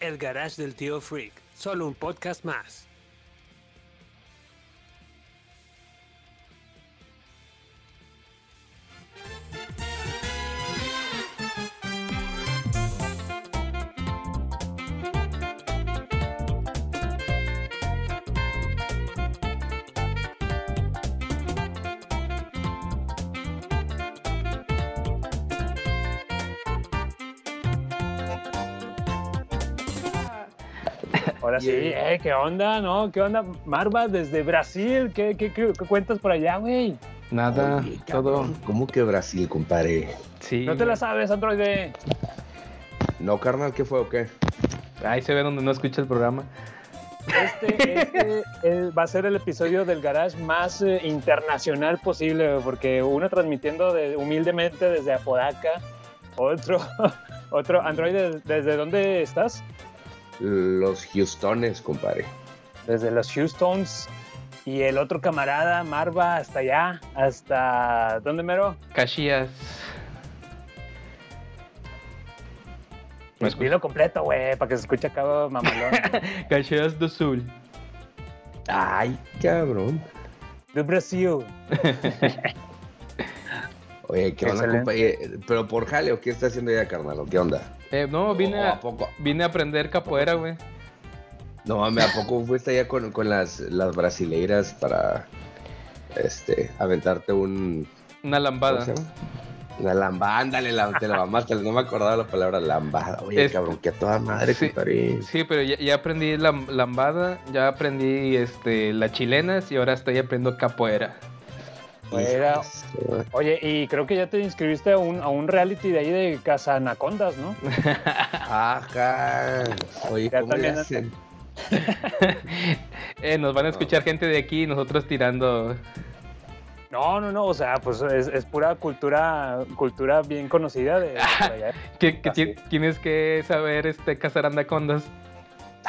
El Garage del Tío Freak, solo un podcast más. Ahora sí, eh, ¿qué onda, no? ¿Qué onda? Marva, desde Brasil, ¿qué, qué, qué- qué cuentas por allá, güey? Nada, Oye, todo. ¿Cómo que Brasil, compadre? Sí. ¿No te la sabes, androide? No, carnal, ¿qué fue o qué? Ahí se ve donde no escucha el programa. Este, este, va a ser el episodio del garage más eh, internacional posible, porque uno transmitiendo de- humildemente desde Apodaca, otro, otro, androide, ¿desde dónde estás? Los Houstones, compadre. Desde los Houstons. Y el otro camarada, Marva, hasta allá, hasta... ¿Dónde mero? Caxias. ¿Me dilo completo, güey, para que se escuche acá mamalón. Caxias do Sul. Ay, cabrón. De Brasil. Oye, ¿qué onda, Excelente. compadre? ¿Pero por jale o qué está haciendo ya, carnal? ¿O ¿Qué onda? Eh, no, vine ¿O a, a poco? vine a aprender capoeira, güey. No, mames, ¿a poco fuiste allá con, con las, las brasileiras para este, aventarte un... Una ¿cómo lambada. Una lambada, ándale, la, te la mamaste, no me acordaba la palabra lambada. Oye, Es- cabrón, que a toda madre, Sí. compadre. Sí, pero ya, ya aprendí la lambada, ya aprendí este, las chilenas y ahora estoy aprendiendo capoeira. Fuera. Oye, y creo que ya te inscribiste a un, a un reality de ahí de Casa Anacondas, ¿no? Ajá. Oye, Ya ¿cómo le hacen? Eh, nos van a escuchar gente de aquí y nosotros tirando. No, no, no, o sea, pues es, es pura cultura cultura bien conocida de, allá. Ti- tienes que saber este, cazar anacondas.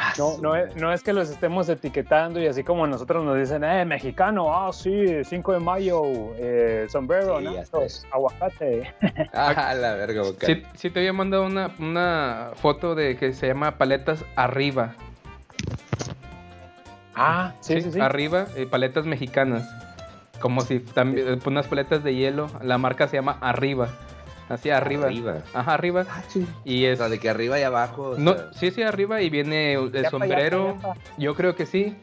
Ah, No, no, es, no es que los estemos etiquetando y así como nosotros nos dicen, eh, mexicano, ah, sí, 5 de mayo, eh, sombrero, Sí, está. aguacate. Ah, la verga, boca. Sí, sí te había mandado una, una foto de que se llama paletas arriba. Ah, sí, sí, sí. Arriba, eh, paletas mexicanas. Como si también unas paletas de hielo. La marca se llama Arriba. Así arriba. Arriba. Ajá, arriba. Ah, sí. Y O es. sea, de que arriba y abajo. o No, sea- sí, sí, arriba y viene el Yapa, sombrero. yapa, yapa. Yo creo que sí.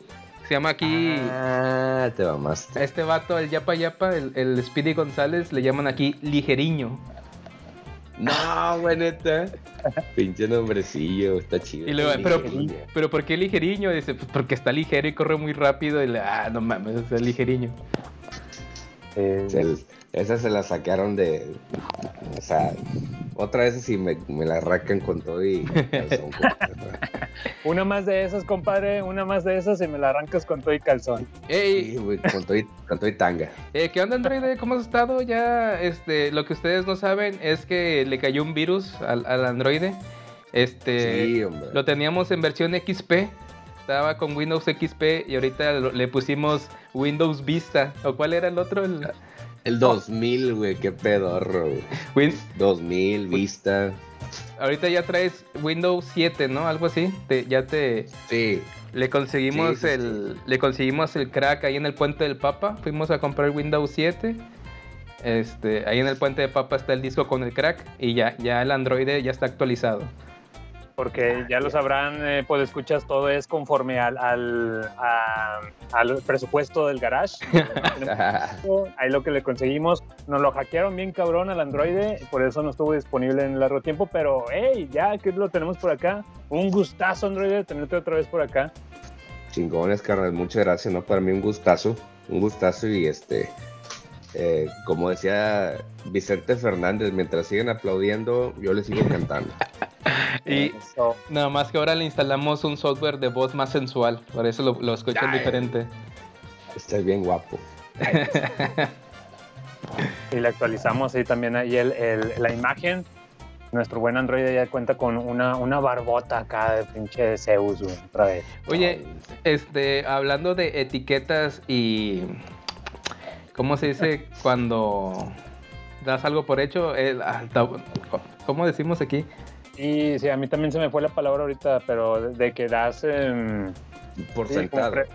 Se llama aquí. Ah, te mamaste. Este vato, el Yapa Yapa, el, el Speedy González, le llaman aquí ligeriño. No, güey, neta. Pinche nombrecillo, está chido. Y luego, pero, pero ¿por qué ligeriño? Dice, pues porque está ligero y corre muy rápido. Y le, ah, no mames, es ligeriño. Eh, esa se la sacaron de. O sea, otra vez si me, me la arrancan con todo y. calzón, una más de esas, compadre, una más de esas y me la arrancas con todo y calzón. ¡Ey! Sí, güey, con todo y, con todo y tanga. Eh, ¿Qué onda, Android? ¿Cómo has estado? Ya, este, lo que ustedes no saben es que le cayó un virus al, al Android. Este, Sí, hombre. lo teníamos en versión XP. Estaba con Windows XP y ahorita lo- le pusimos Windows Vista. ¿O cuál era el otro? El, El 2000, güey, qué pedorro, güey. Win- 2000, Vista. ahorita ya traes Windows 7, ¿no? Algo así. Te- ya te Sí, le conseguimos Sí, sí, el le conseguimos el crack ahí en el puente del Papa. Fuimos a comprar Windows 7. Este, ahí en el puente de Papa está el disco con el crack y ya ya el Android ya está actualizado. Porque ya lo sabrán, eh, pues escuchas, todo es conforme al, al, a- al presupuesto del garage. Ahí lo que le conseguimos, nos lo hackearon bien cabrón al Android, por eso no estuvo disponible en largo tiempo, pero hey, ya que lo tenemos por acá, un gustazo Android tenerte otra vez por acá. chingones, carnal. Muchas gracias, ¿no? Para mí un gustazo. Un gustazo y este. Eh, como decía Vicente Fernández, mientras siguen aplaudiendo, yo les sigo cantando. Y Eso. nada más que ahora le instalamos un software de voz más sensual, por eso lo, lo escuchan Ay. diferente. Estás bien guapo. Y le actualizamos ahí también ahí el, el- la imagen. Nuestro buen Android ya cuenta con una, una barbota acá de pinche Zeus, otra vez. Oye, este, hablando de etiquetas y ¿cómo se dice cuando das algo por hecho? El- ¿Cómo decimos aquí? Y sí, a mí también se me fue la palabra ahorita, pero de, que das em, Por sí, sentado. pre-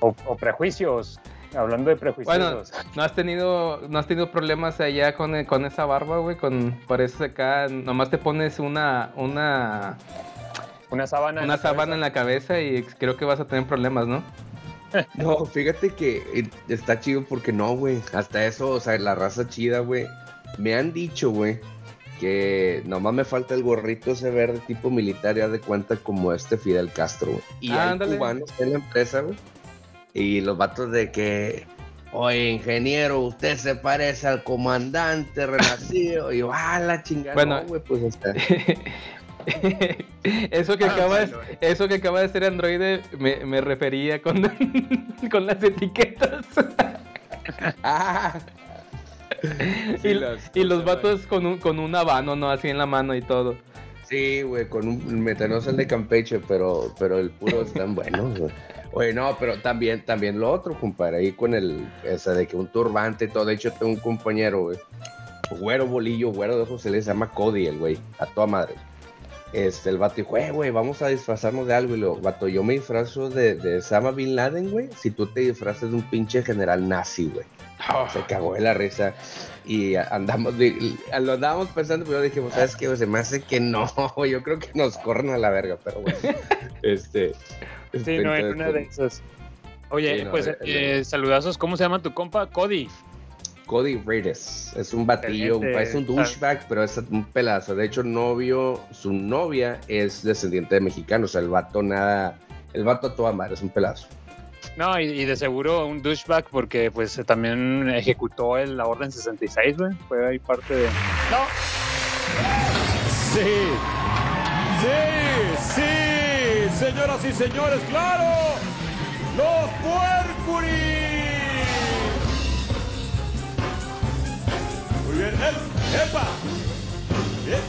o, o prejuicios. Hablando de prejuicios. Bueno, ¿no has tenido, no has tenido problemas allá con, con esa barba, güey? Con, pareces acá, nomás te pones una, una, una sábana. en una cabeza. sábana en la cabeza y creo que vas a tener problemas, ¿no? No, fíjate que eh, está chido porque no, güey. Hasta eso, o sea, la raza chida, güey. Me han dicho, güey, que nomás me falta el gorrito ese verde tipo militar, ya de cuenta como este Fidel Castro, güey. Y hay Ándale. cubanos en la empresa, güey. Y los vatos de que, oye, ingeniero, usted se parece al comandante renacido. Y yo, ah, la chingada, Bueno. no, güey, pues hasta. eso que Ah, acaba de, bueno, güey. eso que acaba de ser Android me, me refería con, con las etiquetas. Ah. y, y los vatos con un, con un habano, ¿no? Así en la mano y todo. Sí, güey, con un metanosa el de Campeche, pero, pero el puro están buenos, güey. Oye, no, pero también, también lo otro, compadre, ahí con el, esa de que un turbante y todo. De hecho, tengo un compañero, güey, güero bolillo, güero de ojos, se le llama Cody, el güey, a toda madre. Este, el vato dijo, "Eh, güey, vamos a disfrazarnos de algo. Y luego, vato, yo me disfrazo de, de Osama Bin Laden, güey, si tú te disfrazas de un pinche general nazi, güey. Se cagó de la risa. Y andamos, de- lo andábamos pensando, pero dijimos, ¿sabes qué? güey? Se me hace que no, yo creo que nos corren a la verga, pero bueno. este. Sí, no, en una de pues, esas. Oye, Sí, no, pues eh, eh, saludazos. ¿Cómo se llama tu compa? Cody. Cody Reyes es un batillo, Excelente. parece un douchebag, pero es un pelazo. De hecho, novio, su novia es descendiente de mexicano, o sea, el vato nada, el vato a toda madre, es un pelazo. No, y, y de seguro un douchebag porque pues también ejecutó el- la Orden 66, güey. Fue ahí parte de... ¡No! Sí, sí, sí, señoras y señores, claro, los puercuris. Bien, el, epa, bien,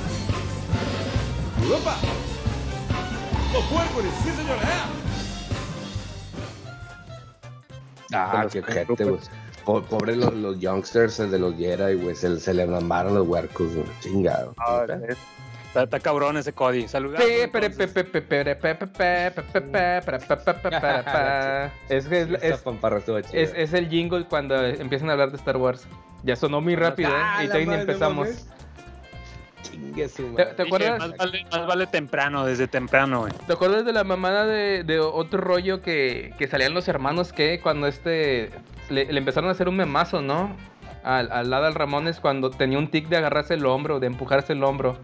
Upa. los puercuris, sí señores, ¿eh? Ah, qué Kung ojete, güey. Troopers. Po- Pobre los, los youngsters, el de los Jedi, güey, se, se le mamaron los huercos, güey. Chingado. Ah, es- está, está cabrón ese Cody. Pa. Es que es, el jingle cuando empiezan a hablar de Star Wars. Ya sonó muy rápido, Ah, ¿eh? Y todavía ni empezamos. mames. Chingue su ¿Te, te acuerdas? Más vale, más vale temprano, desde temprano, güey. ¿Te acuerdas de la mamada de, de otro rollo que, que salían los hermanos que cuando este le, le empezaron a hacer un memazo, ¿no? Al, al Adal Ramones cuando tenía un tic de agarrarse el hombro, de empujarse el hombro.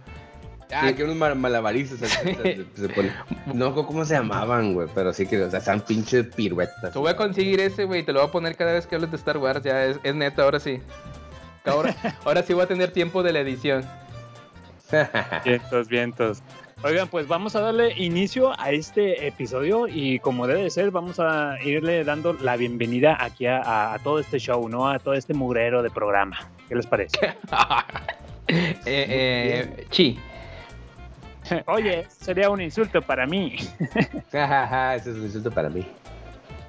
Ah, Sí. que unos mal- malabaristas se, se- se ponen. No, ¿cómo se llamaban, güey? Pero sí que, o sea, están pinches piruetas. Te voy a conseguir ese, güey, y te lo voy a poner cada vez que hables de Star Wars. Ya es, es neta, ahora sí. Ahora, ahora sí voy a tener tiempo de la edición. Vientos, vientos. Oigan, pues vamos a darle inicio a este episodio y como debe de ser, vamos a irle dando la bienvenida aquí a, a- a todo este show, ¿no? A todo este mugrero de programa. ¿Qué les parece? eh, eh, chi. Oye, sería un insulto para mí. Ese es un insulto para mí.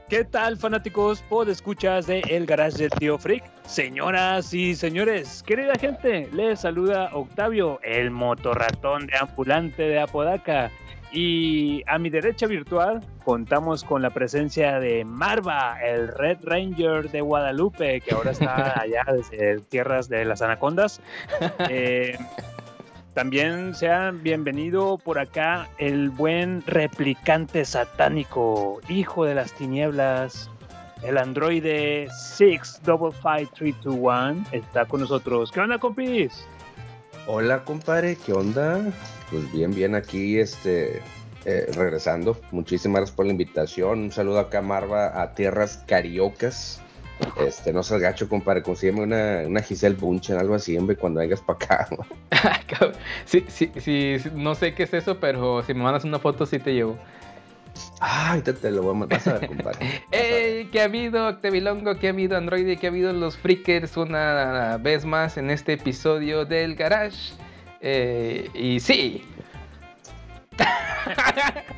¿Qué tal, fanáticos? Pod escuchas de El Garage del Tío Freak. Señoras y señores, querida gente, les saluda Octavio, el motorratón de ambulante de Apodaca. Y a mi derecha virtual contamos con la presencia de Marva, el Red Ranger de Guadalupe, que ahora está allá desde tierras de las anacondas. Eh, también sea bienvenido por acá el buen replicante satánico, hijo de las tinieblas, el androide 655321 está con nosotros. ¿Qué onda, compis? Hola, compadre, ¿qué onda? Pues bien, bien aquí, este, eh, regresando. Muchísimas gracias por la invitación. Un saludo acá, Marva, a tierras cariocas. Este, no seas gacho, compadre. Consígueme una, una Giselle Bunchen, algo así, hombre, cuando vengas para acá. güey. sí, sí, sí, no sé qué es eso, pero si me mandas una foto, sí te llevo. Ah, ahorita te lo voy a mandar. Vas a ver, compadre. ¡Ey! ¿Qué ha habido, Octavilongo? ¿Qué ha habido, Android? ¿Qué ha habido los Freakers una vez más en este episodio del Garage? Eh, y sí.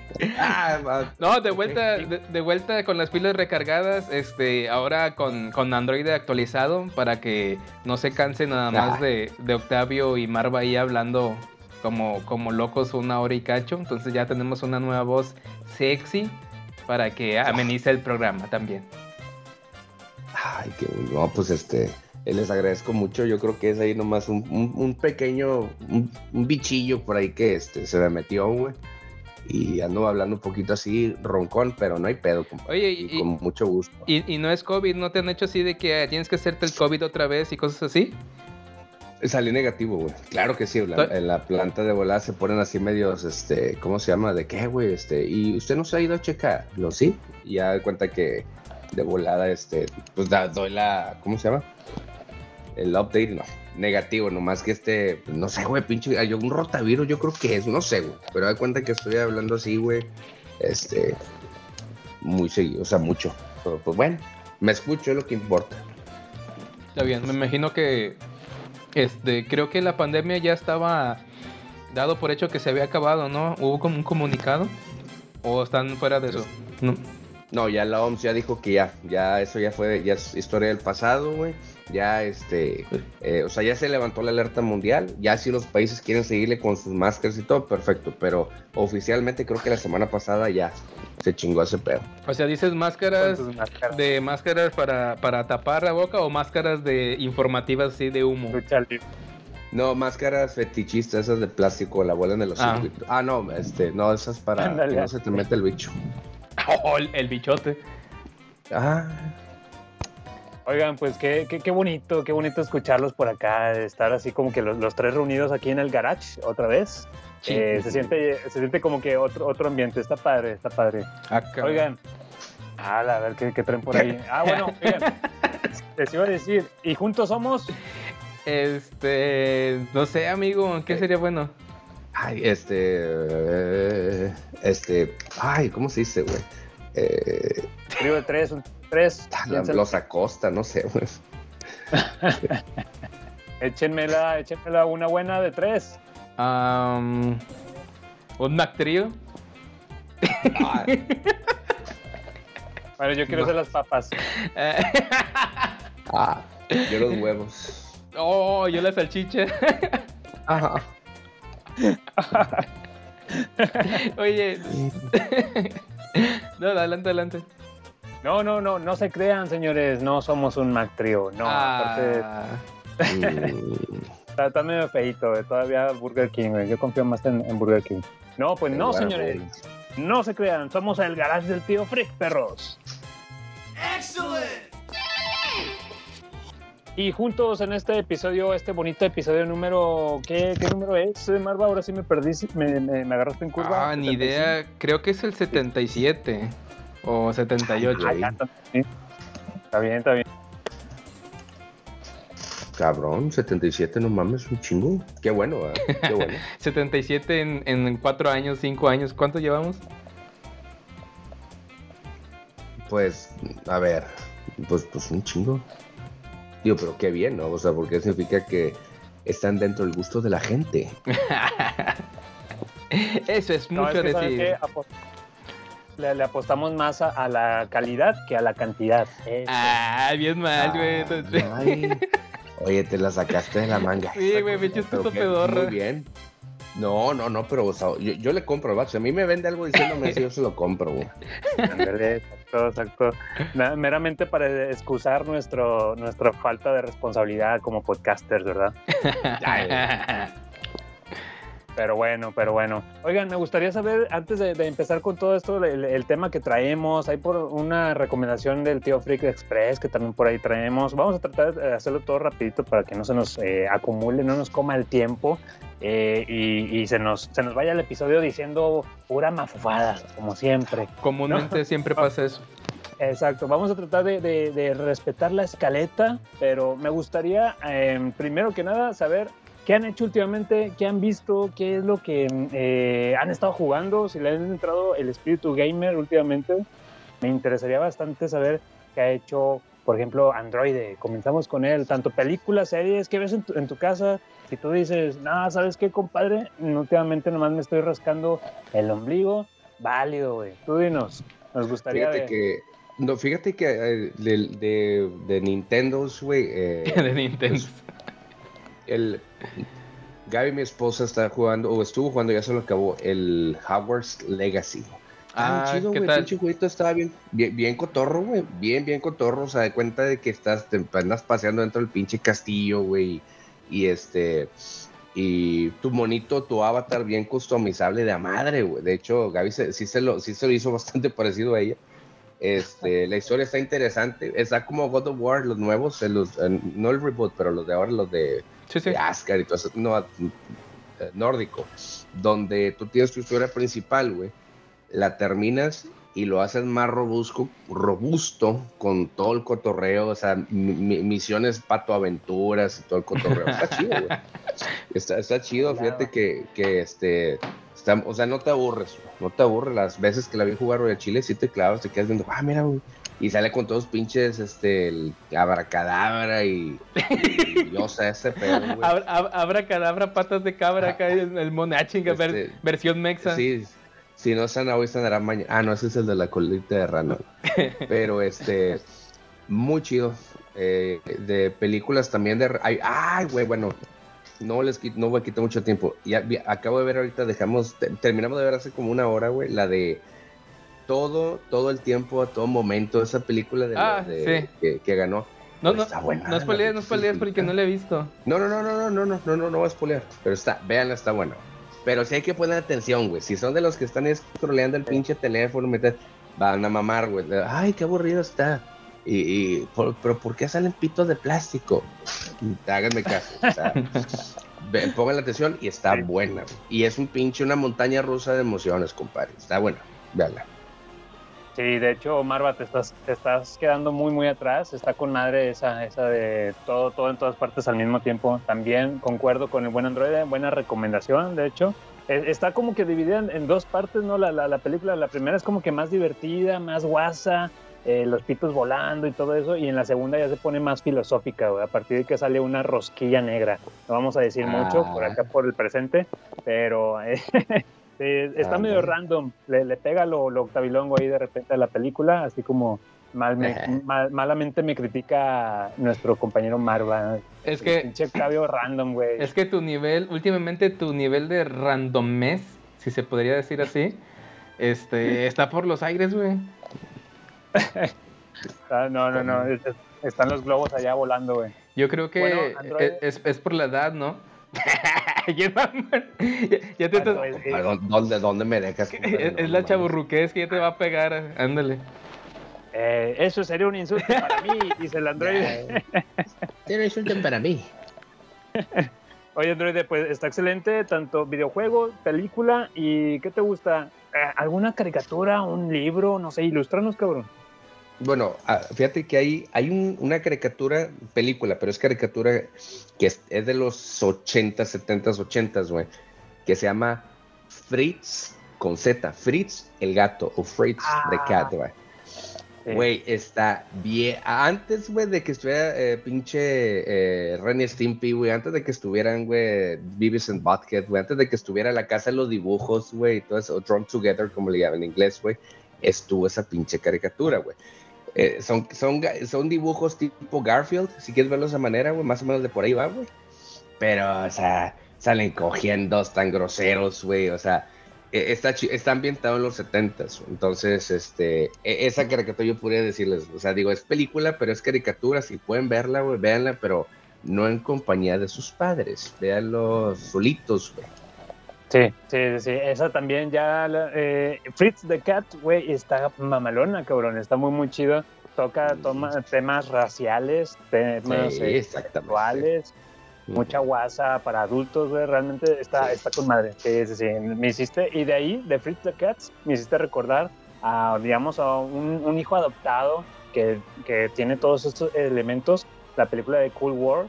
No, de vuelta, de, de vuelta con las pilas recargadas, este, ahora con, con Android actualizado para que no se canse nada más Ah. de, de Octavio y Marva ahí hablando como, como locos una hora y cacho. Entonces ya tenemos una nueva voz sexy para que amenice el programa también. Ay, qué no, pues este, les agradezco mucho. Yo creo que es ahí nomás un, un- un pequeño, un, un bichillo por ahí que este, se me metió, güey. Y ando hablando un poquito así, roncón, pero no hay pedo, compadre. Oye, Y y, con mucho gusto. y- y no es COVID, ¿no te han hecho así de que tienes que hacerte el COVID otra vez y cosas así? Salí negativo, güey. Claro que sí, la- en la planta de volada se ponen así medios, este, ¿cómo se llama? ¿De qué, güey? Este, y usted no se ha ido a checar, ¿lo sí? Y ya de cuenta que de volada, este, pues da- doy la, ¿cómo se llama? El update, no, negativo, nomás que este, pues, no sé, güey, pinche, hay un rotavirus, yo creo que es, no sé, güey, pero da cuenta que estoy hablando así, güey, este, muy seguido, o sea, mucho. Pero, pues bueno, me escucho, es lo que importa. Está bien, me imagino que este, creo que la pandemia ya estaba dado por hecho que se había acabado, ¿no? ¿Hubo como un comunicado? ¿O están fuera de eso? No. No, ya la OMS ya dijo que ya, ya eso ya fue, ya es historia del pasado, güey. Ya este, eh, o sea, ya se levantó la alerta mundial. Ya si los países quieren seguirle con sus máscaras y todo, perfecto. Pero oficialmente creo que la semana pasada ya se chingó ese pedo. O sea, dices máscaras de máscaras para, para tapar la boca o máscaras de informativas así de humo. No, máscaras fetichistas, esas de plástico, la vuelan de los Ah. circuitos. Ah, no, este, no, esas para que no se te mete el bicho. Oh, el, el bichote. Ah, Oigan, pues qué, qué, qué bonito, qué bonito escucharlos por acá, estar así como que los, los tres reunidos aquí en el garage otra vez. Sí. Eh, se, siente, se siente como que otro, otro ambiente, está padre, está padre. Ah, cabrón. Oigan, ah, a ver qué, qué traen por ahí. Ah, bueno, oigan, les iba a decir, y juntos somos, Este, no sé, amigo, ¿qué sería bueno? ay, este, eh, este, ay, ¿cómo se dice, güey? Eh, trío de tres, un tres, la- los Acosta, no sé, güey. échenmela, échenmela una buena de tres. Am, un Mac Trio. Ah, Bueno, yo quiero hacer las papas. ah, yo los huevos. oh, yo la salchicha. Ajá. Oye. no, adelante, adelante. No, no, no, no se crean, señores, no somos un Mac Trio, no, aparte Ah, Mm, está, está medio feito, eh, todavía Burger King, güey, yo confío más en, en Burger King. No, pues no, bueno, señores, no se crean, somos el garage del tío Freak, perros. Y juntos en este episodio, este bonito episodio número, ¿qué, qué número es, eh, Marva? Ahora sí me perdí, me, me, me agarraste en curva. ah, ni 75. idea. Creo que es el 77 o 78. Ah, ya, está bien. Está bien, está bien. Cabrón, 77, no mames, un chingo. Qué bueno, ¿verdad? qué bueno. 77 en, en 4 años, 5 años. ¿Cuánto llevamos? Pues, a ver, pues, pues un chingo. Digo, pero qué bien, ¿no? O sea, porque significa que están dentro del gusto de la gente. Eso es No, mucho es que, ¿sabes decir. qué? Le, le apostamos más a, a la calidad que a la cantidad. Eso. Ah, bien mal, güey. Ay, Oye, te la sacaste de la manga. Sí, güey, me echaste Pero tu que- pedorra. Muy bien. No, no, no, pero o sea, yo, yo le compro al vato. Si a mí me vende algo diciéndome eso, yo se lo compro, güey. Exacto, exacto. Meramente para excusar nuestro, nuestra falta de responsabilidad como podcasters, ¿verdad? Pero bueno, pero bueno. Oigan, me gustaría saber, antes de, de empezar con todo esto, el, el tema que traemos, hay por una recomendación del tío Freak Express que también por ahí traemos. Vamos a tratar de hacerlo todo rapidito para que no se nos eh, acumule, no nos coma el tiempo eh, y, y se, nos, se nos vaya el episodio diciendo pura mafufada, como siempre. Comúnmente siempre pasa eso. Exacto, vamos a tratar de, de- de respetar la escaleta, pero me gustaría, eh, primero que nada, saber qué han hecho últimamente, qué han visto, qué es lo que eh, han estado jugando, si le han entrado el espíritu gamer últimamente. Me interesaría bastante saber qué ha hecho, por ejemplo, Android. Comenzamos con él, tanto películas, series, ¿qué ves en tu, en tu casa? Si tú dices, no, ¿sabes qué, compadre? Últimamente nomás me estoy rascando el ombligo, válido, güey. Tú dinos, nos gustaría Fíjate ver. que. No, fíjate que eh, de, de, de Nintendos, güey. eh, de Nintendo. El Gaby, mi esposa, está jugando, o estuvo jugando, ya se lo acabó, el Hogwarts Legacy. Ah, Ah, chido, ¿qué güey. tal? Pinche jueguito estaba bien, bien, bien cotorro, güey. Bien, bien cotorro. O sea, de cuenta de que estás, te andas paseando dentro del pinche castillo, güey. Y este. Y tu monito, tu avatar bien customizable de a madre, güey. De hecho, Gaby se- sí, se lo, sí se lo hizo bastante parecido a ella. Este, la historia está interesante. Está como God of War, los nuevos, eh, los, eh, no el reboot, pero los de ahora, los de Sí, sí. de Asgard y todo eso, no, eh, nórdico, donde tú tienes tu historia principal, güey, la terminas y lo haces más robusto, robusto con todo el cotorreo, o sea, mi- mi- misiones pato aventuras y todo el cotorreo. Está chido, güey. Está, está chido, fíjate que, que este, está- o sea, no te aburres, güey, no te aburres. Las veces que la vi jugar güey, a Chile, sí te clavas, te quedas viendo, ah, mira, güey. Y sale con todos pinches, este, el abracadabra y, y yo sé, ese pedo, güey. Abra, ab- abra cadabra, patas de cabra acá, el, el monachinga, ver- Este, versión mexa. Sí, si no sana hoy, sanará mañana. Ah, no, ese es el de la colita de rana. Pero este, muy chido. Eh, de películas también de. Ay, ay, güey, bueno. No les quit- no voy a quitar mucho tiempo. Ya acabo de ver ahorita, dejamos, te- terminamos de ver hace como una hora, güey, la de todo, todo el tiempo, a todo momento, esa película de, la- Ah, de- sí. que, que ganó. No, no, Está buena, no spoilees, no la spoilees porque no la he visto. No, no, no, no, no, no, no, no, no, no voy a spoilear. Pero está, véanla, está bueno. Pero sí hay que poner atención, güey. Si son de los que están scrolleando el pinche teléfono, meter, van a mamar, güey. Ay, qué aburrido está. Y, y por- pero ¿por qué salen pitos de plástico? Háganme caso. Ve- pongan atención y está buena. güey. Y es un pinche, una montaña rusa de emociones, compadre. Está buena. Véanla. Sí, de hecho, Marva, te estás, te estás quedando muy, muy atrás. Está con madre esa, esa de todo, todo en todas partes al mismo tiempo. También concuerdo con el buen Android, buena recomendación, de hecho. Eh, Está como que dividida en, dos partes, ¿no? La, la, la película, la primera es como que más divertida, más guasa, eh, los pitos volando y todo eso. Y en la segunda ya se pone más filosófica, güey, a partir de que sale una rosquilla negra. No vamos a decir mucho por Ah. acá, por el presente, pero... eh, Está Ah, medio random. Le, le pega lo, lo octavilongo ahí de repente a la película, así como mal me- mal- malamente me critica nuestro compañero Marva. Es que, Pinche Octavio random, güey. es que tu nivel, últimamente tu nivel de randomness, si se podría decir así, este, está por los aires, güey. Ah, no, no, no. es- es- están los globos allá volando, güey. Yo creo que Bueno, Android- es, es por la edad, ¿no? ya- ya te estás- eh, ¿A dó- ¿Dónde, dónde me dejas? es, compadre? es No la chaburruquez que ya te va a pegar, ándale. eh, eso sería un insulto para mí, dice el androide. Tiene insulten para mí. Oye, androide, pues está excelente, tanto videojuego, película y ¿qué te gusta? Eh, ¿Alguna caricatura, un libro? No sé, ilustranos, cabrón. Bueno, ah, fíjate que hay, hay un- una caricatura, película, pero es caricatura que es, es de los 80, 70, 80, güey, que se llama Fritz con Z, Fritz el gato o Fritz the Ah. cat, güey. Sí. Güey, está bien. Antes, güey, de que estuviera eh, pinche eh, Ren y Stimpy, güey, antes de que estuvieran, güey, Beavis and Butthead, güey, antes de que estuviera la casa de los dibujos, güey, y todo eso, o Drawn Together, como le llaman en inglés, güey, estuvo esa pinche caricatura, güey. Eh, son, son, son dibujos tipo Garfield, si quieres verlo de esa manera, güey, más o menos de por ahí va, güey. Pero, o sea, salen cogiendo, tan groseros, güey, o sea, eh, está, está ambientado en los 70 entonces este e- esa caricatura yo podría decirles o sea digo es película pero es caricatura si pueden verla güey véanla pero no en compañía de sus padres véanlo solitos güey Sí, sí, sí, esa también ya, la- eh, Fritz the Cat, güey, está mamalona, cabrón, está muy, muy chido. Toca toma, temas raciales, temas Sí, eh, sexuales, mucha guasa para adultos, güey, realmente está, está con madre. Sí, sí, sí, me hiciste, y de ahí, de Fritz the Cat, me hiciste recordar a, digamos, a un, un hijo adoptado que, que tiene todos estos elementos, la película de Cool War.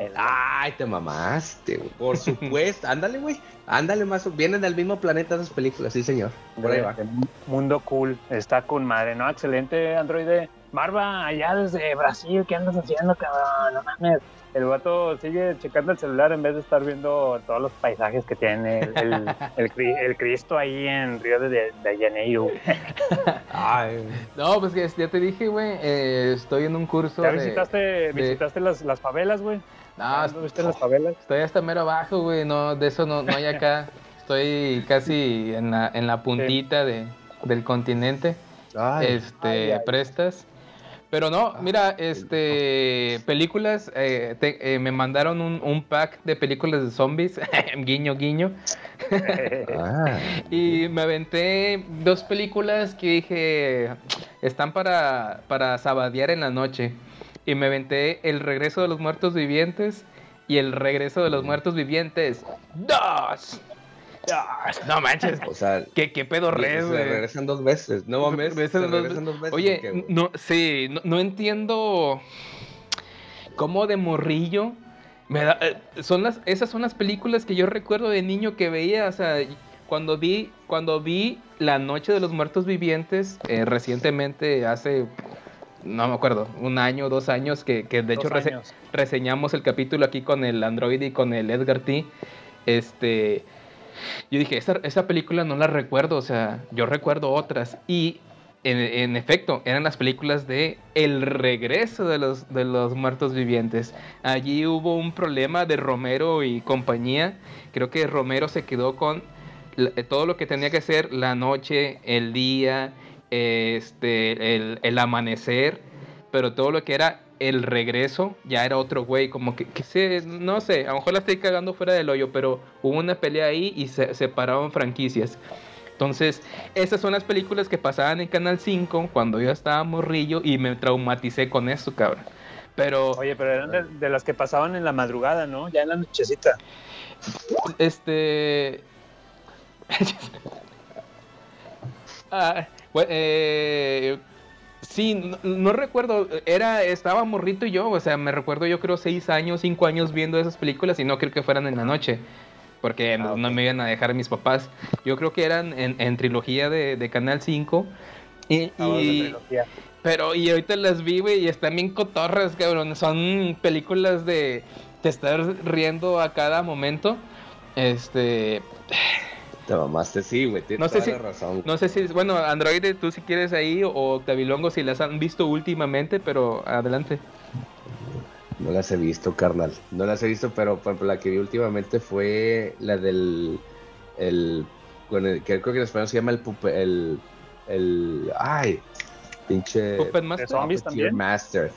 El- Ay, te mamaste, güey. Por supuesto. Ándale, güey. Ándale más. Vienen del mismo planeta esas películas, sí, señor. Por ahí va. de Mundo Cool, está con madre, ¿no? Excelente androide. Marva, allá desde Brasil, ¿qué andas haciendo, cabrón? No mames. El vato sigue checando el celular en vez de estar viendo todos los paisajes que tiene el, el, el Cri- el Cristo ahí en Río de, de Janeiro. Ay, No, pues que ya te dije, güey, eh, estoy en un curso ¿Ya de... visitaste, visitaste las, las favelas, güey? No, ¿Ya ¿Viste las favelas? estoy hasta mero abajo, güey, no, de eso no, no hay acá. Estoy casi en la, en la puntita de, del continente. ay. este, Ay, ay. prestas. Pero no, mira, este, películas, eh, te- eh, me mandaron un, un pack de películas de zombies, guiño, guiño, Ah, y me aventé dos películas que dije, están para, para sabadear en la noche, y me aventé El regreso de los muertos vivientes y El regreso de los muertos vivientes 2. No manches, o sea, ¿qué, qué pedo res, se regresan dos veces. No mames. Regresan se dos regresan dos veces. ¿o Oye, qué, no, sí, no, no entiendo cómo de morrillo me da, eh, son las, esas son las películas que yo recuerdo de niño que veía, o sea, cuando vi, cuando vi La Noche de los Muertos Vivientes eh, recientemente, hace, no me acuerdo, un año, dos años, que, que de hecho Dos rese- años. reseñamos el capítulo aquí con el Android y con el Edgar T. Este, yo dije, esa, esa película no la recuerdo, o sea, yo recuerdo otras. Y en, en efecto, eran las películas de El regreso de los, de los muertos vivientes. Allí hubo un problema de Romero y compañía. Creo que Romero se quedó con todo lo que tenía que hacer la noche, el día, este, el, el amanecer, pero todo lo que era el regreso ya era otro güey, como que, que se, no sé, a lo mejor la estoy cagando fuera del hoyo, pero hubo una pelea ahí y se separaron franquicias. Entonces, esas son las películas que pasaban en Canal 5 cuando yo estaba morrillo y me traumaticé con eso, cabrón. Pero, Oye, pero eran de, de las que pasaban en la madrugada, ¿no? Ya en la nochecita. este... Ah, eh, sí, no, no recuerdo, era, estaba morrito y yo, o sea, me recuerdo yo creo seis años, cinco años viendo esas películas y no creo que fueran en la noche, porque no, no me iban a dejar mis papás. Yo creo que eran en, en trilogía de, de Canal 5 y, trilogía. pero y ahorita las vi, güey, y están bien cotorras, cabrón. Son películas de, de estar riendo a cada momento. Este, Te mamaste, sí, güey. Tienes No sé toda si- la razón. no sé si, bueno, Android, tú si quieres ahí, o Octavilongo si las han visto últimamente, pero adelante. No las he visto, carnal. No las he visto, pero por ejemplo, la que vi últimamente fue la del. El, con el- que creo que en español se llama el pupe, el. El. Ay, pinche. Puppet Master. ¿De zombies también? Master.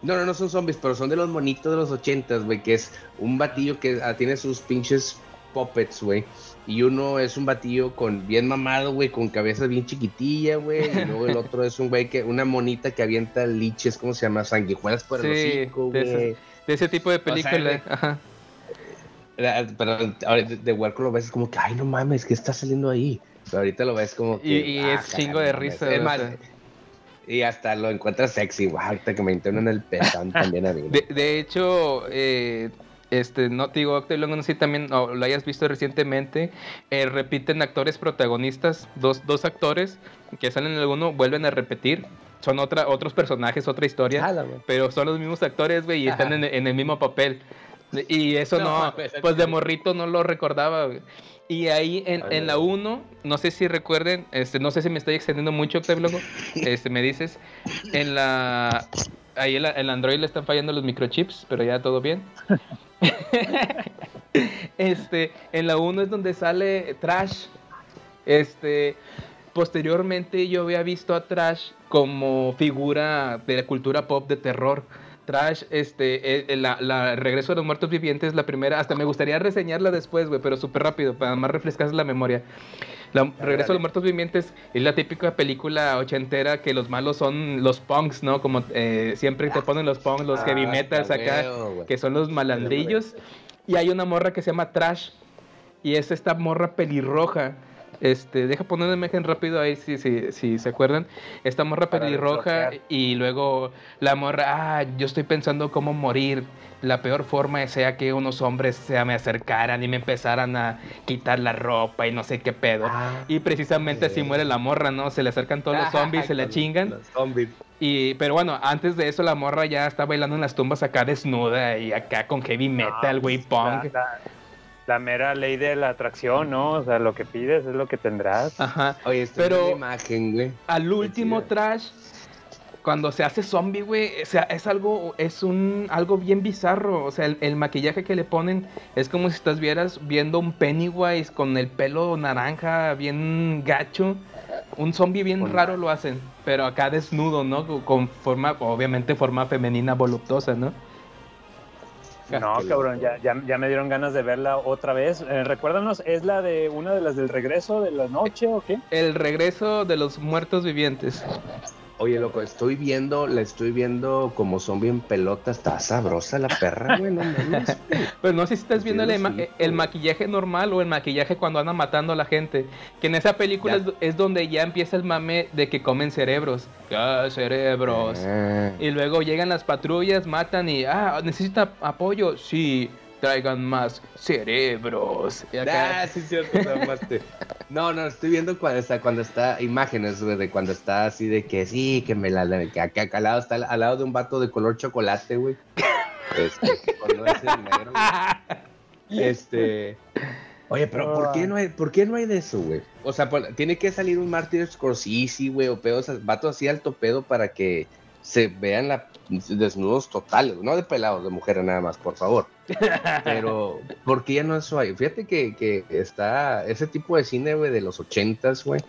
No, no, no son zombies, pero son de los monitos de los ochentas, güey, que es un batillo que ah, tiene sus pinches puppets, güey. Y uno es un batillo con bien mamado, güey, con cabeza bien chiquitilla, güey. Y luego el otro es un güey que, una monita que avienta liches, ¿cómo se llama? Sanguijuelas por el Sí, hocico, güey. De ese tipo de película. güey. Ajá. La- Pero ahora de, de Huerco lo ves como que, ay, no mames, ¿qué está saliendo ahí? Pero ahorita lo ves como que. Y- y es ah, chingo de risa, Es o más, y hasta lo encuentras sexy, güey. Ahorita que me internan el pezón también a mí. De, de hecho, eh, este, no te digo, Octavilongo, no sé si también o lo hayas visto recientemente, eh, repiten actores protagonistas, dos, dos actores que salen en alguno, vuelven a repetir. Son otra, otros personajes, otra historia. Jala, güey. pero son los mismos actores, güey, y están en, en el mismo papel. Y eso No, no, mames, pues de morrito no lo recordaba, güey. Y ahí en, Ay, en la no. 1, no sé si recuerden, este, no sé si me estoy extendiendo mucho, Octavilongo, este, me dices, en la, ahí en la- en Android le están fallando los microchips, pero ya todo bien. este, en la 1 es donde sale Trash, este, posteriormente yo había visto a Trash como figura de la cultura pop de terror. Trash, este, eh, eh, la, la Regreso de los Muertos Vivientes, la primera, hasta me gustaría reseñarla después, güey, pero súper rápido, para más refrescar la memoria. La Regreso de los Muertos Vivientes es la típica película ochentera que los malos son los punks, ¿no? Como eh, siempre te ponen los punks, los heavy Ah, metals acá, que son los malandrillos. Y hay una morra que se llama Trash. Y es esta morra pelirroja. Este, deja poner una imagen rápido ahí si, si, si se acuerdan. Esta morra pelirroja y luego la morra, ah, yo estoy pensando cómo morir. La peor forma sea que unos hombres se me acercaran y me empezaran a quitar la ropa y no sé qué pedo. Ah, Y precisamente así ok. muere la morra, ¿no? Se le acercan todos los zombies, se la chingan. Los zombies. Y, pero bueno, antes de eso la morra ya está bailando en las tumbas acá desnuda y acá con heavy metal, güey, pues, punk. La mera ley de la atracción, ¿no? O sea, lo que pides es lo que tendrás. Ajá. Oye, estoy Pero- imagen, güey. Al último trash, cuando se hace zombie, güey, o sea, es algo, es un, algo bien bizarro. O sea, el, el maquillaje que le ponen es como si estás vieras viendo un Pennywise con el pelo naranja, bien gacho. Un zombie bien Con- raro lo hacen, pero acá desnudo, ¿no? Con- Con forma, obviamente forma femenina voluptuosa, ¿no? No, cabrón, ya, ya, ya me dieron ganas de verla otra vez. Eh, recuérdanos, ¿es la de una de las del regreso de la noche o qué? El regreso de los muertos vivientes. Oye, loco, estoy viendo, la estoy viendo como zombie en pelota. Está sabrosa la perra, güey, no mames. Pero no sé si estás Sí, viendo el, ma- maquillaje normal o el maquillaje cuando andan matando a la gente. Que en esa película es, do- es donde ya empieza el mame de que comen cerebros. Ah, cerebros. Ah. Y luego llegan las patrullas, matan y, ah, necesita apoyo. Sí, traigan más cerebros. Ah, sí, cierto. No, no, estoy viendo cuando está, cuando está imágenes, güey, de cuando está así de que sí, que me la, que acá, al lado está al lado de un vato de color chocolate, güey. Este, conoce el negro. Este, oye, pero ¿por qué no hay, por qué no hay de eso, güey? O sea, tiene que salir un Martin Scorsese, güey, o pedo, o sea, vato así alto pedo para que se vean la, desnudos totales, no de pelados, de mujeres nada más, por favor. Pero, ¿por qué ya no eso hay? Fíjate que, que está ese tipo de cine, güey, de los ochentas, güey.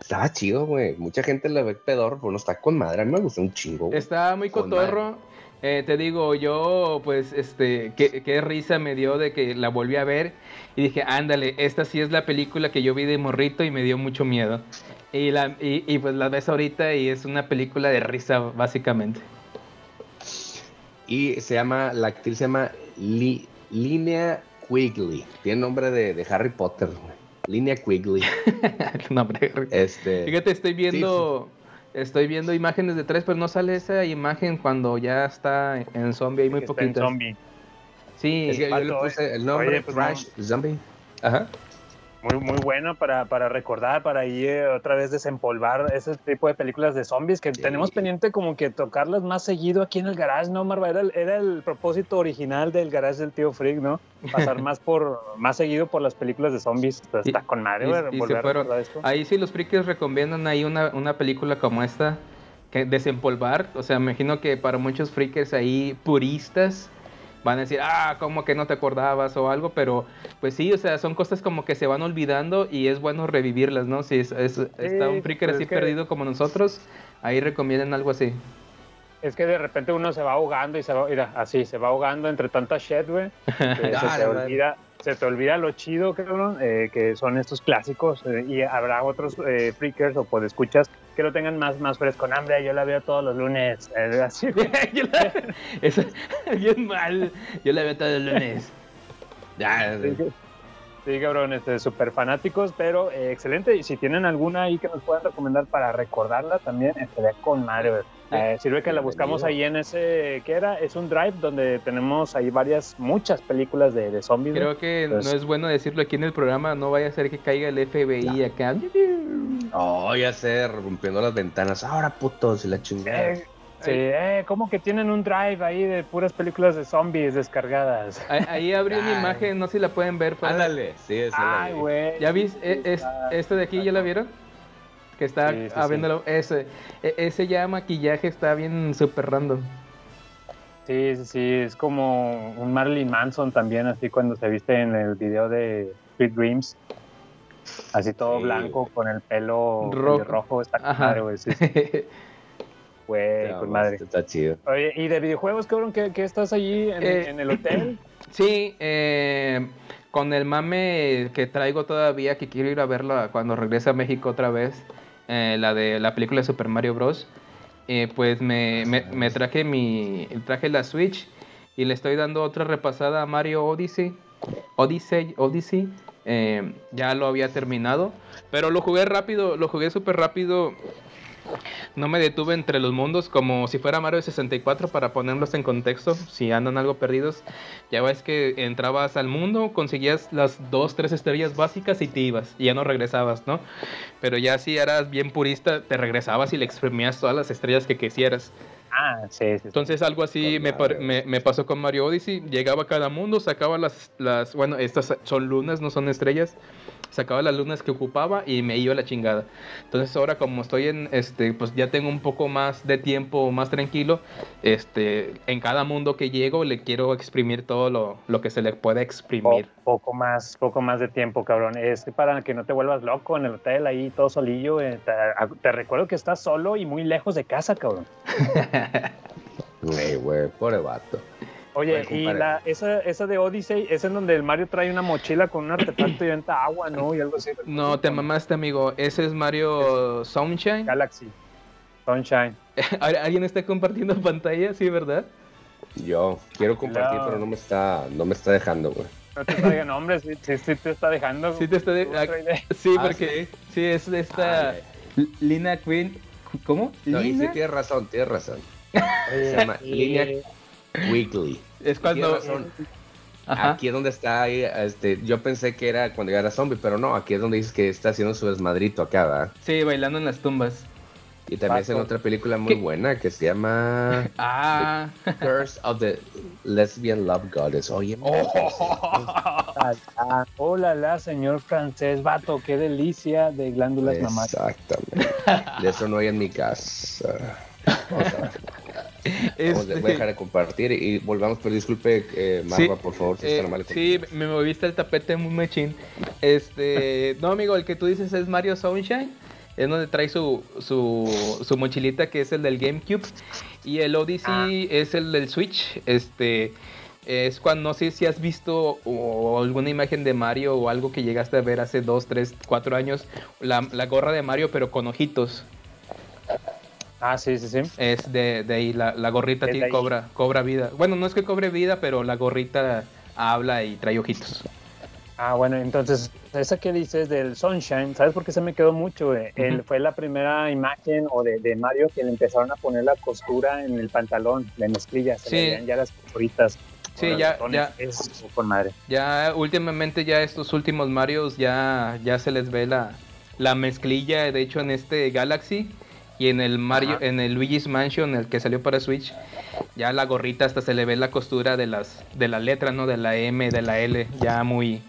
Estaba chido, güey. Mucha gente le ve pedor, pero no está con madre. A mí me gustó un chingo. güey. Está muy Con cotorro. Eh, te digo, yo, pues, este, qué, qué risa me dio de que la volví a ver y dije, ándale, esta sí es la película que yo vi de morrito y me dio mucho miedo. Y, la, y, y, pues la ves ahorita y es una película de risa, básicamente. Y se llama, la actriz se llama Li- Linnea Quigley. Tiene nombre de, de Harry Potter. Linnea Quigley. No, hombre, Este. Fíjate, estoy viendo, estoy viendo imágenes de tres, pero no sale esa imagen cuando ya está en zombie, hay muy está en poquitas. zombie. Sí, es que yo le puse el nombre oye, pues, Crash Zombie. Ajá. Muy, muy bueno para, para recordar, para ir eh, otra vez desempolvar ese tipo de películas de zombies que Sí. tenemos pendiente como que tocarlas más seguido aquí en el garage, ¿no, Marva? Era el, era el propósito original del garage del tío Freak, ¿no? Pasar más por más seguido por las películas de zombies. Está, Y- está con madre, y- güey, y se volver a fueron. recordar esto. Ahí sí los frikis recomiendan ahí una, una película como esta, que desempolvar. O sea, me imagino que para muchos frikis ahí puristas van a decir, ah, como que no te acordabas o algo, pero pues sí, o sea, son cosas como que se van olvidando y es bueno revivirlas, ¿no? Si es, es- está un friki pues así es que- perdido como nosotros, ahí recomiendan algo así. Es que de repente uno se va ahogando y se va, mira, así, se va ahogando entre tanta shit, güey. se, te olvida, se te olvida lo chido, cabrón, eh, que son estos clásicos. eh, y habrá otros eh, freakers o podescuchas que lo tengan más, más fresco. No, hombre, yo la veo todos los lunes. eh, así. Yo la- Eso, bien mal. Yo la veo todos los lunes. Sí, Sí, cabrón, este, súper fanáticos, pero eh, excelente. Y si tienen alguna ahí que nos puedan recomendar para recordarla también, estaría con madre. Eh, sirve que la buscamos ahí en ese, ¿qué era? Es un drive donde tenemos ahí varias, muchas películas de, de zombies. Creo que Pues- no es bueno decirlo aquí en el programa, no vaya a ser que caiga el FBI acá. Oh, ya sé, rompiendo las ventanas. Ahora putos y la chingada. Eh, sí, eh, ¿cómo que tienen un drive ahí de puras películas de zombies descargadas? Ahí, ahí abrí una imagen, no sé si la pueden ver. Ándale, sí, es Ay, güey. ¿Ya viste? E- es, Está- ¿Este de aquí ya la vieron? Que está Sí, sí, abriéndolo. Ese, e- ese ya maquillaje está bien súper random. Sí, sí, sí, es como un Marilyn Manson también, así cuando se viste en el video de Sweet Dreams. Así todo Sí, blanco con el pelo Rojo. rojo, está madre, güey. Sí, sí, güey, con madre. Está chido. Oye, ¿y de videojuegos, cabrón? ¿Qué, qué estás allí en, Eh, en el hotel? Sí, eh, con el mame que traigo todavía, que quiero ir a verla cuando regrese a México otra vez, eh, la de la película de Super Mario Bros. eh, pues me, me- me traje mi traje la Switch y le estoy dando otra repasada a Mario Odyssey, Odyssey, Odyssey. eh, ya lo había terminado. Pero lo jugué rápido, lo jugué súper rápido. No me detuve entre los mundos como si fuera Mario 64 para ponerlos en contexto, si andan algo perdidos. Ya ves que entrabas al mundo, conseguías las dos, tres estrellas básicas y te ibas, y ya no regresabas, ¿no? Pero ya si eras bien purista, te regresabas y le exprimías todas las estrellas que quisieras. Ah, sí, sí. sí. Entonces algo así me, par- me, me pasó con Mario Odyssey. Llegaba a cada mundo, sacaba las, las, bueno, estas son lunas, no son estrellas. Sacaba las lunas que ocupaba y me iba a la chingada. Entonces ahora como estoy en, este, pues ya tengo un poco más de tiempo, más tranquilo. Este, en cada mundo que llego le quiero exprimir todo lo, lo que se le pueda Po- exprimir. poco más, poco más de tiempo, cabrón. Es para que no te vuelvas loco en el hotel ahí todo solillo. eh, Te, te recuerdo que estás solo y muy lejos de casa, cabrón. Ey, güey, pobre vato. Oye, y la, esa, esa de Odyssey es en donde el Mario trae una mochila con un artefacto y venta agua, ¿no? Y algo así. No, te mamaste, amigo. Ese es Mario Sunshine. Galaxy. Sunshine. ¿Alguien está compartiendo pantalla? Sí, ¿verdad? Yo quiero compartir, No. pero no me está, no me está dejando, güey. No te traigan nombres, sí, sí, sí te está dejando. Sí te está de-. Sí, Ah, porque sí, es esta Ay, Lina Queen. ¿Cómo? No, y sí Lina. tienes razón, tienes razón. Se llama Línea Weekly. Es cuando. Ajá. Aquí es donde está este, yo pensé que era cuando era zombie, pero no, aquí es donde dices que está haciendo su desmadrito acá, ¿verdad? Sí, bailando en las tumbas. Y también es en otra película muy ¿Qué? buena que se llama Ah. Curse of the Lesbian Love Goddess. Oye, ah, hola, la señor francés, vato, qué delicia de glándulas mamás. Exactamente. De eso no hay en mi casa. Vamos a, vamos a- Este, voy a dejar de compartir y volvamos, pero disculpe, eh, Marva, Sí, por favor, si eh, está mal. sí, me moviste el tapete muy machín. Este, no, amigo, el que tú dices es Mario Sunshine. Es donde trae su, su, su mochilita que es el del GameCube. Y el Odyssey es el del Switch. Este es cuando no sé si has visto o alguna imagen de Mario o algo que llegaste a ver hace 2, 3, 4 años. La, la gorra de Mario, pero con ojitos. Ah, sí, sí, sí. Es de, de ahí, la, la gorrita de ahí. cobra, cobra vida. Bueno, no es que cobre vida, pero la gorrita habla y trae ojitos. Ah, bueno, entonces, esa que dices del Sunshine, ¿sabes por qué se me quedó mucho? Él fue la primera imagen o de, de Mario que le empezaron a poner la costura en el pantalón, la mezclilla, se le veían ya las costuritas. Sí, ya- ya. Es con madre. Ya últimamente ya estos últimos Marios ya, ya se les ve la, la mezclilla, de hecho en este Galaxy y en el Mario, Ajá. en el Luigi's Mansion, el que salió para Switch, ya la gorrita hasta se le ve la costura de las, de la letra, ¿no? De la M, de la L, ya muy,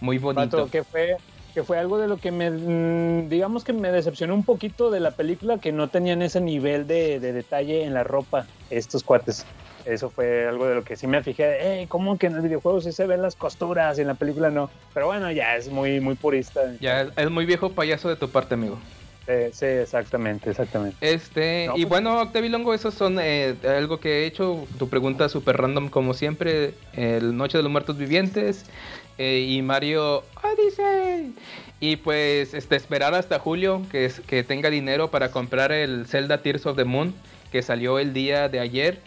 muy bonito. Que fue que fue algo de lo que me mm, digamos que me decepcionó un poquito de la película que no tenían ese nivel de, de detalle en la ropa estos cuates eso fue algo de lo que sí me fijé hey, cómo que en el videojuego sí se ven las costuras y en la película no pero bueno ya es muy muy purista Ya es, es muy viejo payaso de tu parte, amigo. Sí, sí, exactamente exactamente Este, No, y pues- bueno, Octavilongo, esos son eh, algo que he hecho. Tu pregunta súper random, como siempre: El Noche de los Muertos Vivientes eh, y Mario Odyssey. Y pues, este, esperar hasta julio que, es, que tenga dinero para comprar el Zelda Tears of the Moon, que salió el día de ayer.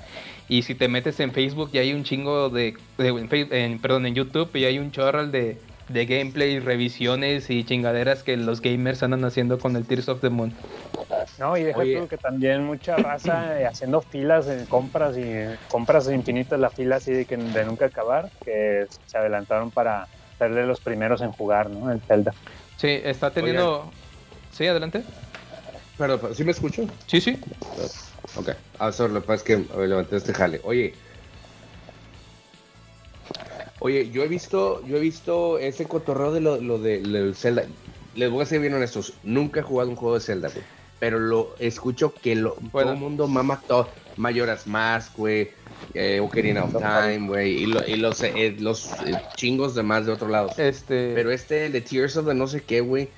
Y si te metes en Facebook, ya hay un chingo de. de- en Face- en- perdón, en YouTube, y hay un chorral de, de gameplay, revisiones y chingaderas que los gamers andan haciendo con el Tears of the Moon. no y deja tú que también mucha raza eh, haciendo filas en compras y eh, compras infinitas la fila así de que de nunca acabar que se adelantaron para ser de los primeros en jugar no el Zelda Sí, está teniendo. Sí, adelante. Perdón, ¿sí me escucho? Sí, sí. Ok. Ah, solo lo que pasa es que ver, levanté este jale. Oye. Oye, yo he visto, yo he visto ese cotorreo de lo, lo de lo del Zelda. Les voy a ser bien honestos, nunca he jugado un juego de Zelda, güey. Pero lo escucho que lo, Bueno. todo el mundo mama todo. Mayoras Mask, güey. Eh, Ocarina of Time, güey. Y, lo- y los, eh, los eh, chingos de más de otro lado. Este. Pero este, el de Tears of the no sé qué, güey.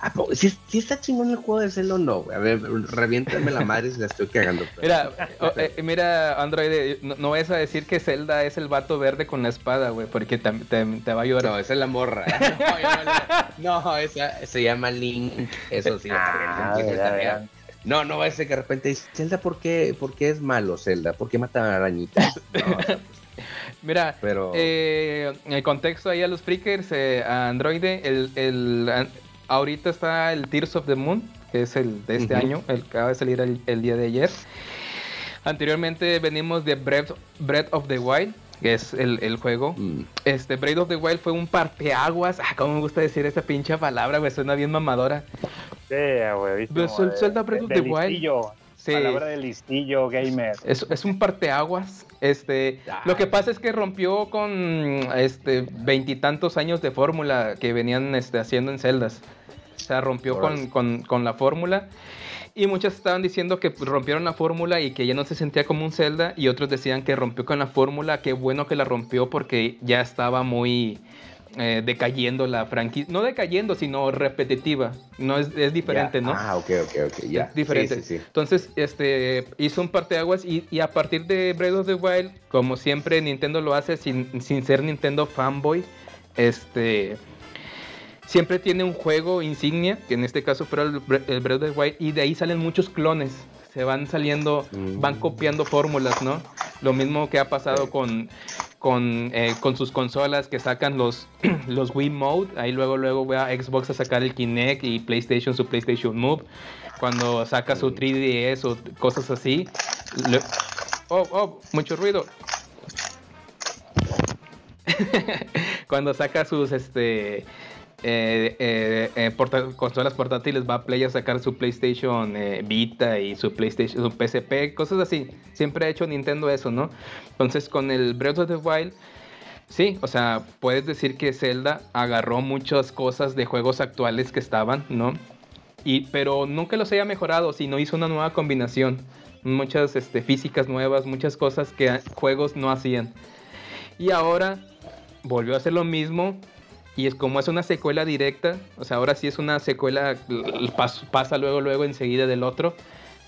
¿A poco- ¿Sí, sí está chingón el juego de Zelda o no, güey? A ver, reviéntame la madre si la estoy cagando. pero- Mira, oh, eh, mira, Android, eh, no, no vayas a decir que Zelda es el vato verde con la espada, güey, porque te, te- te va a ayudar. No, esa es la morra. No, yo no, esa se llama Link. Eso sí. Ah. No, no va a ser que de repente dice, Zelda, ¿por qué, ¿por qué es malo Zelda? ¿Por qué mata arañitas? No, o sea, pues, Mira, Pero- eh, el contexto ahí a los freakers, eh, a Android, el, ahorita está el Tears of the Moon, que es el de este año, el que acaba de salir el, el día de ayer. Anteriormente venimos de Breath, Breath of the Wild, que es el, el juego. Mm. Este Breath of the Wild fue un parteaguas. Ah, cómo me gusta decir esa pinche palabra, güey, suena bien mamadora. Sí, güey. Pues el Zelda Breath of the Wild. Sí. Palabra de listillo, gamer. Es, es un parteaguas. Este, lo que pasa es que rompió con este veintitantos años de fórmula que venían este, haciendo en celdas. O sea, rompió con, con- con la fórmula. Y muchos estaban diciendo que rompieron la fórmula y que ya no se sentía como un Zelda. Y otros decían que rompió con la fórmula. Qué bueno que la rompió porque ya estaba muy eh, decayendo la franquicia. No decayendo, sino repetitiva. No es, es diferente. ¿no? Ah, ok, ok, ok, ya. Es diferente. Sí, sí, sí. Entonces, este, hizo un parteaguas y, y a partir de Breath of the Wild, como siempre Nintendo lo hace sin, sin ser Nintendo fanboy, este, siempre tiene un juego insignia, que en este caso fue el, el Breath of the Wild, y de ahí salen muchos clones. Se van saliendo, Mm. van copiando fórmulas, ¿no? Lo mismo que ha pasado con, con, eh, con sus consolas que sacan los, los Wii Mode. Ahí luego, luego voy a Xbox a sacar el Kinect y PlayStation su PlayStation Move. Cuando saca su 3DS o cosas así. le- Oh, oh, mucho ruido. Cuando saca sus este eh, eh, eh, portátiles va a Play a sacar su PlayStation eh, Vita y su PlayStation su PSP, cosas así. Siempre ha hecho Nintendo eso, ¿no? Entonces con el Breath of the Wild Sí, o sea, puedes decir que Zelda agarró muchas cosas de juegos actuales que estaban, ¿no? Y, pero nunca los haya mejorado, sino hizo una nueva combinación. Muchas este, físicas nuevas, muchas cosas que juegos no hacían. Y ahora volvió a hacer lo mismo. Y es como es una secuela directa, o sea, ahora sí es una secuela, pas- pasa luego, luego enseguida del otro.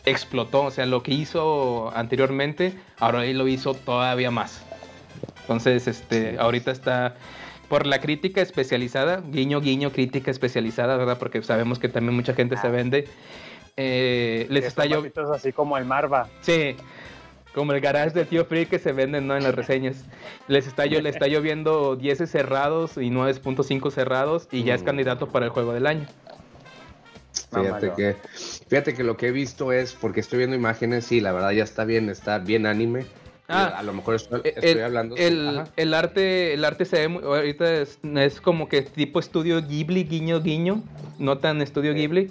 Explotó, o sea, lo que hizo anteriormente, ahora él lo hizo todavía más. Entonces, este, ahorita está por la crítica especializada, guiño, guiño, crítica especializada, ¿verdad? Porque sabemos que también mucha gente se vende. Eh, les está yo... así como el Marva. Sí, como el garage del tío Free que se venden, ¿no? En las reseñas. Les está, yo, le está lloviendo 10 cerrados y 9.5 cerrados y ya es Mm. candidato para el juego del año. Fíjate que, fíjate que lo que he visto es, porque estoy viendo imágenes, sí, la verdad ya está bien, está bien anime. Ah, a lo mejor estoy, El, estoy hablando. el, el arte, el arte se ve muy- ahorita es, es como que tipo estudio Ghibli, guiño, guiño, no tan estudio Ghibli,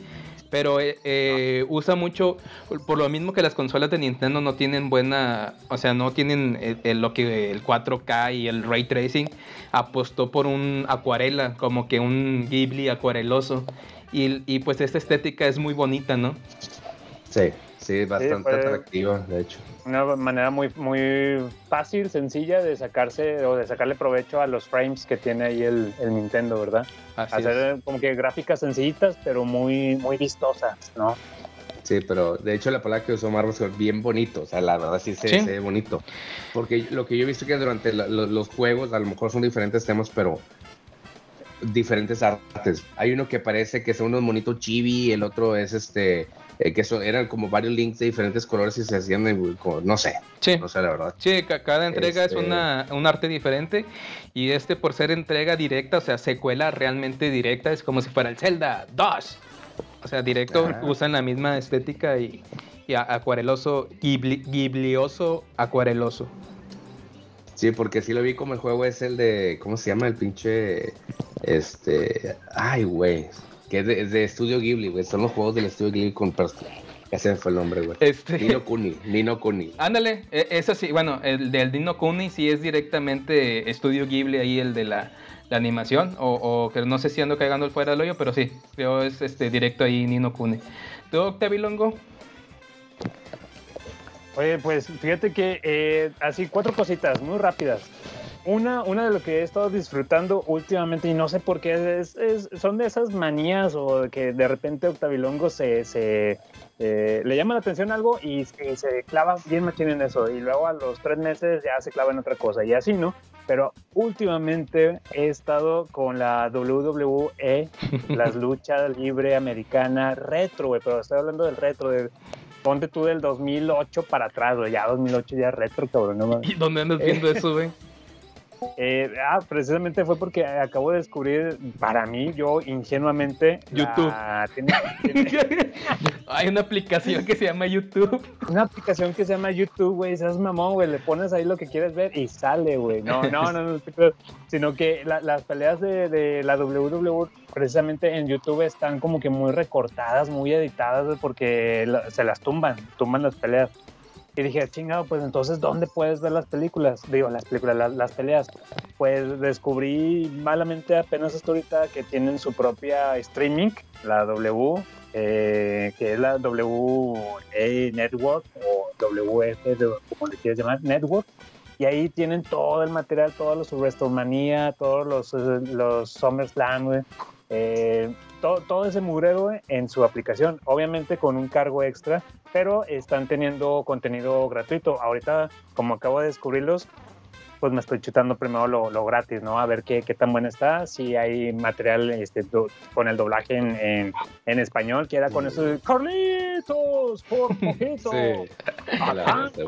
pero eh, eh, usa mucho, por lo mismo que las consolas de Nintendo no tienen buena, o sea, no tienen el- el- lo que el 4K y el ray tracing, apostó por un acuarela, como que un Ghibli acuareloso, y, y pues esta estética es muy bonita, ¿no? Sí, sí, bastante fue- atractiva, de hecho. Una manera muy, muy fácil, sencilla de sacarse o de sacarle provecho a los frames que tiene ahí el, el Nintendo, ¿verdad? Así es. Hacer como que gráficas sencillitas, pero muy, muy vistosas, ¿no? Sí, pero de hecho la palabra que usó Marvel fue bien bonito, o sea, la verdad sí se, Sí. se ve bonito. Porque lo que yo he visto que durante la- los juegos, a lo mejor son diferentes temas, pero diferentes artes. Hay uno que parece que son unos monitos chibi, el otro es este, eh, que son, eran como varios links de diferentes colores y se hacían, de- como- no sé, Sí. no sé la verdad. Sí, ca- cada entrega Este- es una, un arte diferente y este por ser entrega directa, o sea, secuela realmente directa, es como si fuera el Zelda 2. O sea, directo, usan la misma estética y, y acuareloso, ghibli- ghiblioso, acuareloso. Sí, porque sí lo vi como el juego es el de, ¿cómo se llama? El pinche, este, ay, güey, que es de, es de Estudio Ghibli, güey, son los juegos del Estudio Ghibli con pers- Ese fue el nombre, güey. Este, Nino Kuni, Nino Kuni. ándale, e- eso sí, bueno, el del Dino Kuni sí es directamente Estudio Ghibli ahí, el de la, la animación, o, o que no sé si ando cagando el fuera del hoyo, pero sí, creo es este directo ahí Nino Kuni. ¿Tú, Octavilongo? Oye, pues fíjate que eh, así cuatro cositas muy rápidas. Una, una de lo que he estado disfrutando últimamente y no sé por qué es, es- son de esas manías o de que de repente Octavilongo se, se eh, le llama la atención algo y, y se clava bien machín en eso y luego a los tres meses ya se clava en otra cosa y así, ¿no? Pero últimamente he estado con la WWE, las luchas libre americana retro, güey, pero estoy hablando del retro, de ponte tú del 2008 para atrás, güey. Ya 2008 ya retro, cabrón. No mames. ¿Y dónde andas viendo eso, güey? Eh, ah, precisamente fue porque acabo de descubrir, para mí, yo ingenuamente, YouTube. la- tiene- tiene Hay una aplicación que se llama YouTube. una aplicación que se llama YouTube, güey, seas mamón, güey, le pones ahí lo que quieres ver y sale, güey. No, no, no, no, te creo. sino que la- las peleas de, de la WWE precisamente en YouTube están como que muy recortadas, muy editadas, porque la- se las tumban, tumban las peleas. Y dije, chingado, pues entonces, ¿dónde puedes ver las películas? Digo, las películas, las, peleas. Pues descubrí malamente apenas hasta ahorita que tienen su propia streaming, la W, eh, que es la WA Network o WF, como le quieres llamar, Network. Y ahí tienen todo el material, todos los WrestleMania, todos los, eh, los SummerSlam. Eh, todo, todo ese mugrero en su aplicación, obviamente con un cargo extra, pero están teniendo contenido gratuito. Ahorita, como acabo de descubrirlos, pues me estoy chutando primero lo, lo gratis, ¿no? A ver qué, qué tan bueno está, si hay material este, do- con el doblaje en, en, en español, que era con eso de Carlitos, por poquito. Sí.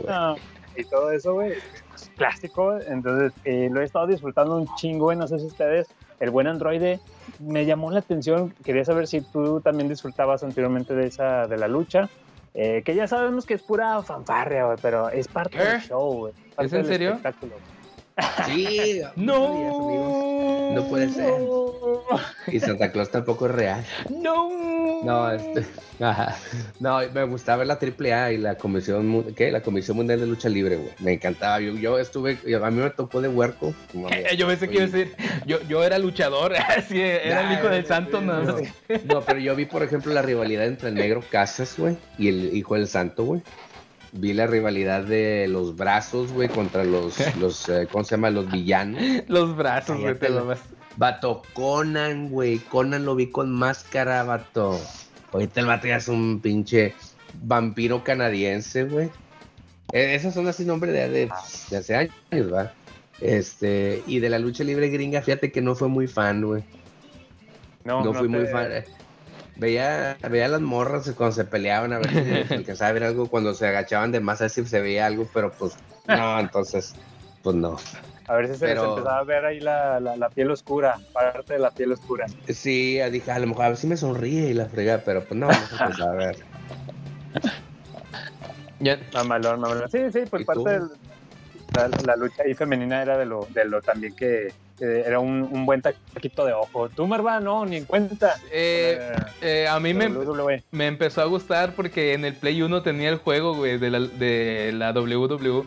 Ah, y todo eso, güey, clásico. Entonces, eh, lo he estado disfrutando un chingo. No sé si ustedes, el buen androide, me llamó la atención. Quería saber si tú también disfrutabas anteriormente de esa, de la lucha. Eh, que ya sabemos que es pura fanfarria, güey, pero es parte ¿Qué? del show, güey. parte ¿Es en del serio? espectáculo. Sí, no. No puede ser. Y Santa Claus tampoco es real. No. No, este, no, me gustaba ver la AAA y la Comisión, ¿qué? La Comisión Mundial de Lucha Libre, güey. Me encantaba. Yo, yo estuve, a mí me tocó de huerco. Eh, yo pensé que iba a decir, yo, yo era luchador, así, era el hijo del santo, no. No, no, pero yo vi, por ejemplo, la rivalidad entre el negro Casas, güey, y el hijo del santo, güey. Vi la rivalidad de los brazos, güey, contra los, los eh, ¿cómo se llama? Los villanos. Los brazos, güey, te lo vas. Vato, Conan, güey. Conan lo vi con máscara, vato. Ahorita el vato ya es un pinche vampiro canadiense, güey. Eh, esos son así nombres de, de, de hace años, ¿va? Este, y de la lucha libre gringa, fíjate que no fue muy fan, güey. No, No, fui te- muy fan. Veía, veía las morras cuando se peleaban, a ver si alcanzaba a ver algo, cuando se agachaban de más, a ver si se veía algo, pero pues no, entonces, pues no. A ver si se les empezaba a ver ahí la, la, la piel oscura, parte de la piel oscura. Sí, dije, a lo mejor a ver si me sonríe y la frega, pero pues no, no se empezaba a ver. Mamalón, mamalón. Sí, sí, pues ¿Y parte de la, la lucha ahí femenina era de lo, de lo también que, que era un, un buen taquito de ojo. Tú, Marva, no, ni en cuenta. eh, eh, a mí me, WWE. me empezó a gustar porque en el Play 1 tenía el juego, güey, de la, de la WWE.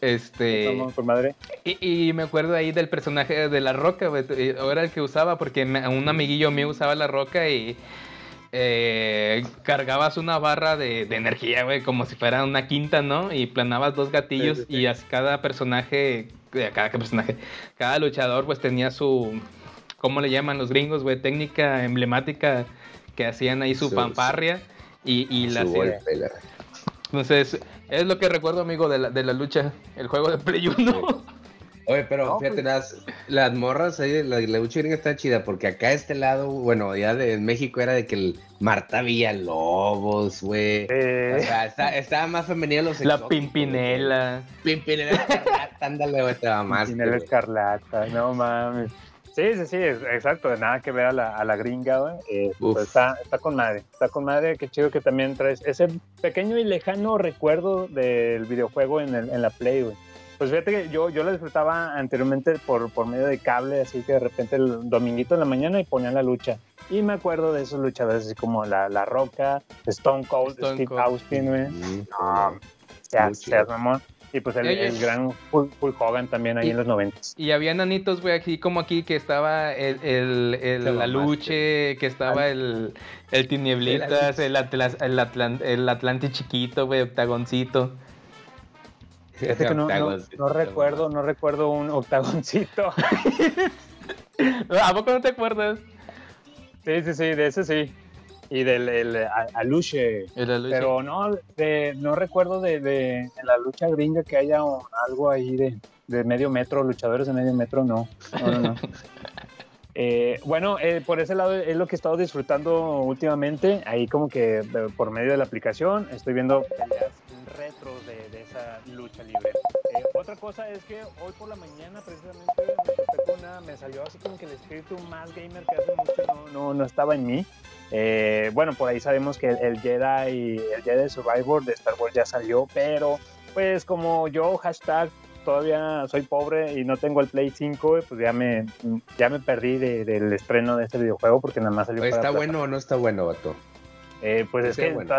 Este. Por madre. Y, y me acuerdo ahí del personaje de la roca, güey. eh, Era el que usaba porque un amiguillo mío usaba la roca y eh, cargabas una barra de, de energía, güey, como si fuera una quinta, ¿no? Y planabas dos gatillos Sí, sí, sí. y a cada personaje, eh, cada personaje, cada luchador pues tenía su, ¿cómo le llaman los gringos, güey? Técnica emblemática que hacían ahí su Su- fanfarria y, y la Su golpe, la- Entonces, es lo que recuerdo, amigo, de la, de la lucha, el juego de Play 1. Oye, pero No, fíjate, pues- las, las morras ahí, la, la lucha gringa está chida, porque acá este lado, bueno, ya de en México era de que el Marta Villalobos, güey. O Eh, sea, está- estaba más femenina los la exóticos, Pimpinela. Pimpinela Escarlata, ándale, güey, te va más. el escarlata, no mames. Sí, sí, sí, es- exacto, nada que ver a la, a la gringa, güey. Eh, pues está, está con madre, está con madre, qué chido que también traes ese pequeño y lejano recuerdo del videojuego en, el- en la Play, güey. Pues fíjate que yo, yo lo disfrutaba anteriormente por, por medio de cable, así que de repente el dominguito en la mañana y ponían la lucha. Y me acuerdo de esos luchadores así como La, la Roca, Stone Cold, Stone Steve Cold. Austin, güey. Mm, No, seas, mamón. Y pues el, el gran Hulk, Hogan también ahí Y- en los noventas. Y había nanitos, güey, aquí como aquí, que estaba el, el, el la luche, que estaba el, el Tiniebletas, el, Atlas, el, Atlan- el Atlante chiquito, güey, Octagoncito. Fíjate que no, no- Octagoncito, no recuerdo, no recuerdo un octagoncito. ¿A poco no te acuerdas? Sí, sí, sí, de ese sí. Y del el, Aluche. El. Pero no, de, no recuerdo de, la lucha gringa que haya un- algo ahí de, de medio metro, luchadores de medio metro, no. No, no, no. Eh, bueno, eh, por ese lado es lo que he estado disfrutando últimamente, ahí como que eh, por medio de la aplicación estoy viendo peleas lucha libre. Eh, otra cosa es que hoy por la mañana precisamente me, con una- me salió así como que el espíritu más gamer que hace mucho no, no, no estaba en mí. Eh, bueno, por ahí sabemos que el, el Jedi, el Jedi Survivor de Star Wars ya salió, pero pues como yo, hashtag, todavía soy pobre y no tengo el Play 5, pues ya me, ya me perdí de- del estreno de este videojuego porque nada más salió Oye, para ¿Está plata- bueno o no está bueno, vato? eh, pues es que bueno.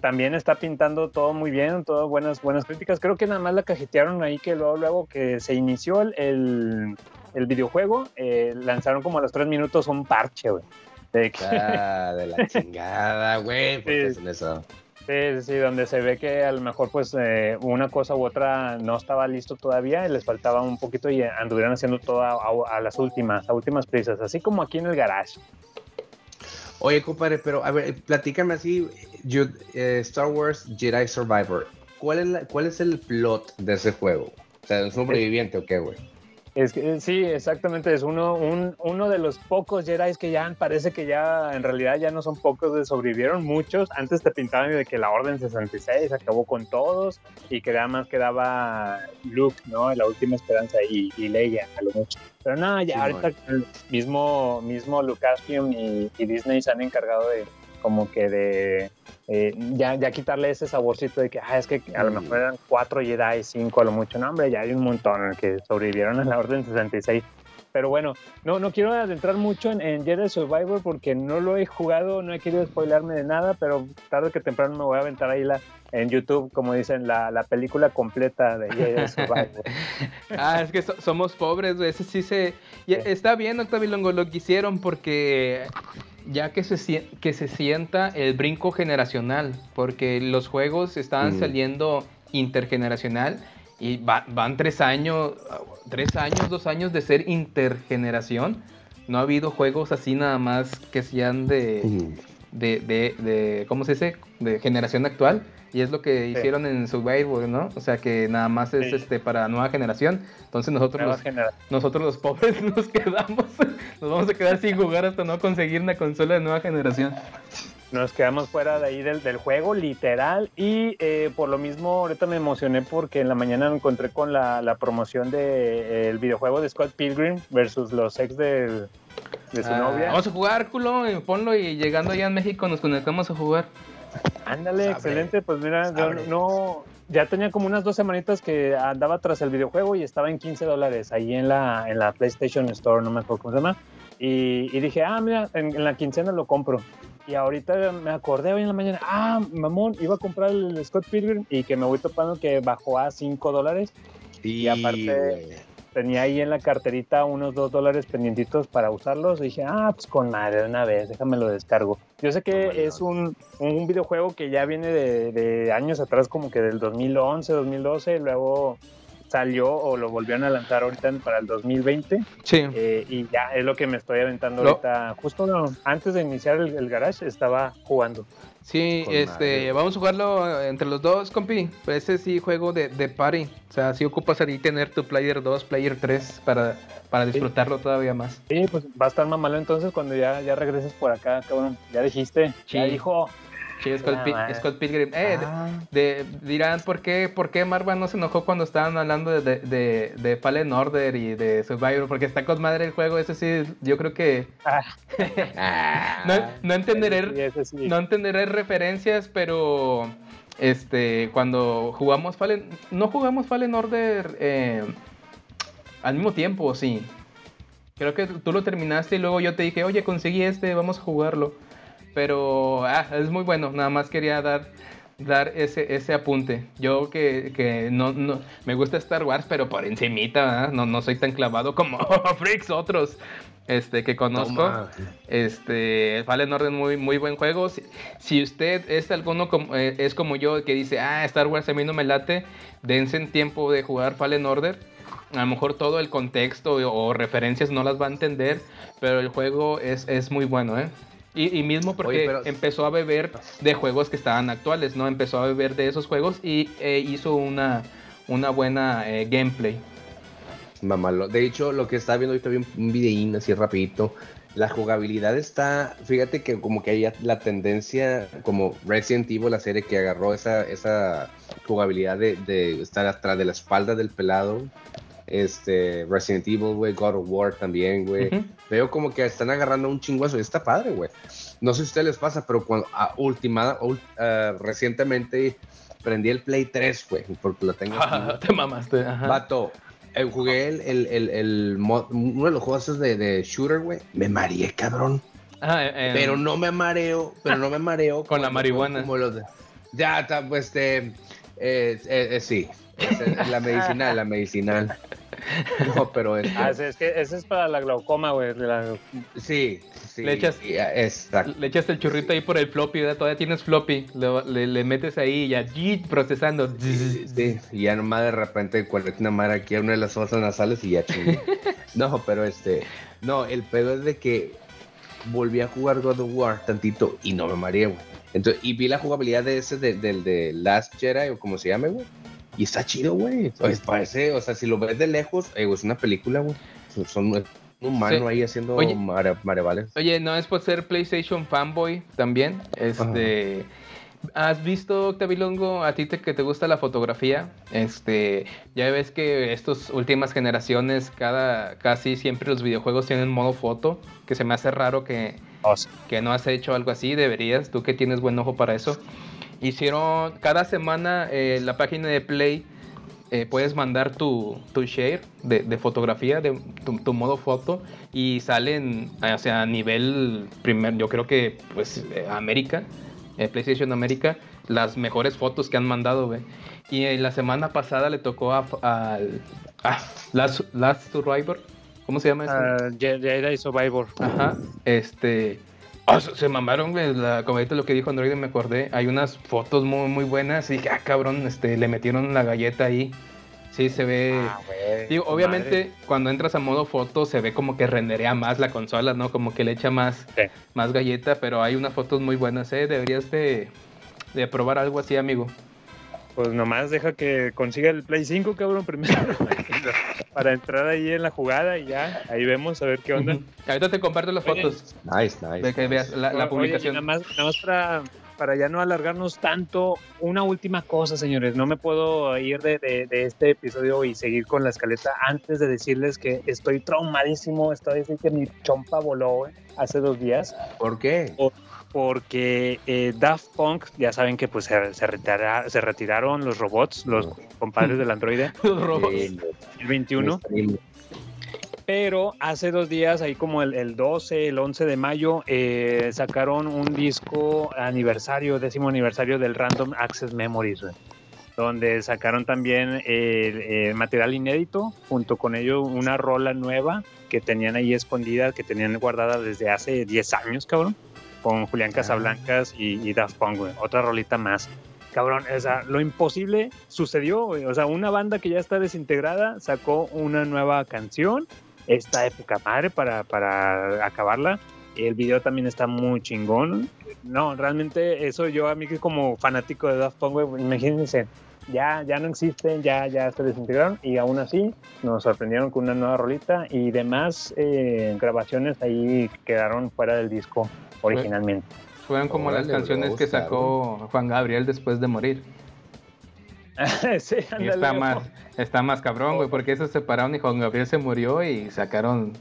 Ta- también está pintando todo muy bien, todas buenas, buenas críticas. Creo que nada más la cajetearon ahí que luego, luego que se inició el, el, el videojuego, eh, lanzaron como a los tres minutos un parche, güey. De que- Ah, de la chingada, güey. ¿Por qué Sí. hacen eso? Sí, sí, donde se ve que a lo mejor pues eh, una cosa u otra no estaba listo todavía y les faltaba un poquito y anduvieron haciendo todo a, a- a las últimas, a últimas prisas, así como aquí en el garage. Oye, compadre, pero a ver, platícame así, yo- eh, Star Wars Jedi Survivor. ¿Cuál es, la- ¿Cuál es el plot de ese juego? O sea, ¿un sobreviviente o qué, güey? Es que, sí, exactamente, es uno, un- uno de los pocos Jedi que ya parece que ya en realidad ya no son pocos, sobrevivieron muchos. Antes te pintaban de que la Orden 66 acabó con todos y que nada más quedaba Luke, ¿no? La última esperanza y, y Leia, a lo mucho. Pero no, ya Sí, ahorita mismo, mismo Lucasfilm y, y Disney se han encargado de como que de eh, ya, ya quitarle ese saborcito de que ah, es que a lo Mm. mejor eran cuatro Jedi, cinco a lo mucho, no hombre, ya hay un montón que sobrevivieron a la Orden 66. Pero bueno, no, no quiero adentrar mucho en, en Jedi Survivor porque no lo he jugado, no he querido spoilarme de nada, pero tarde que temprano me voy a aventar ahí la, en YouTube, como dicen, la, la película completa de Jedi Survivor. Ah, es que so- somos pobres, güey. Ese sí se. y está bien, Octavio Longo, lo que hicieron porque ya que se, que se sienta el brinco generacional, porque los juegos estaban Mm. saliendo intergeneracional y va- van tres años, tres años, dos años de ser intergeneración. No ha habido juegos así nada más que sean de, de, de, de- ¿cómo se dice? De generación actual. Y es lo que Sí. hicieron en Survivor, ¿no? O sea que nada más es Sí. este para nueva generación. Entonces nosotros los, generación. nosotros los pobres nos quedamos, nos vamos a quedar sin jugar hasta no conseguir una consola de nueva generación. Nos quedamos fuera de ahí del, del juego, literal. Y eh, por lo mismo, ahorita me emocioné porque en la mañana me encontré con la, la promoción del videojuego de Scott Pilgrim versus los ex del- de su Ah, novia. Vamos a jugar, culo, eh, ponlo y llegando allá en México nos conectamos a jugar. Ándale, Sabre. excelente. Pues mira, yo no. Ya tenía como unas dos semanitas que andaba tras el videojuego y estaba en 15 dólares ahí en la, en la PlayStation Store, no me acuerdo cómo se llama. Y, y dije, ah, mira, en, en la quincena lo compro. Y ahorita me acordé hoy en la mañana, ah, mamón, iba a comprar el Scott Pilgrim y que me voy topando que bajó a 5 dólares. Y, aparte-. Tenía ahí en la carterita unos 2 dólares pendientitos para usarlos. Y dije, ah, pues con madre de una vez, déjame lo descargo. Yo sé que es un, un videojuego que ya viene de, de años atrás, como que del 2011, 2012, luego salió o lo volvieron a lanzar ahorita para el 2020 Sí. eh, y ya es lo que me estoy aventando Lo- ahorita. Justo no, antes de iniciar el, el garage estaba jugando. Sí, Con este, madre. vamos a jugarlo entre los dos, compi. Pero ese sí juego de, de party. O sea, sí ocupas ahí tener tu player 2, player 3 para, para disfrutarlo todavía más. Sí, pues va a estar mamalo entonces cuando ya, ya regreses por acá, cabrón. Ya dijiste, ya Sí. dijo. Sí, Scott, Ah. Scott Pilgrim. Eh, Ah. de- dirán, ¿por qué, ¿por qué Marva no se enojó cuando estaban hablando de, de, Fallen Order y de Survivor? Porque está con madre el juego, ese sí, yo creo que Ah, Ah, no, no entenderé, sí, sí. no entenderé referencias, pero este cuando jugamos Fallen, no jugamos Fallen Order eh, al mismo tiempo, sí. Creo que tú lo terminaste y luego yo te dije, oye, conseguí este, vamos a jugarlo. Pero ah, es muy bueno, nada más quería dar, dar ese, ese apunte. Yo que, que no, no me gusta Star Wars, pero por encimita, no, no soy tan clavado como freaks otros este, que conozco. toma. Este, Fallen Order muy, muy buen juego. Si, si usted es alguno como, eh, es como yo que dice, ah, Star Wars a mí no me late, dense en tiempo de jugar Fallen Order. A lo mejor todo el contexto o, o referencias no las va a entender, pero el juego es, es muy bueno, ¿eh? Y, y mismo porque Oye, pero- empezó a beber de juegos que estaban actuales, ¿no? Empezó a beber de esos juegos y eh, hizo una, una buena eh, gameplay. Mamalo. De hecho, lo que estaba viendo ahorita vi un, un videín así rapidito. La jugabilidad está, fíjate que como que hay la tendencia, como Resident Evil, la serie que agarró esa, esa jugabilidad de, de estar atrás de la espalda del pelado. Este, Resident Evil, güey, God of War también, güey. Ujú. Veo como que están agarrando un chinguazo y está padre, güey. No sé si a ustedes les pasa, pero cuando, a última, ul- ah, recientemente prendí el Play 3, güey, porque lo tengo aquí, Te mamaste. Ajá. Vato, eh, jugué el, el, el, el mod- uno de los juegos de, de shooter, güey. Me mareé, cabrón. Ah, eh, eh, Pero no me mareo, pero no me mareo. Con la marihuana. Como los de- Ya, pues, este, eh, eh, sí. La medicinal, la medicinal. No, pero este, Ah, sí, es que ese es para la glaucoma, güey. la- sí, sí. Le echas- sí, exacto. Le echas el churrito ahí por el floppy, ¿verdad? Todavía tienes floppy. Le, le- le metes ahí y ya procesando. Sí, sí, y ya nomás de repente cuando una madre aquí a una de las fosas nasales y ya chingue. No, pero este, no, el pedo es de que volví a jugar God of War tantito y no me mareé, güey. Entonces, y vi la jugabilidad de ese de- del de Last Jedi o como se llame, güey. Y está chido, güey. Pues parece, o sea, si lo ves de lejos, eh, es una película, güey. Son, un humano Sí. ahí haciendo Oye. mare- marevales. Oye, no es por ser PlayStation fanboy también. Este. ¿Has visto, Octavilongo, a ti te, que te gusta la fotografía? Este, ya ves que estas últimas generaciones, cada, casi siempre los videojuegos tienen modo foto, que se me hace raro que, Oh, sí. que no has hecho algo así, deberías, tú que tienes buen ojo para eso. Hicieron cada semana eh, la página de Play, eh, puedes mandar tu, tu share de, de fotografía, de tu, tu modo foto, y salen, o sea, a nivel primer, yo creo que, pues, eh, América, eh, PlayStation América, las mejores fotos que han mandado, güey. Y eh, la semana pasada le tocó a, al ah, Last, Last Survivor, ¿cómo se llama? Ah, Je- Jedi Survivor. Ajá, este. Ah, se se mamaron, güey. La, como ahorita lo que dijo Android, me acordé. Hay unas fotos muy, muy buenas. Y dije, ah, cabrón, este, le metieron la galleta ahí. Sí, se ve. Ah, güey, Digo, obviamente, madre. cuando entras a modo foto, se ve como que renderea más la consola, ¿no? Como que le echa más, Sí. más galleta. Pero hay unas fotos muy buenas, ¿eh? Deberías de, de probar algo así, amigo. Pues nomás deja que consiga el Play 5, cabrón, primero. para entrar ahí en la jugada y ya, ahí vemos a ver qué onda. Ahorita te comparto las Oye, fotos. Nice, nice. De que veas la, la Oye, publicación. nada más, nada más para, para ya no alargarnos tanto, una última cosa, señores. No me puedo ir de, de- de este episodio y seguir con la escaleta antes de decirles que estoy traumadísimo. Estoy así que mi chompa voló hace dos días. ¿Por qué? Porque eh, Daft Punk, ya saben que pues se, se retira- se retiraron los robots, los compadres del androide, Los robots. El 21. sí. Pero hace dos días, ahí como el, el 12, el 11 de mayo, eh, sacaron un disco aniversario, décimo aniversario del Random Access Memories, güey, donde sacaron también el, eh, material inédito, junto con ello una rola nueva que tenían ahí escondida, que tenían guardada desde hace 10 años, cabrón, con Julián Casablancas y, y Daft Punk, güey, otra rolita más. Cabrón, o sea, lo imposible sucedió, güey. O sea, una banda que ya está desintegrada sacó una nueva canción esta época madre para, para acabarla. El video también está muy chingón. No, realmente eso yo a mí que como fanático de Daft Punk, güey, imagínense, ya, ya no existen, ya, ya se desintegraron y aún así nos sorprendieron con una nueva rolita y demás eh, grabaciones ahí quedaron fuera del disco originalmente. Fueron como las canciones que sacó Juan Gabriel después de morir. sí, Y está ¿no? más, está más cabrón, güey, porque esos se separaron y Juan Gabriel se murió y sacaron.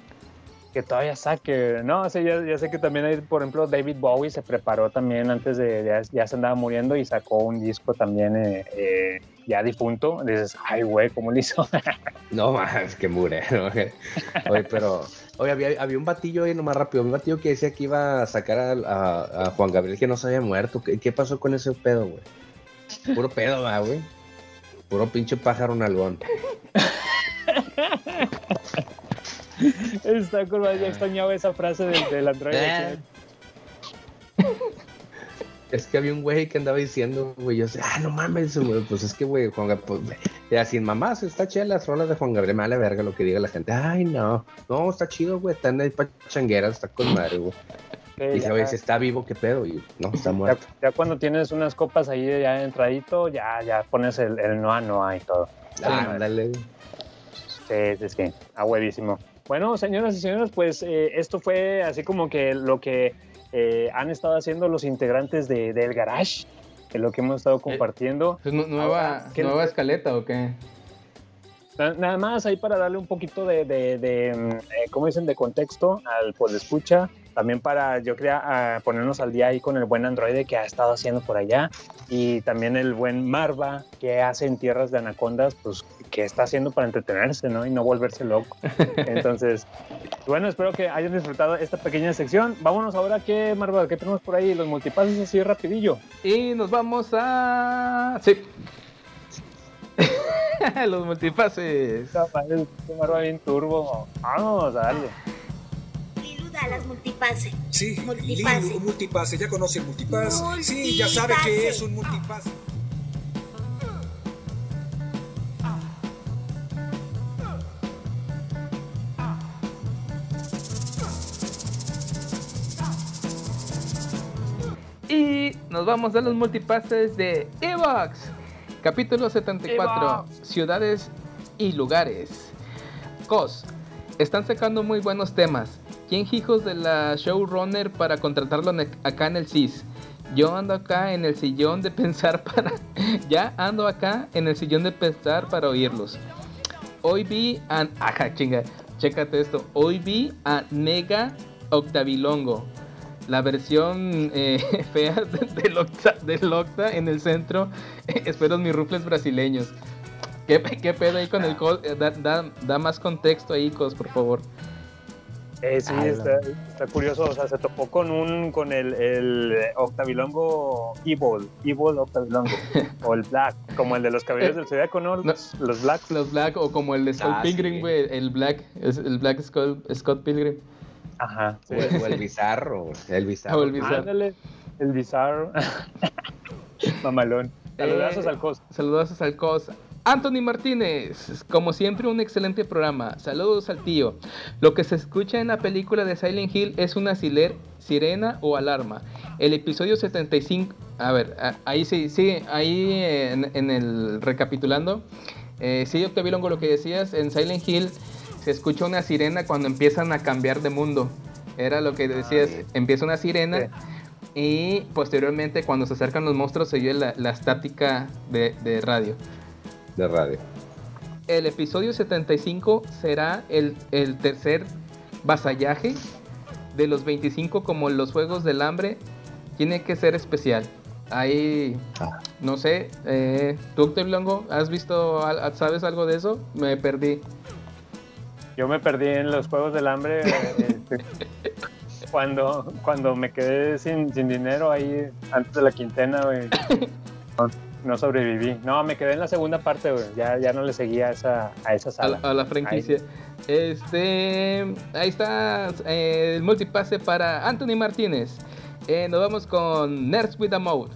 que todavía saque. No, sí, ya, ya sé que también hay, por ejemplo, David Bowie se preparó también antes de, ya, ya se andaba muriendo y sacó un disco también eh, eh, ya difunto. Dices, ay, güey, ¿cómo lo hizo? No más, que murero. güey. Oye, pero. Oye, había, había un batillo ahí nomás rápido. Un batillo que decía que iba a sacar a, a- a Juan Gabriel que no se había muerto. ¿Qué, qué pasó con ese pedo, güey? Puro pedo, ¿verdad, güey. Puro pinche pájaro nalgón. Está como ya extrañaba esa frase del, del Android. Es que había un güey que andaba diciendo, güey, yo sé, ah, no mames, güey, pues es que, güey, Juan Gabriel, pues, y así, mamás, está chida las rolas de Juan Gabriel, me vale verga lo que diga la gente, ay, no, no, está chido, güey, están ahí pachangueras, está con madre, güey. Sí, Dije, ya, oye, si está vivo, ¿qué pedo? Y no, está ya- muerto. ya cuando tienes unas copas ahí ya entradito, ya, ya pones el, el Noa Noa y todo. Ah, Ándale. Sí, es que a huevísimo. Bueno, señoras y señores, pues eh, esto fue así como que lo que eh, han estado haciendo los integrantes de, del Garage, de lo que hemos estado compartiendo. Pues, nu- nueva, Ahora, ¿qué nueva escaleta o qué? Na- Nada más ahí para darle un poquito de, de, de, mm, eh, ¿cómo dicen?, de contexto al pues escucha. También para, yo quería ah, ponernos al día ahí con el buen androide que ha estado haciendo por allá. Y también el buen Marva que hace en Tierras de Anacondas, pues que está haciendo para entretenerse, ¿no? Y no volverse loco. Entonces, bueno, espero que hayan disfrutado esta pequeña sección. Vámonos ahora, ¿qué, Marva? ¿Qué tenemos por ahí? Los multipases así rapidillo. Y nos vamos a... Sí. Los multipases. Marva bien turbo. Vamos a darle. Da las multipase. Sí, Multipase. Lilu, multipase, ya conoce el multipass. Sí, ya sabe Multipase. que es un multipase. Nos vamos a los multipases de Evox. Capítulo 74. Ciudades y lugares. Cos. Están sacando muy buenos temas. ¿Quién hijos de la showrunner para contratarlo en- acá en el CIS? Yo ando acá en el sillón de pensar para... ya ando acá en el sillón de pensar para oírlos. Hoy vi a... Ajá, chinga. Chécate esto. Hoy vi a Nega Octavilongo. La versión eh, fea de- del Octa, del Octa en el centro. espero mis rufles brasileños. ¿Qué, qué pedo ahí con el cos? Eh, Da, da- da más contexto ahí, cos, por favor. Eh, sí, Ah, está, está curioso, o sea, se topó con un, con el, el Octavilongo Evil, Evil Octavilongo, o el Black, como el de los caballeros del Zodiaco, ¿no? Los, los Black. Los Black, o como el de Scott Ah, Pilgrim, sí. güey. El Black, el Black Scott, Scott Pilgrim. Ajá. O el, o el bizarro, el bizarro. O el bizarro. Ándale, el bizarro. Mamalón. Saludazos Eh, al cos. Saludos al COS. Anthony Martínez, como siempre un excelente programa. Saludos al tío. Lo que se escucha en la película de Silent Hill es una siler- sirena o alarma. El episodio 75, a ver, a- ahí sí, sí, ahí en, en el recapitulando. Eh, sí, Octavilongo, lo que decías, en Silent Hill se escucha una sirena cuando empiezan a cambiar de mundo. Era lo que decías, empieza una sirena. Sí. Y posteriormente, cuando se acercan los monstruos, se oye la, la estática de, de radio. De radio. El episodio 75 será el, el tercer vasallaje de los 25 como los Juegos del Hambre. Tiene que ser especial. Ahí, Ah. no sé, eh, tú, Octavio Longo, ¿has visto, sabes algo de eso? Me perdí. Yo me perdí en los Juegos del Hambre eh, este, cuando, cuando me quedé sin, sin dinero ahí antes de la quincena, güey. No, no sobreviví. No, me quedé en la segunda parte, güey. Ya, ya no le seguía a esa, a esa a, sala. la- a la franquicia. Este, ahí está eh, el multipase para Anthony Martínez. Eh, nos vamos con Nerds with a Mode.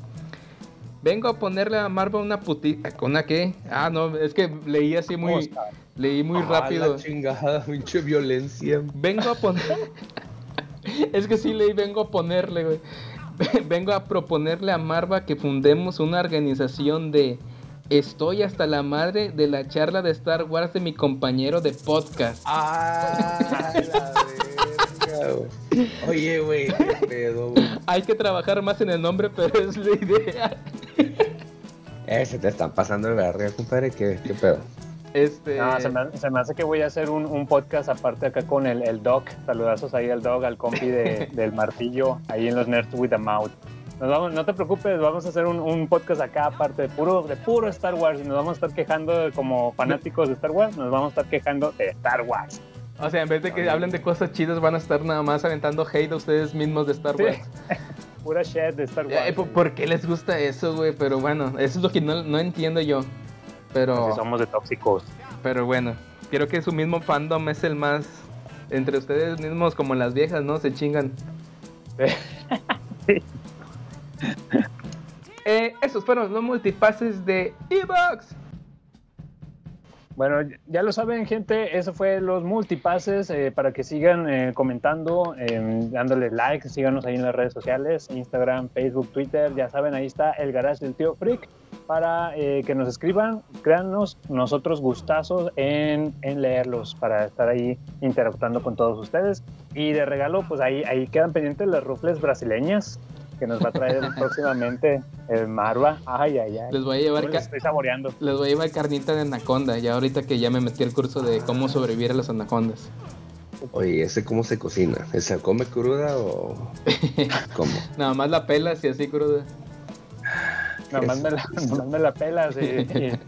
Vengo a ponerle a Marva una putita. ¿Con una qué? Ah, no, es que leí así muy, Oscar. Leí muy Ah, rápido. la chingada, pinche violencia. Vengo a poner. es que sí leí, vengo a ponerle, güey. Vengo a proponerle a Marva que fundemos una organización de. Estoy hasta la madre de la charla de Star Wars de mi compañero de podcast. Ah, la verga, güey. Oye, güey, qué pedo, güey. Hay que trabajar más en el nombre, pero es la idea. Eh, se te están pasando de verga, compadre. ¿Qué, qué pedo? Este. No, se me, se me hace que voy a hacer un, un podcast aparte acá con el, el Doc. Saludazos ahí al Doc, al compi de- del martillo, ahí en los Nerds with a Mouth. Nos vamos, no te preocupes, vamos a hacer un, un podcast acá aparte de puro, de puro Star Wars y nos vamos a estar quejando de- como fanáticos de Star Wars, nos vamos a estar quejando de Star Wars. O sea, en vez de que hablen de cosas chidas, van a estar nada más aventando hate a ustedes mismos de Star Sí. Wars. Pura shit de Star Wars. Eh, ¿por, por qué les gusta eso, güey? Pero bueno, eso es lo que no, no entiendo yo. Pero. Así somos de tóxicos. Pero bueno, creo que su mismo fandom es el más. Entre ustedes mismos, como las viejas, ¿no? Se chingan. Eh, esos fueron los multipases de Evox. Bueno, ya lo saben, gente, eso fue los multipases eh, para que sigan eh, comentando, eh, dándole like, síganos ahí en las redes sociales, Instagram, Facebook, Twitter, ya saben, ahí está el garage del tío Freak. para eh, que nos escriban. Créanos, nosotros gustazos en, en leerlos para estar ahí interactuando con todos ustedes. Y de regalo, pues ahí, ahí quedan pendientes las rufles brasileñas que nos va a traer próximamente el Marva. Ay, ay, ay. Les voy a llevar, ca- les estoy saboreando. les voy a llevar carnita de anaconda. Ya ahorita que ya me metí el curso de cómo sobrevivir a las anacondas. Oye, ¿ese cómo se cocina? ¿Se come cruda o cómo? Nada más la pelas y así cruda. Nada más me la, nomás me la pelas y, y-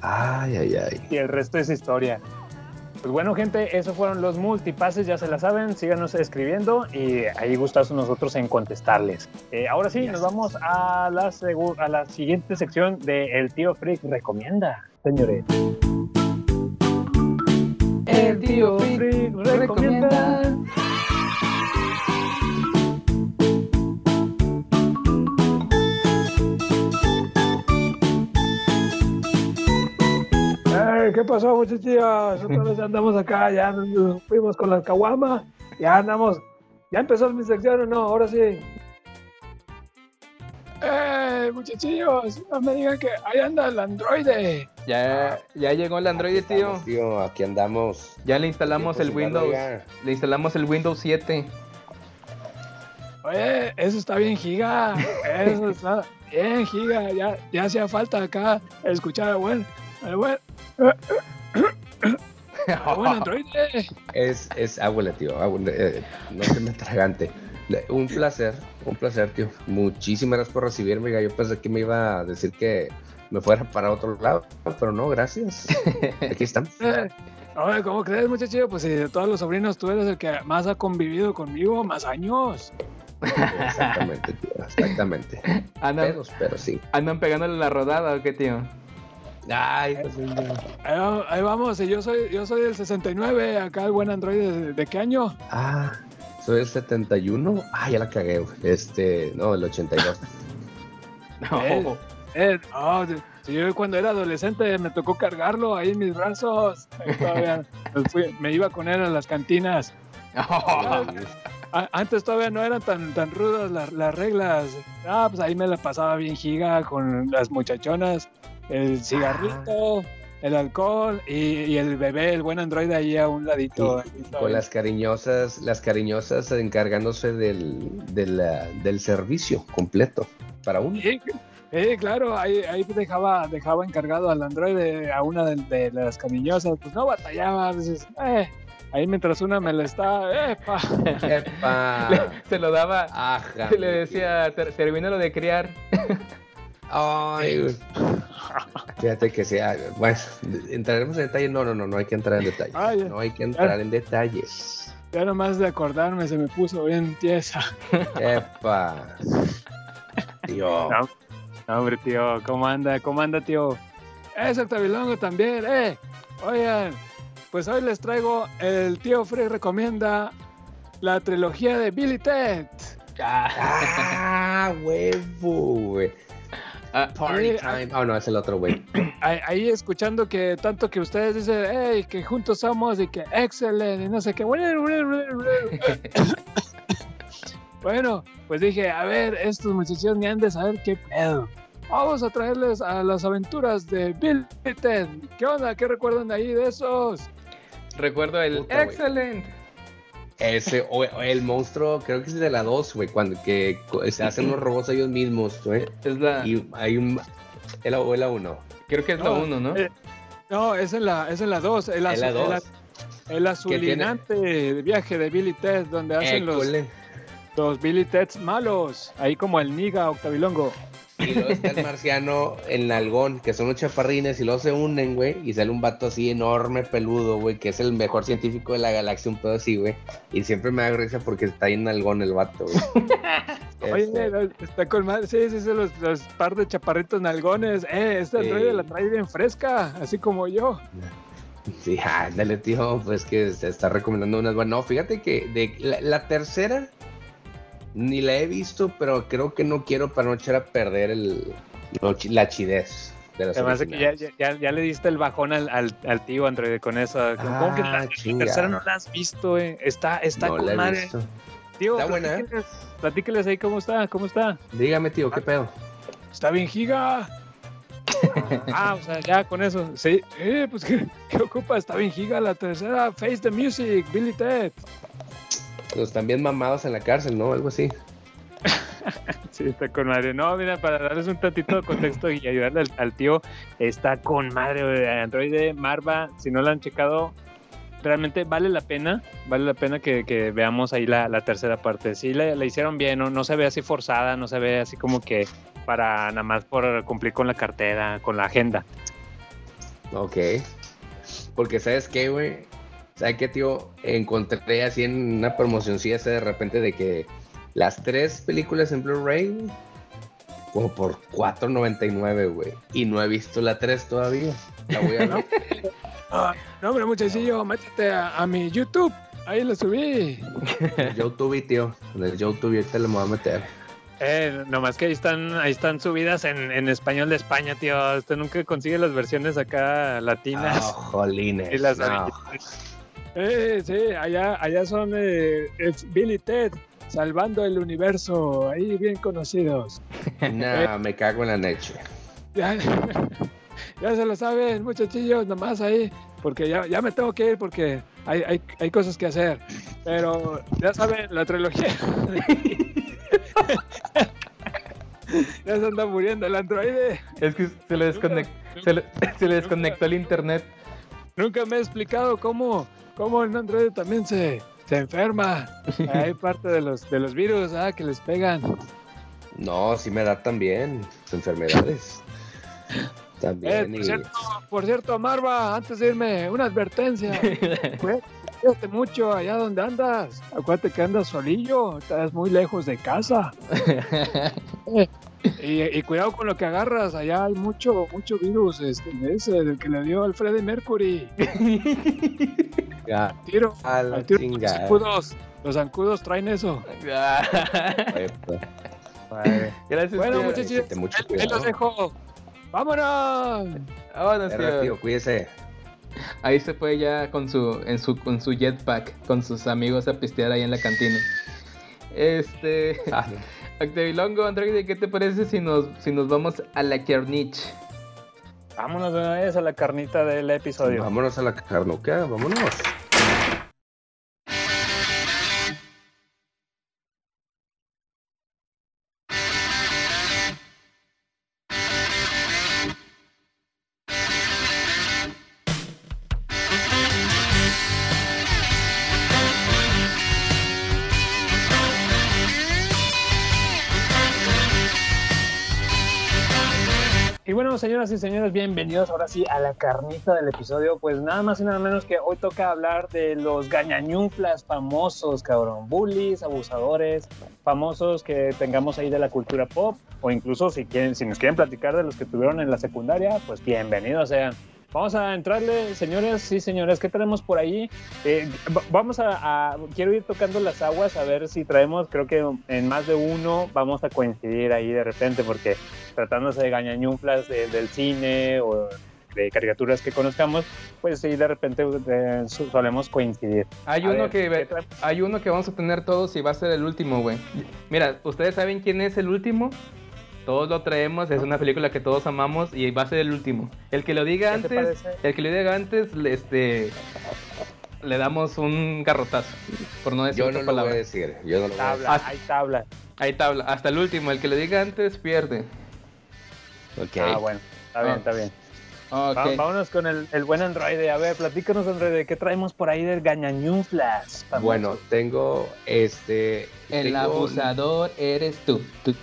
Ay, ay, ay. y el resto es historia. Pues bueno, gente, esos fueron los multipases, ya se la saben, síganos escribiendo y ahí gustamos nosotros en contestarles. Eh, ahora sí, nos vamos a la, a la siguiente sección de El Tío Freak Recomienda, señores. El tío Freak recomienda. ¿Qué pasó, muchachos? Otra vez andamos acá, ya nos fuimos con las caguamas, ya andamos. ¿Ya empezó mi sección o no? Ahora sí. ¡Eh, muchachillos! No me digan que ahí anda el androide. Ya, ya llegó el Android, tío. Estamos, tío, aquí andamos. Ya le instalamos Tiempo el Windows. Le instalamos el Windows 7. Oye, eso está bien giga. Eso está bien giga. Ya, ya hacía falta acá escuchar al buen, al buen androide. Es, es abuela, tío. abuela, eh, no se me atragante. Un placer, un placer, tío. Muchísimas gracias por recibirme. Yo pensé que me iba a decir que me fuera para otro lado, pero no, gracias. Aquí estamos. Eh, Oye, ¿cómo crees, muchachillo? Pues si de todos los sobrinos tú eres el que más ha convivido conmigo, más años. Exactamente, tío. Exactamente. Andan, Pedos, pero sí. andan pegándole la rodada, ¿o qué, tío? Ay, pues, sí, tío. Ahí, va- ahí vamos, y yo soy, yo soy del 69, acá el buen androide, ¿de, de qué año? Ah, soy el 71. Ah, ya la cagué. Este, no, el 82. No. Eh, si- si yo cuando era adolescente me tocó cargarlo ahí en mis brazos. Ahí todavía me, fui- me iba con él a las cantinas. Antes todavía no eran tan, tan rudas las, las reglas. Ah, pues ahí me la pasaba bien giga con las muchachonas, el cigarrito, el alcohol y, y el bebé, el buen androide ahí a un ladito. ahí Con las cariñosas, las cariñosas encargándose del, del, ah, del servicio completo para uno. Sí, sí, claro, ahí, ahí dejaba, dejaba encargado al androide a una de, de las cariñosas, pues no batallaba, a veces, eh, ahí mientras una me la está, epa. ¡Epa! Se lo daba. Ajá. Le decía, "Ter- termina lo de criar. Ay, güey. Fíjate que sea. Bueno, entraremos en detalle. No, no, no, no hay que entrar en detalles. Ah, ya. No hay que entrar en detalles. Ya nomás de acordarme se me puso bien tiesa. ¡Epa! Tío. No, no, hombre, tío, ¿cómo anda? ¿Cómo anda, tío? Eso, Tabilongo también, eh. Oigan, pues hoy les traigo el tío Frey recomienda la trilogía de Billy Ted. ¡Ah, huevo, güey! Ah, Party time. Oh, no, es el otro, güey. Ahí, ahí escuchando que tanto que ustedes dicen, hey, que juntos somos y que excelente y no sé qué. bueno, pues dije, a ver, estos muchachos ni han de saber qué pedo. Vamos a traerles a las aventuras de Bill y Ted. ¿Qué onda? ¿Qué recuerdan de ahí de esos? Recuerdo el excelente. Ese, o, o el monstruo, creo que es de la 2, güey, cuando que se hacen los robots ellos mismos, güey. Es la, Y hay un. ¿Es la, o es la 1? creo que es la No, 1, ¿no? eh, No, es en la, es en la 2. El, Es la azu- dos. el az- el azulinante viaje de Billy Ted, donde hacen los, École. los Billy Teds malos. Ahí como el Niga Octavilongo. Y luego está el marciano, el nalgón, que son los chaparrines y luego se unen, güey, y sale un vato así enorme, peludo, güey, que es el mejor científico de la galaxia, un pedo así, güey. Y siempre me da risa porque está ahí en nalgón el vato, güey. Oye, Este, está con madre. Sí, sí, sí, los, los par de chaparritos nalgones. Eh, este Sí. la trae bien fresca, así como yo. Sí, ándale, tío, pues que se está recomendando unas buenas. No, fíjate que de la, la tercera ni la he visto, pero creo que no quiero para no echar a perder el, la chidez de las Además de que ya, ya, ya- le diste el bajón al, al, al tío Android con eso. ¿Cómo que la, Ah, la tercera no la has visto, eh? Está, está No con madre. Tío, Está buena, platíqueles, platíqueles ahí cómo está, cómo está. Dígame, tío, ¿qué pedo? Está bien giga. ah, o sea, ya con eso. Sí, eh, pues ¿qué, qué ocupa? Está bien giga la tercera. Face the Music, Billy Ted. Los también mamados en la cárcel, ¿no? Algo así. Sí, está con madre. No, mira, para darles un tantito de contexto y ayudarle al, al tío, está con madre. Android Marva, si no lo han checado, realmente vale la pena, vale la pena que, que veamos ahí la, la tercera parte. Sí, la, la hicieron bien, ¿no? no se ve así forzada, no se ve así como que para nada más por cumplir con la cartera, con la agenda. Ok. Porque, ¿sabes qué, güey? ¿Sabes qué, tío? Encontré así en una promocioncilla esa de repente de que las tres películas en Blu-ray, como por 4.99, güey. Y no he visto la 3 todavía. La voy a ver. Ah, no, hombre, muchachillo, métete a, a mi YouTube. Ahí lo subí. YouTube, tío. En el YouTube ahorita le voy a meter. Eh, nomás que ahí están, ahí están subidas en, en español de España, tío. Usted nunca consigue las versiones acá latinas. jolines. y las no. Eh, sí, allá, allá son eh, es Billy Ted salvando el universo. Ahí bien conocidos. No, me cago en la leche. Ya, ya se lo saben, muchachillos, nomás ahí. Porque ya, ya me tengo que ir porque hay, hay, hay cosas que hacer. Pero ya saben, la trilogía. ya se anda muriendo el androide. Es que se le, desconec- se le- se le desconectó el internet. Nunca me he explicado cómo, cómo el androide también se, se enferma. Hay parte de los, de los virus ah, que les pegan. No, sí me da también. Enfermedades. Eh, También. por, y- cierto, por cierto, Marva, antes de irme, una advertencia. Cuídate mucho allá donde andas. Acuérdate que andas solillo, estás muy lejos de casa. Y, y cuidado con lo que agarras, allá hay mucho, mucho virus, este, ese, el que le dio al Freddie Mercury. Ya, Tiro, al tiro los zancudos. Los zancudos traen eso. Epa. Gracias, Bueno, muchachos, ahí los dejo. ¡Vámonos! Vámonos, tío. tío, cuídese. Ahí se fue ya con su, en su, con su jetpack, con sus amigos a pistear ahí en la cantina. Este. Ah, Octavilongo, Android, ¿qué te parece si nos, si nos vamos a la Kernich? Vámonos de una vez a la carnita del episodio. Vámonos a la carnuca, vámonos. Señoras y señores, bienvenidos ahora sí a la carnita del episodio. Pues nada más y nada menos que hoy toca hablar de los gañañuflas famosos, cabrón. Bullies, abusadores, famosos que tengamos ahí de la cultura pop. O incluso si quieren, si nos quieren platicar de los que tuvieron en la secundaria, pues bienvenidos sean. Vamos a entrarle, señores y señores, ¿qué tenemos por ahí? Eh, va- vamos a, a- quiero ir tocando las aguas a ver si traemos, creo que en más de uno vamos a coincidir ahí de repente, porque tratándose de gañañuflas de- del cine o de caricaturas que conozcamos, pues sí, de repente eh, solemos coincidir. Hay A uno ver, que hay uno que vamos a tener todos y va a ser el último, güey. Mira, ¿ustedes saben quién es el último? Todos lo traemos, es una película que todos amamos y va a ser el último. El que lo diga ¿Qué te antes, el que lo diga antes, le- este le damos un garrotazo, por no decir Yo otra no lo voy a palabra. decir. Yo no lo voy a decir. Tabla, hay tabla. Ahí tabla, hasta el último, el que lo diga antes pierde. Ok. Ah, bueno, está bien, Ah. está bien. Va- vámonos con el, el buen androide. A ver, platícanos, androide, ¿qué traemos por ahí del gañañuflas? Bueno, tengo este. El tengo- abusador eres tú. Tu.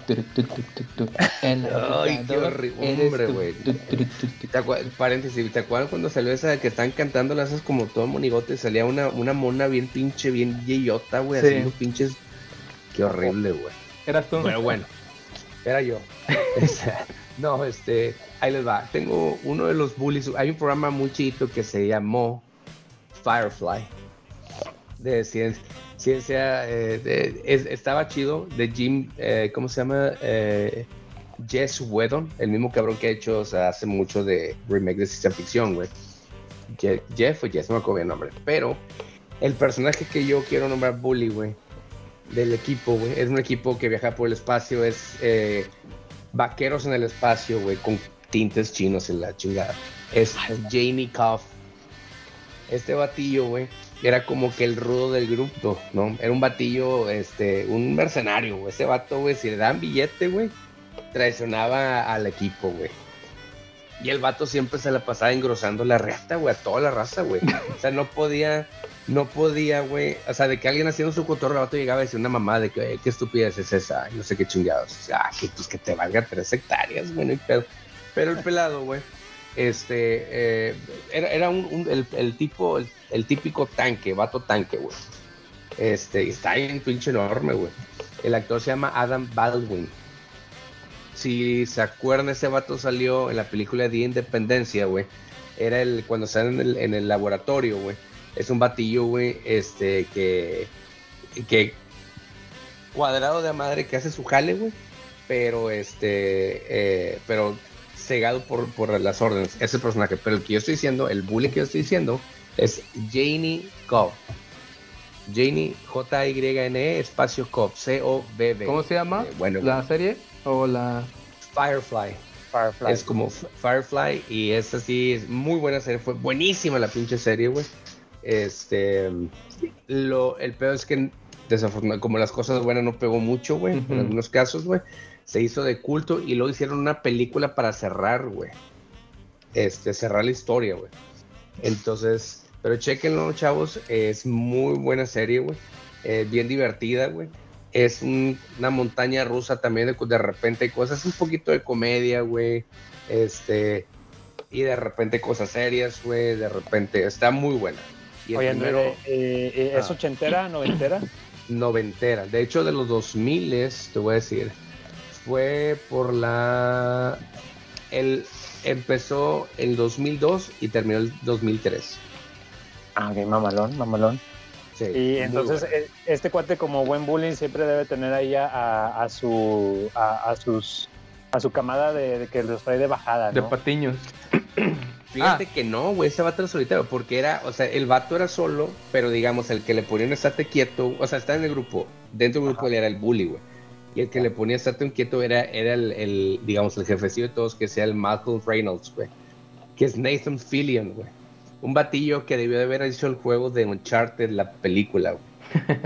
El Ay, qué horrible, hombre, tú. güey. Tu, tu, tu, tu. ¿Te acuer- paréntesis, ¿te acuerdas cuando salió esa de que están cantando las esas como todo monigote? Salía una, una mona bien pinche, bien yeyota, güey, Sí. haciendo pinches. Qué horrible, güey. Eras tú. Pero bueno, era yo. no, este, ahí les va. Tengo uno de los bullies. Hay un programa muy chiquito que se llamó Firefly. De ciencia. ciencia eh, estaba chido. De Jim, eh, ¿cómo se llama? Eh, Jess Whedon, el mismo cabrón que ha hecho, hace mucho de remake de ciencia ficción, güey. Je- Jeff o Jess, no me acuerdo el nombre. Pero el personaje que yo quiero nombrar bully, güey, del equipo, güey. Es un equipo que viaja por el espacio, es eh, vaqueros en el espacio, güey, con tintes chinos en la chingada. Es Jamie Coff. Este batillo, güey, era como que el rudo del grupo, ¿no? Era un batillo, este, un mercenario, güey. Ese vato, güey, si le dan billete, güey, traicionaba al equipo, güey. Y el vato siempre se la pasaba engrosando la reata, güey, a toda la raza, güey. O sea, no podía, no podía, güey. O sea, de que alguien haciendo su cotorro, el vato llegaba a decir una mamá de que, "Eh, qué estupidez es esa, y no sé qué chingados. O sea, ah, que, pues que te valga tres hectáreas, güey, no hay pedo. Pero el pelado, güey, este, eh, era, era un, el, el tipo, el, el típico tanque, vato tanque, güey. Este, y está bien pinche enorme, güey. El actor se llama Adam Baldwin. Si se acuerdan, ese vato salió en la película de Independencia, güey. Era el, cuando están en el, en el laboratorio, güey. Es un batillo, güey, este, que, que cuadrado de madre que hace su jale, güey. Pero, este, eh, pero cegado por, por las órdenes. Ese personaje. Pero el que yo estoy diciendo, el bully que yo estoy diciendo, es Janie Cobb. Janie, J-Y-N-E, espacio Cobb, C-O-B-B. ¿Cómo se llama? Eh, bueno, ¿La serie? ¿O la...? Firefly. Firefly. Es como Firefly y es así, es muy buena serie, fue buenísima la pinche serie, güey. Este, lo, el peor es que desafortunadamente, como las cosas buenas no pegó mucho, güey, en algunos casos, güey, se hizo de culto y luego hicieron una película para cerrar, güey. Este, cerrar la historia, güey. Entonces, pero chequenlo, chavos, es muy buena serie, güey. Es bien divertida, güey. Es un- una montaña rusa también, de, de repente hay cosas, un poquito de comedia, güey. Este, y de repente cosas serias, güey. De repente, está muy buena. Y el Oye, primero, eh, eh, eh, ¿es Ah. ochentera, noventera? noventera. De hecho, de los 2000 te voy a decir, fue por la. El, empezó en 2002 y terminó el 2003. Ah, ok, mamalón, mamalón. Sí, Y entonces eh, este cuate como buen bullying siempre debe tener ahí a, a- a su a, a sus a su camada de, de que los trae de bajada, De ¿no? patiños. Fíjate Ah. que no, güey, ese vato era solitario, porque era, o sea, el vato era solo, pero digamos, el que le ponía un estate quieto, o sea, está en el grupo, dentro del grupo él era el bully, güey. Y el que le ponía estate quieto era, era el, el, digamos, el jefecillo de todos, que sea el Malcolm Reynolds, güey. Que es Nathan Fillion, güey. Un batillo que debió de haber hecho el juego de Uncharted, la película, güey.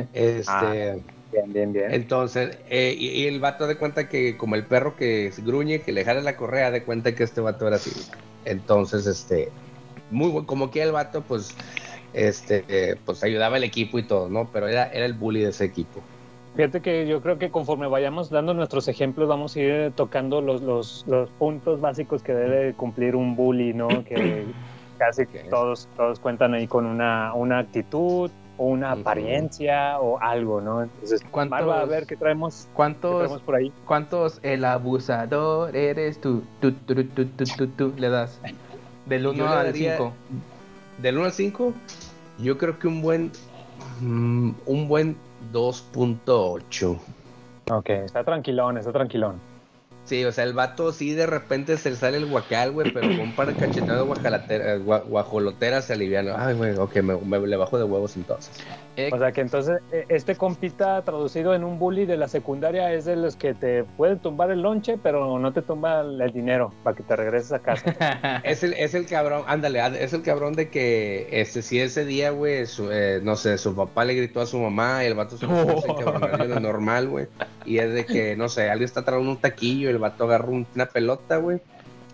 Este. Ah. Bien, bien, bien. Entonces, eh, y, y el vato de cuenta que, como el perro que gruñe, que le jala la correa, de cuenta que este vato era así. Entonces, este, muy bueno, como que el vato, pues, este, eh, pues ayudaba al equipo y todo, ¿no? Pero era, era el bully de ese equipo. Fíjate que yo creo que conforme vayamos dando nuestros ejemplos, vamos a ir tocando los, los, los puntos básicos que debe cumplir un bully, ¿no? Que casi que todos, todos cuentan ahí con una, una actitud o una apariencia o algo, ¿no? Entonces, ¿Cuántos- Marva, a ver qué traemos, qué ¿Cuántos, traemos por ahí. ¿Cuántos el abusador eres tú? Tú, tú, tú, tú, tú, tú, tú, le das? Del 1 Yo le al daría- 5. Del 1 al 5, yo creo que un buen, mm, un buen 2.8. Ok, está tranquilón, está tranquilón. Sí, o sea, el vato sí de repente se le sale el guacal, güey, pero con un par de cachetadas guajoloteras se alivian. Ay, güey, ok, me, me- le bajo de huevos entonces. O sea que entonces eh, este compita traducido en un bully de la secundaria es de los que te pueden tumbar el lonche, pero no te tumba el dinero para que te regreses a casa. Es el, es el cabrón, ándale, es el cabrón de que este, si ese día, güey, eh, no sé, su papá le gritó a su mamá y el vato se puso cabrón, lo normal, güey. Y es de que, no sé, alguien está trayendo un taquillo y el vato agarra un- una pelota, güey.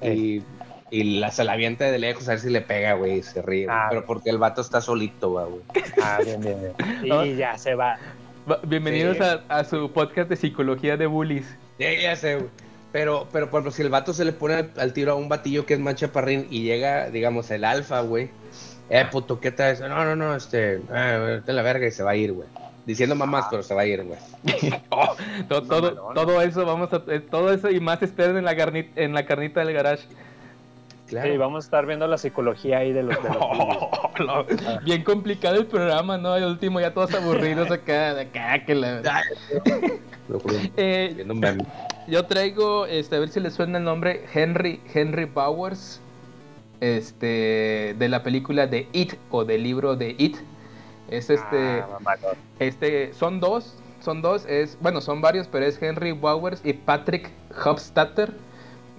Y, y la, se la avienta de lejos a ver si le pega, güey, y se ríe. Ah. Pero porque el vato está solito, güey. Ah, bien, bien, bien. Y ya se va. Bienvenidos Sí. a, a su podcast de psicología de bullies. Ya, ya sé, güey. Pero, pero, por ejemplo, si el vato se le pone al, al tiro a un batillo que es más chaparrín y llega, digamos, el alfa, güey. Eh, puto, ¿qué traes? No, no, no, este, ah, vete a la verga y se va a ir, güey. Diciendo mamás, pero se va a ir, güey. Todo, todo, todo eso, vamos a, eh, todo eso y más esperen en la, garni- en la carnita del garage. Claro. Sí, vamos a estar viendo la psicología ahí de los, de los bullies. Bien complicado el programa, ¿no? El último ya todos aburridos acá, de acá, que la... Lo juro, Eh. Yo traigo, este, a ver si le suena el nombre, Henry, Henry Bowers, este, de la película de It, o del libro de It. Es este, Ah, este, son dos, son dos, es, bueno, son varios, pero es Henry Bowers y Patrick Hofstadter.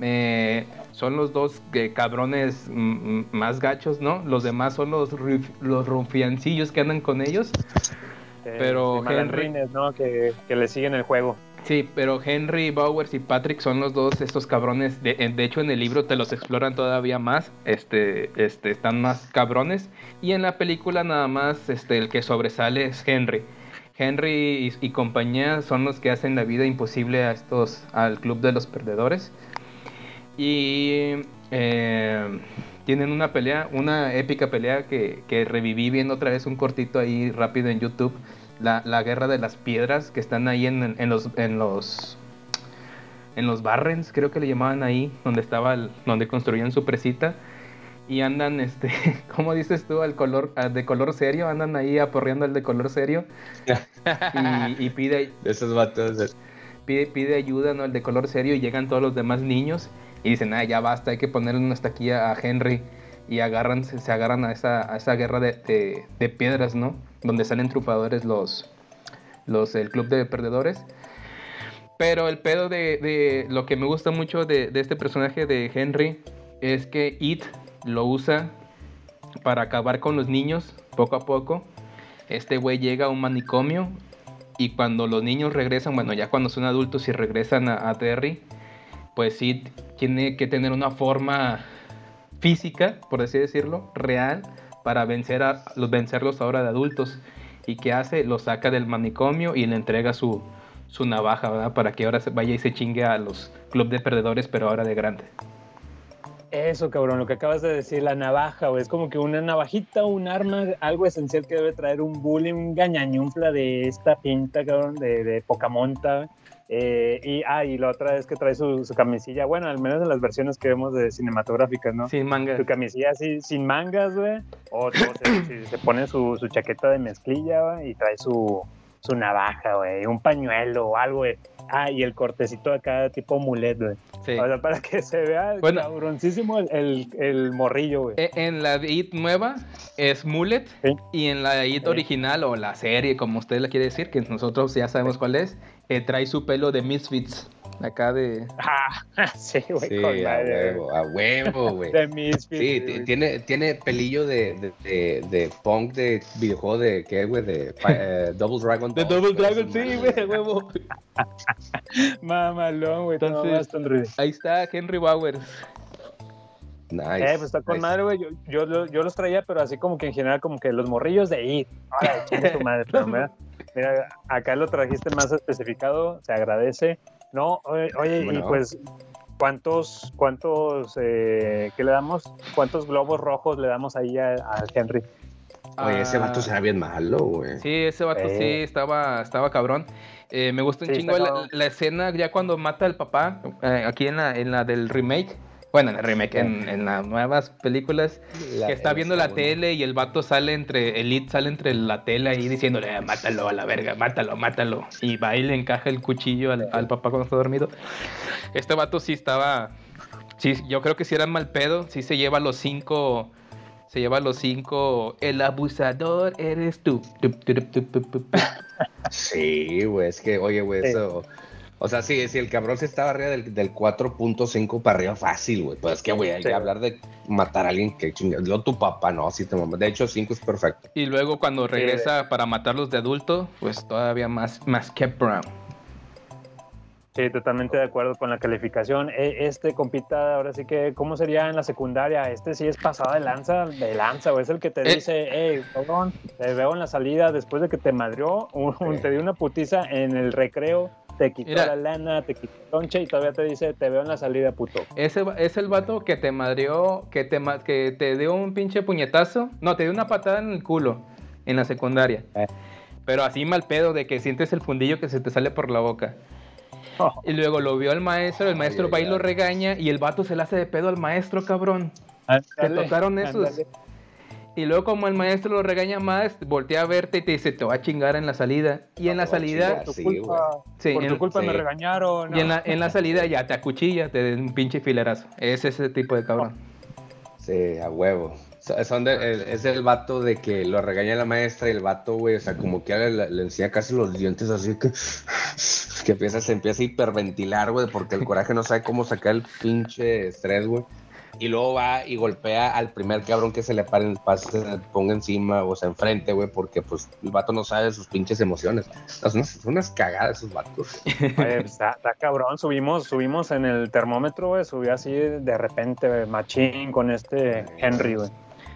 Eh, son los dos eh, cabrones mm, mm, más gachos, ¿no? Los demás son los, los rufiancillos que andan con ellos. Eh, Pero malandrines, ¿no? Que, que le siguen el juego. Sí, pero Henry, Bowers y Patrick son los dos estos cabrones. De, de hecho, en el libro te los exploran todavía más. Este, este, están más cabrones. Y en la película nada más, este, el que sobresale es Henry. Henry y, y compañía son los que hacen la vida imposible a estos, al club de los perdedores. Y eh, tienen una pelea, una épica pelea que, que reviví viendo otra vez un cortito ahí rápido en YouTube. La, la guerra de las piedras que están ahí en, en los en los en los Barrens, creo que le llamaban ahí, donde estaba el- donde construían su presita y andan este, ¿cómo dices tú? al color al de color serio, andan ahí aporreando al de color serio y, y pide De esos vatos. pide, pide ayuda, ¿no? El de color serio y llegan todos los demás niños y dicen, ah, ya basta, hay que ponerle hasta aquí a, Henry y agarran, se, se agarran a esa, a esa guerra de, de- piedras, ¿no? Donde salen triunfadores los, los, el club de perdedores. Pero el pedo de, de lo que me gusta mucho de, de este personaje de Henry es que It lo usa para acabar con los niños poco a poco. Este güey llega a un manicomio y cuando los niños regresan, bueno, ya cuando son adultos y regresan a, a Terry, pues sí tiene que tener una forma física, por así decirlo, real, para vencer a, los, vencerlos ahora de adultos. ¿Y qué hace? Lo saca del manicomio y le entrega su, su navaja, ¿verdad? Para que ahora se vaya y se chingue a los club de perdedores, pero ahora de grande. Eso, cabrón, lo que acabas de decir, la navaja. Es como que una navajita, un arma, algo esencial que debe traer un bully, un gañañunfla de esta pinta, cabrón, de, de poca monta. Eh, y, ah, y la otra es que trae su, su camisilla, bueno, al menos en las versiones que vemos de cinematográficas, ¿no? Sin manga. Su camisilla así, sin mangas, güey. O, o se, pone su, su chaqueta de mezclilla, güey, y trae su, su navaja, güey, un pañuelo o algo, güey. Ah, y el cortecito acá tipo mulet, güey. Sí. O sea, para que se vea Bueno. cabroncísimo el, el, el morrillo, güey. E- En la IT nueva es Mullet Sí. y en la IT Sí. original o la serie, como usted le quiere decir, que nosotros ya sabemos cuál es, eh, trae su pelo de Misfits. Acá de... Ah, sí, güey, Sí, con a madre, huevo, a huevo, güey. De Misfits, Sí, güey. tiene, tiene pelillo de, de, de, de punk de videojuego de qué, güey, de eh, Double Dragon. De 2, Double Dragon, sí, güey, huevo. Mamalón, güey. Entonces, Ahí está Henry Bowers. Nice. eh, pues está con nice. madre, güey. Yo, yo, yo los traía, pero así como que en general, como que los morrillos de ir. Su madre, pero mira, mira, acá lo trajiste más especificado, se agradece. No, oye, oye, y Bueno. pues, ¿cuántos, cuántos, eh, qué le damos? ¿Cuántos globos rojos le damos ahí a- al Henry? Oye, ese Ah, vato será bien malo, güey. Sí, ese vato Eh. sí estaba, estaba cabrón. Eh, me gusta un Sí, chingo la, la escena ya cuando mata al papá, eh, aquí en la, en la del remake. Bueno, en el remake, en, en las nuevas películas, La- que está viendo la tele y el vato sale entre, el lead sale entre la tele ahí diciéndole, "Ah, mátalo a la verga, mátalo, mátalo. Y va y le encaja el cuchillo al, al papá cuando está dormido. Este vato sí estaba, sí, yo creo que si era mal pedo, sí se lleva los cinco, se lleva los cinco, el abusador eres tú. Sí, güey, es que, oye, güey, Sí. eso. O sea, sí, si el cabrón se estaba arriba del, del 4.5 para arriba, fácil, güey. Pues es que, güey, hay Sí. que hablar de matar a alguien que chinga. Luego tu papá, no, sí te mamas. De hecho, 5 es perfecto. Y luego cuando regresa para matarlos de adulto, pues todavía más, más que Brown. Sí, totalmente de acuerdo con la calificación. E- Este compita, ahora sí que, ¿cómo sería en la secundaria? Este sí es pasada de lanza, de lanza, o es el que te Eh. dice, hey, cabrón, te veo en la salida después de que te madrió, un- un- Sí. te dio una putiza en el recreo, te quitó Mira. la lana, te quitó el lonche y todavía te dice, te veo en la salida, puto. Ese es el vato que te madreó, que te, que te dio un pinche puñetazo. No, te dio una patada en el culo en la secundaria. Eh. Pero así mal pedo de que sientes el fundillo que se te sale por la boca. Oh. Y luego lo vio el maestro, el maestro va y lo regaña y el vato se le hace de pedo al maestro, cabrón. ¿Te tocaron esos? Y luego como el maestro lo regaña más, voltea a verte y te dice, te va a chingar en la salida. Y en la salida, chingar. Por tu Sí, culpa, Sí, por en- tu culpa me regañaron. y en la, en la salida ya te acuchilla, te den un pinche filerazo. Es ese tipo de cabrón. Sí, a huevo. Son de- es el vato de que lo regaña la maestra y el vato, güey, o sea, como que le, le enseña casi los dientes así que, que empieza, se empieza a hiperventilar, güey, porque el coraje no sabe cómo sacar el pinche estrés, güey. Y luego va y golpea al primer cabrón que se le pare, pase, se ponga encima o sea, enfrente, güey, porque pues el vato no sabe sus pinches emociones. Son unas, son unas cagadas esos vatos. Oye, está, está cabrón, subimos, subimos en el termómetro, güey, subió así de repente, güey, machín con este Henry, güey.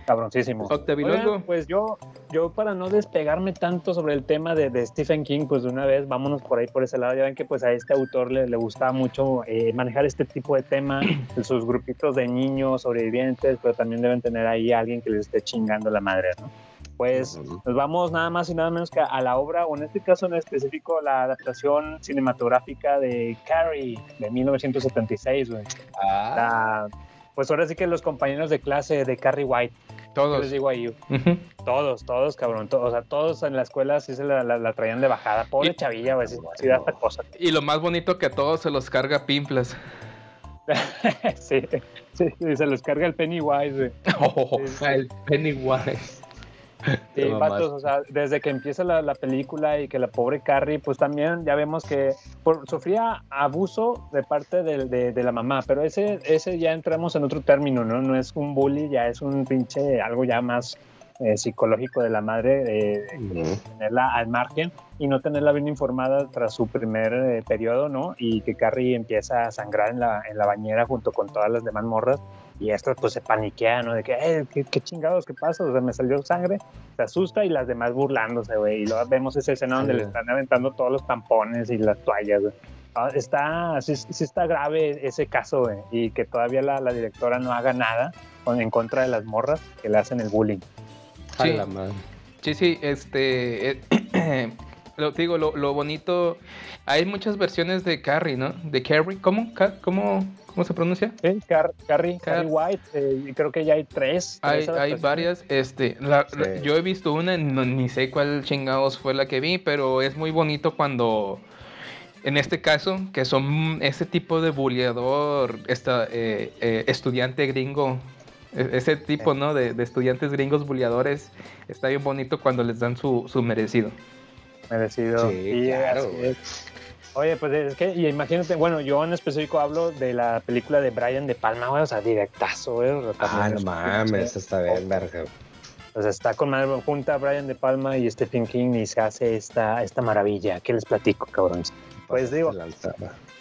Cabroncísimo. Octavilongo. Oigan, pues yo, yo para no despegarme tanto sobre el tema de, de Stephen King, pues de una vez vámonos por ahí, por ese lado. Ya ven que pues a este autor le, le gustaba mucho eh, manejar este tipo de tema, sus grupitos de niños sobrevivientes, pero también deben tener ahí a alguien que les esté chingando la madre, ¿no? Pues nos vamos nada más y nada menos que a la obra, o en este caso en específico, la adaptación cinematográfica de Carrie de 1976, güey. Ah, La- pues ahora sí que los compañeros de clase de Carrie White, ¿qué Todos. les digo ahí? Ujú. Todos, todos, cabrón. o sea, todos en la escuela sí se la, la- la traían de bajada. Pobre Y- chavilla, güey. Sí, sí da esta cosa. Y lo más bonito que a todos se los carga Pimplas. sí, sí, sí, se los carga el Pennywise, güey. Oh, el Pennywise. Sí, o sea, desde que empieza la, la película y que la pobre Carrie, pues también ya vemos que por- sufría abuso de parte de, de la mamá, pero ese, ese ya entramos en otro término, ¿no? No es un bully, ya es un pinche, algo ya más eh, psicológico de la madre, Ujú. tenerla al margen y no tenerla bien informada tras su primer eh, periodo, ¿no? Y que Carrie empieza a sangrar en la, en la bañera junto con todas las demás morras y esto pues se paniquea, ¿no? De que, eh, ¿qué, qué chingados, ¿qué pasa? O sea, me salió sangre, se asusta y las demás burlándose, güey. Y luego vemos esa escena donde Sí. le están aventando todos los tampones y las toallas, güey. Ah, Está, sí, sí está grave ese caso, güey, y que todavía la, la directora no haga nada con- en contra de las morras que le hacen el bullying. Sí. la madre. Sí, sí, este. eh, lo digo, lo, lo bonito. Hay muchas versiones de Carrie, ¿no? De Carrie. ¿Cómo? ¿Cómo, cómo se pronuncia? Sí, Car- Carrie, Car- Carrie White, eh, creo que ya hay tres. Hay, tres hay varias. Este, la- la- Sí. yo he visto una, no- ni sé cuál chingados fue la que vi, pero es muy bonito cuando. En este caso, que son ese tipo de bulleador, esta, eh, eh, estudiante gringo, e- ese tipo, ¿no? De, de estudiantes gringos bulleadores, está bien bonito cuando les dan su, su merecido. merecido. Sí, Y, claro, así güey. es. Oye, pues es que, y imagínate, bueno, yo en específico hablo de la película de Brian De Palma, güey, o sea, directazo, güey. Ah, no es- mames, está bien, verga. O sea, está con madre, junta Brian De Palma y Stephen King y se hace esta, esta maravilla. ¿Qué les platico, cabrón? Pues digo,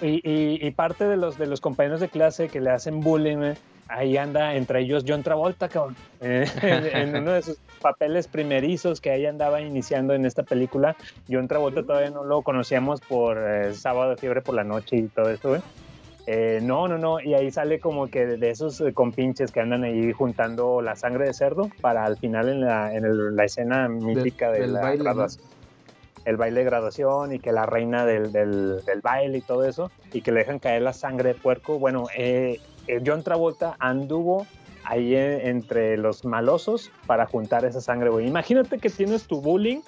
y, y- y parte de los, de los compañeros de clase que le hacen bullying, güey, ahí anda entre ellos John Travolta, cabrón. Eh, en, en uno de sus papeles primerizos que ahí andaba iniciando en esta película. John Travolta todavía no lo conocíamos por eh, Sábado de Fiebre por la Noche y todo esto. Eh, no, no, no, y ahí sale como que de esos eh, compinches que andan ahí juntando la sangre de cerdo para al final en la, en el- la escena mítica de del la baile, ¿no? graduación el baile de graduación y que la reina del, del- del baile y todo eso, y que le dejan caer la sangre de puerco. Bueno, eh, John Travolta anduvo ahí eh, entre los malosos para juntar esa sangre, güey. Imagínate que tienes tu bullying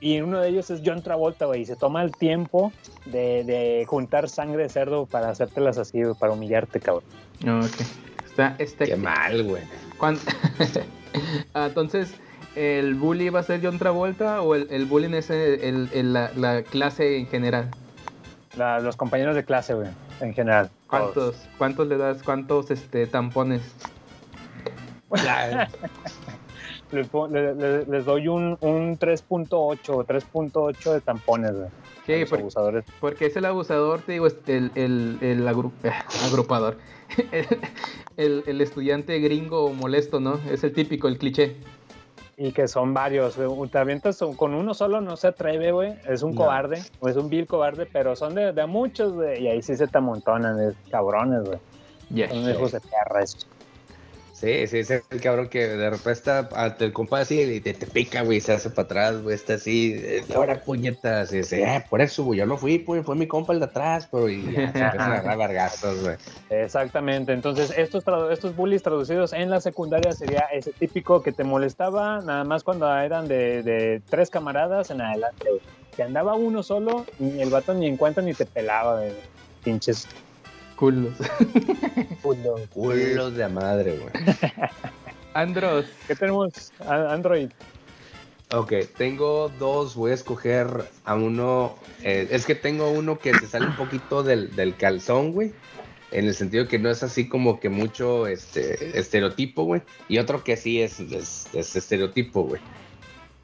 y uno de ellos es John Travolta, güey, y se toma el tiempo de, de juntar sangre de cerdo para hacértelas así, güey, para humillarte, cabrón. Ok. Está, está Qué mal, güey. Ah, Entonces, ¿el bully va a ser John Travolta o el, el bullying es el- el- el- la, la clase en general? La- los compañeros de clase, güey, en general. todos. ¿Cuántos, cuántos le das? ¿Cuántos este, tampones? Les, doy un, un 3.8, 3.8 de tampones, güey. Sí, a los por- abusadores. porque es el abusador, te digo, es el, el, el agru- agrupador. El, el- el estudiante gringo molesto, ¿no? Es el típico, el cliché. Y que son varios. Te avientas son- con uno solo, no se atreve, güey. Es un No. cobarde, o es un vil cobarde, pero son de, de muchos, güey. Y ahí sí se te amontonan, es cabrones, güey. Son hijos de perra esos. Sí, sí, es el cabrón que de repente está ante el compa así y te, te pica, güey, se hace para atrás, güey, está así, eh, ahora puñetas, y dice, eh, por eso, güey, yo no fui, pues, fue mi compa el de atrás, pero y ya, se empiezan a agarrar vergazos, güey. Exactamente. Entonces, estos, estos bullies traducidos en la secundaria sería ese típico que te molestaba nada más cuando eran de, de tres camaradas en adelante, güey. Que andaba uno solo, ni el vato ni en cuenta ni te pelaba, güey. Pinches Culos. Culos. Culos de madre, güey. Andros. ¿Qué tenemos? Android. Ok, tengo dos, voy a escoger a uno, eh, es que tengo uno que se sale un poquito del, del calzón, güey, en el sentido que no es así como que mucho este, estereotipo, güey, y otro que sí es, es, es estereotipo, güey.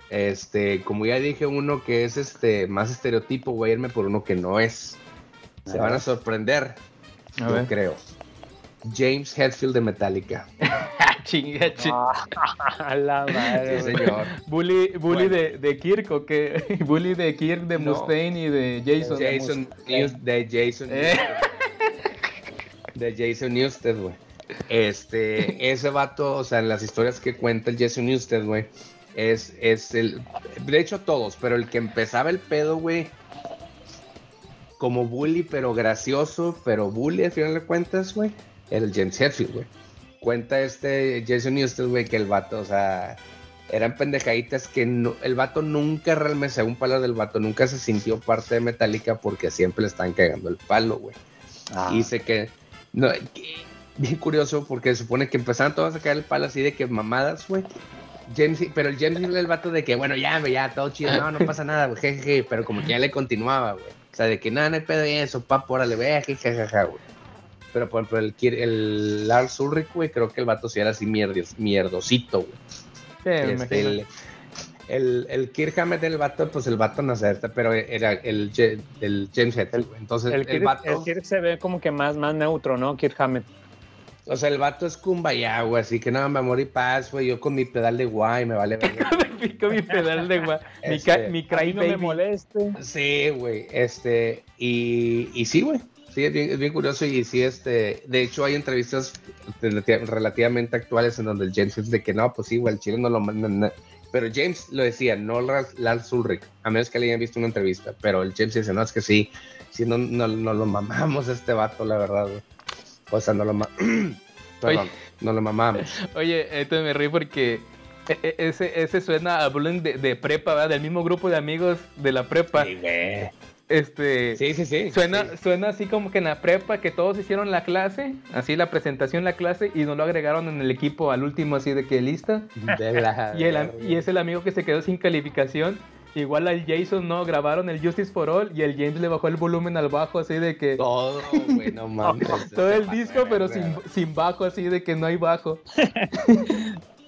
Este, como ya dije, uno que es este más estereotipo, voy a irme por uno que no es. Se van a sorprender, A yo ver. creo. James Hetfield de Metallica. Chinga, chinga. A la madre. Sí, señor. Bully, bully Bueno. de, de Kirk o qué? Bully de Kirk, de No. Mustaine y de Jason. Jason News, de Jason Eh. de Jason Newsted, güey. Este, ese vato, o sea, en las historias que cuenta el Jason Newsted, güey, es, es el, de hecho todos, pero el que empezaba el pedo, güey, como bully, pero gracioso, pero bully al final de cuentas, güey, era el James Hetfield, güey. Cuenta este Jason Newsted, güey, que el vato, o sea, eran pendejaditas que no- el vato nunca realmente, según palabras del vato, nunca se sintió parte de Metallica porque siempre le están cagando el palo, güey. Ah. Y dice que, no, que- bien curioso porque se supone que empezaron todos a caer el palo así de que mamadas, güey. James, pero el James era el vato de que, bueno, ya, ya, todo chido, no, no pasa nada, güey, jejeje, pero como que ya le continuaba, güey. O sea, de que nada, no hay pedo de eso, papo, órale, ve, jejejaja, güey. Pero, por ejemplo, el, el Lars Ulrich, güey, creo que el vato sí era así mierdos, mierdosito, güey. Sí, Este, el, el, el Kirk Hammett del vato, pues el vato no sé, pero era el, el James Hetfield, güey. Entonces, El el, Kirk, vato, el Kirk se ve como que más, más neutro, ¿no? Kirk Hammett. O sea, el vato es kumbaya, güey, así que nada, me amor y paz, güey, yo con mi pedal de guay, me vale verga. Pico mi pedal de gua- mi, Este, ca- mi A cry mí no me moleste. Sí, güey, este, y, y sí, güey, sí, es bien, es bien curioso y sí, este, de hecho hay entrevistas relati- relativamente actuales en donde el James es de que no, pues sí, güey, el chile no lo manda, pero James lo decía, no Lars, Lars Ulrich, a menos que le hayan visto una entrevista, pero el James dice, no, es que sí, sí, no, no, no lo mamamos a este vato, la verdad, güey. O sea, no lo ma- Perdón, Oye. no lo mamamos. Oye, esto me reí porque e- e- ese, ese suena a bullying de, de prepa, ¿verdad? Del mismo grupo de amigos de la prepa. Sí, güey. Este. Sí, sí, sí. Suena, sí. suena así como que en la prepa que todos hicieron la clase, así la presentación la clase y no lo agregaron en el equipo al último así de que lista. De la Y, el, y es el amigo que se quedó sin calificación. Igual al Jason no grabaron el Justice for All y el James le bajó el volumen al bajo así de que Todo, güey, no mames. todo el disco pero sin, sin bajo así de que no hay bajo.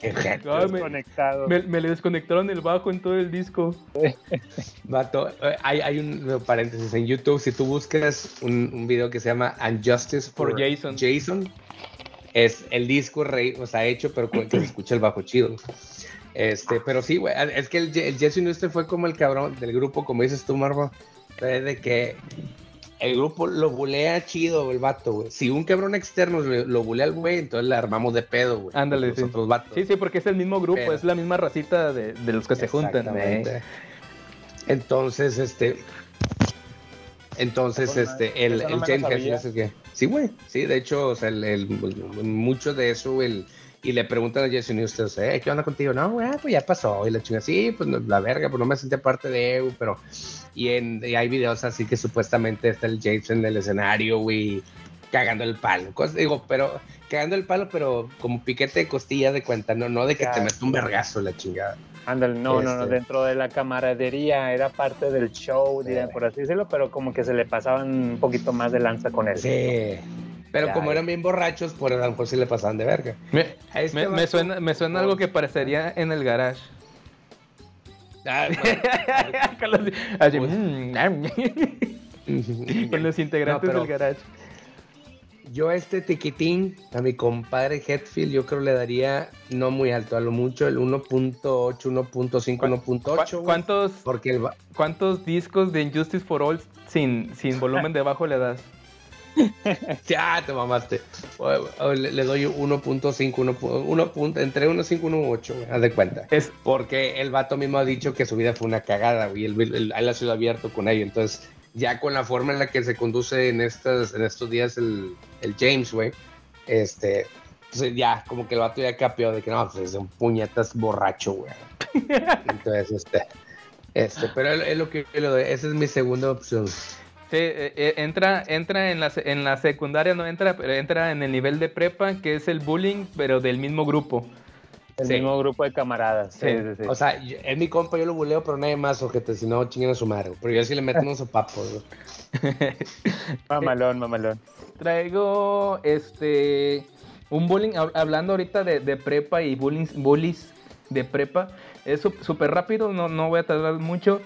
Ay, me, Desconectado. me- me le desconectaron el bajo en todo el disco. Vato, eh, hay, hay un paréntesis en YouTube. Si tú buscas un, un video que se llama Unjustice for, For Jason. Jason, es el disco rey, o sea, hecho, pero con- que se escucha el bajo chido. Este, pero sí, güey, es que el, el Jason este fue como el cabrón del grupo, como dices tú, Marvo, eh, de que el grupo lo bulea chido, el vato, güey. Si un cabrón externo lo, lo bulea al güey, entonces le armamos de pedo, güey. Ándale, sí. otros vatos. Sí, sí, porque es el mismo grupo, Pero- es la misma racita de, de los que se juntan. ¿eh? Entonces, este. Entonces, este, el, no el me James. Sí, güey. Sí, de hecho, o sea, el, el- mucho de eso, el. Y le preguntan a Jason Newsted, eh, ¿qué onda contigo? No, güey, pues ya pasó. Y la chinga, sí, pues la verga, pues no me sentía parte de EU, pero. Y, en, y hay videos así que supuestamente está el Jason en el escenario, güey, cagando el palo. Digo, pero. Cagando el palo, pero como piquete de costilla de cuenta, no, no de que te mete un vergazo la chingada. Ándale, no, no, no, Este. dentro de la camaradería era parte del show, Sí. por así decirlo, pero como que se le pasaban un poquito más de lanza con él. Sí. Pero Ya, como eran bien borrachos, por a lo mejor sí le pasaban de verga. Me, este suena, me suena algo que parecería en el garage. Ah, bueno. con los, así, Pues- con los integrantes No, pero- del garage. Yo a este tiquitín, a mi compadre Hetfield, yo creo le daría no muy alto, a lo mucho el 1.8, 1.5, ¿Cuán- 1.8. ¿Cu- güey, ¿Cuántos, Porque el, ¿Cuántos discos de Injustice for All sin, sin volumen de bajo le das? Ya, te mamaste. Le, le doy 1.5, 1, uno punto- entre 1.5 y 1.8, güey, haz de cuenta. Es, Porque el vato mismo ha dicho que su vida fue una cagada, güey. Él, él- él ha sido abierto con ello. Entonces, ya con la forma en la que se conduce en, estas, en estos días el, el James, güey, este, entonces ya, como que el vato ya capeó de que no, pues es un puñetas borracho, güey. Entonces, este, este, pero es, es lo que yo le doy. Esa es mi segunda opción. Sí, eh, eh, entra, entra en la, se- en la secundaria, no entra, pero entra en el nivel de prepa, que es el bullying, pero del mismo grupo. El Sí. mismo grupo de camaradas. Sí, sí, sí. O sea, yo- es mi compa, yo lo buleo, pero nadie más, ojete, si no, chinguen a su madre. Pero yo sí le meto unos güey. mamalón, mamalón. Traigo este un bullying, hab- hablando ahorita de, de prepa y bullying, bullies de prepa. Es súper rápido, no, no voy a tardar mucho.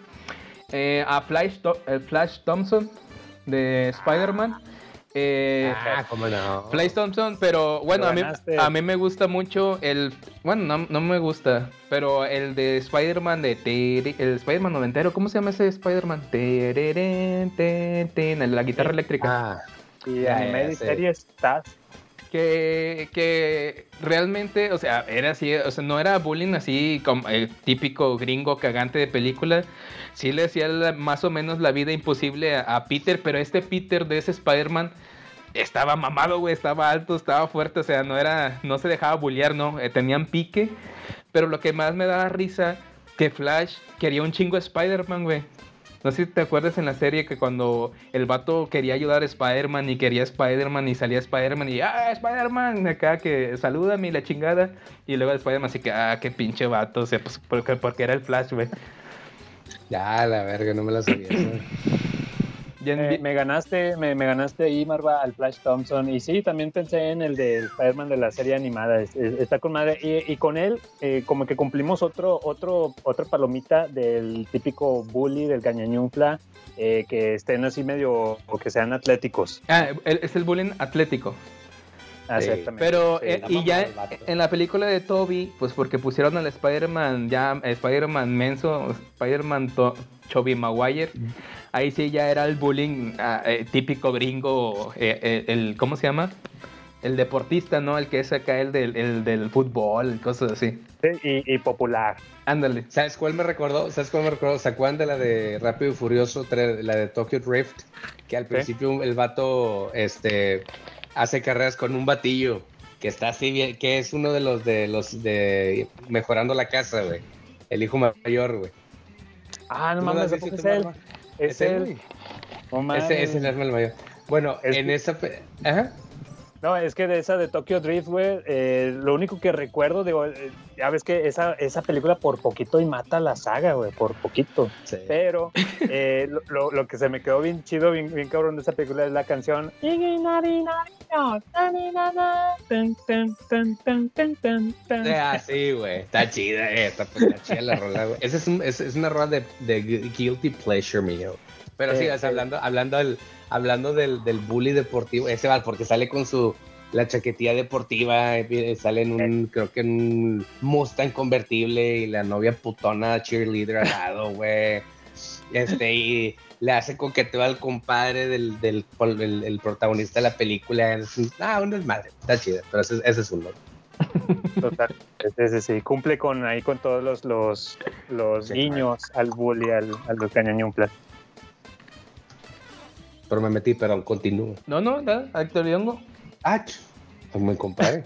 Eh, a Flash, eh, Flash Thompson de Spider-Man. Eh, Ah, cómo no. Flash Thompson, pero bueno, a mí, a mí me gusta mucho el. Bueno, no, no me gusta, pero el de Spider-Man de. tere- El Spider-Man noventero, ¿cómo se llama ese Spider-Man? La guitarra eléctrica. Ah, Y series estás. Que, que realmente, o sea, era así, o sea, no era bullying así como el típico gringo cagante de película. Sí le hacía la- más o menos la vida imposible a, a Peter, pero este Peter de ese Spider-Man estaba mamado, güey, estaba alto, estaba fuerte, o sea, no era, no se dejaba bullear, ¿no? Eh, tenían pique. Pero lo que más me daba risa, que Flash quería un chingo Spider-Man, güey. No sé si te acuerdas en la serie que cuando el vato quería ayudar a Spider-Man y quería Spider-Man y salía Spider-Man y ¡ah, Spider-Man! Acá que salúdame y la chingada. Y luego Spider-Man así que ¡ah, qué pinche vato! O sea, pues porque, porque era el Flash, güey. ya, la verga, no me la sabía. en Me, ganaste, me, me ganaste ahí, Marva, al Flash Thompson. Y sí, también pensé en el de Spider-Man de la serie animada. Es- es- está con madre. Y, y con él, eh, como que cumplimos otro, otro, otra palomita del típico bully, del gañañunfla, eh, que estén así medio, o que sean atléticos. Ah, es el bullying atlético. Sí, Exactamente. Pero, Sí, eh, y ya en la película de Toby, pues porque pusieron al Spider-Man, ya Spider-Man menso, Spider-Man to- Tobey Maguire, ahí sí ya era el bullying ah, eh, típico gringo, eh, eh, el, ¿cómo se llama? El deportista, ¿no? El que es acá el del, el del fútbol, cosas así. Sí, y, y popular. Ándale. ¿Sabes cuál me recordó? ¿Sabes cuál me recordó? ¿Se acuerdan de la de Rápido y Furioso, la de Tokyo Drift? Que al principio el vato este, hace carreras con un batillo que está así bien, que es uno de los de los de mejorando la casa, güey. El hijo mayor, güey. Ah, no ¿Tú no mames, la ¿a has poco visto es él. Marva? Es Ese, él. Ese ese es el hermano mayor. Bueno, Es en que- esa... Ajá. No, es que de esa de Tokyo Drift, güey, eh, lo único que recuerdo, digo, eh, ya ves que esa, esa película por poquito y mata la saga, güey, por poquito. Sí. Pero eh, lo, lo- que se me quedó bien chido, bien, bien cabrón de esa película es la canción. Ah, sí, güey. Está chida, eh. Está, está chida la rola, güey. Esa es, un- es, es una rola de, de guilty pleasure mío. Pero sí. hablando, hablando, del, hablando del, del bully deportivo, ese va, porque sale con su la chaquetilla deportiva, eh, sale en un, creo que en un Mustang convertible y la novia putona cheerleader al lado, güey. Este, y le hace coqueteo al compadre del, del, el, el protagonista de la película. Es un- ah, un desmadre. Está chida, pero ese, ese es uno. Total. Sí, sí, sí. Cumple con ahí con todos los, los, los Sí, guiños al bully, al, a los cañañumplas. Pero me metí, pero continúo. No, no, nada, actualizando. Ah, pues me compadre.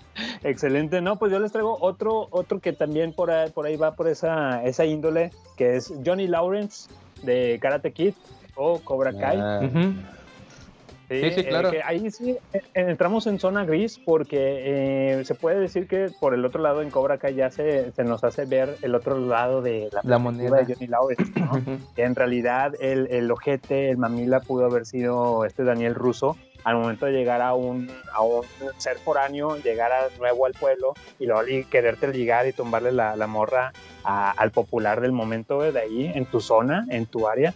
Excelente, no, pues yo les traigo otro, otro que también por ahí, por ahí va por esa, esa índole, que es Johnny Lawrence de Karate Kid o Cobra Kai. Ah. Sí, sí, eh, claro. que ahí sí eh, entramos en zona gris porque eh, se puede decir que por el otro lado en Cobra Kai ya se, se nos hace ver el otro lado de la, moneda. de Johnny Lawrence, ¿no? Ujú. que en realidad el, el ojete, el mamila pudo haber sido este Daniel Russo al momento de llegar a un, a un ser foráneo, llegar a nuevo al pueblo y luego li- quererte ligar y tumbarle la, la morra a- al popular del momento güey, de ahí, en tu zona, en tu área,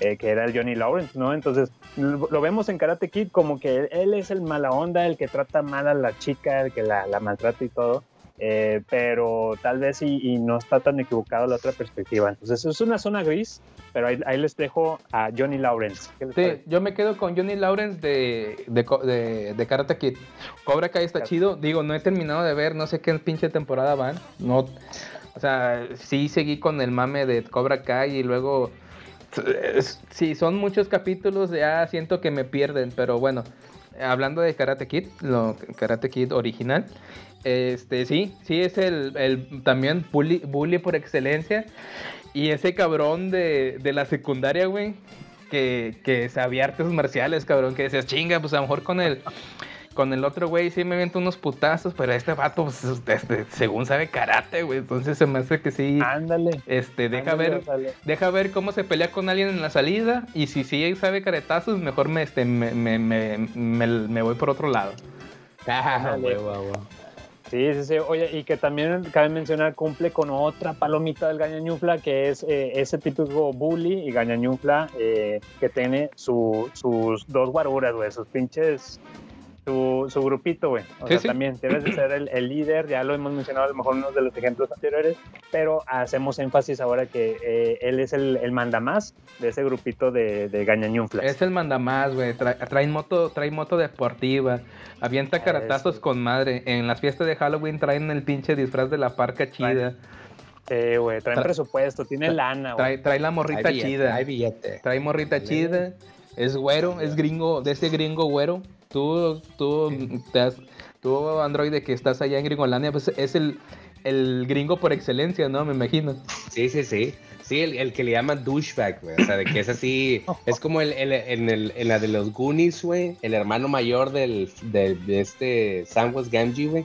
eh, que era el Johnny Lawrence, ¿no? Entonces lo, lo vemos en Karate Kid como que él, es el mala onda, el que trata mal a la chica, el que la, la maltrata y todo. eh, pero tal vez y, y no está tan equivocado la otra perspectiva. Entonces es una zona gris, pero ahí, ahí les dejo a Johnny Lawrence. Yo me quedo con Johnny Lawrence de, de, de, de Karate Kid. Cobra Kai está Claro. chido. Digo, no he terminado de ver, no sé qué pinche temporada van. No, o sea, sí seguí con el mame de Cobra Kai y luego. Sí, son muchos capítulos, ya siento que me pierden, pero bueno. Hablando de Karate Kid, lo Karate Kid original, este sí, sí es el, el también bully, bully por excelencia. Y ese cabrón de, de la secundaria, güey, que, que sabía artes marciales, cabrón, que decías, chinga, pues a lo mejor con el, con el otro güey sí me viento unos putazos, pero este vato, pues, este, según sabe karate, güey, entonces se me hace que sí, Ándale. este, deja Ándale, ver, ándale. deja ver cómo se pelea con alguien en la salida, y si sí sabe caretazos, mejor me, este, me, me, me, me- me voy por otro lado. Ah, huevo. Sí, sí, sí. Oye, y que también cabe mencionar, cumple con otra palomita del gañañufla, que es eh, ese típico bully y gañañufla eh, que tiene su- sus dos guaruras, güey, sus pinches, su, su grupito, güey. O Sí, sea, sí. también debes de ser el, el líder, ya lo hemos mencionado a lo mejor en uno de los ejemplos anteriores, pero hacemos énfasis ahora que eh, él es el, el mandamás de ese grupito de, de gañañuflas. Es el mandamás, güey. Tra- trae moto, trae moto deportiva. Avienta caratazos Eso. con madre. En las fiestas de Halloween traen el pinche disfraz de la parca chida. Sí, güey, traen Tra- presupuesto, tiene tra- lana, güey. Trae, trae la morrita Hay billete, chida. hay billete. Trae morrita chida. Es güero, es gringo, de ese gringo güero. Tú, tú, te has- tú, androide, que estás allá en Gringolandia, pues es el, el gringo por excelencia, ¿no? Me imagino. Sí, sí, sí. Sí, el, el que le llaman douchebag, güey. O sea, de que es así. Es como el, el- en, el, en la de los Goonies, güey. El hermano mayor del, de, de este Samwise Gamgee, güey.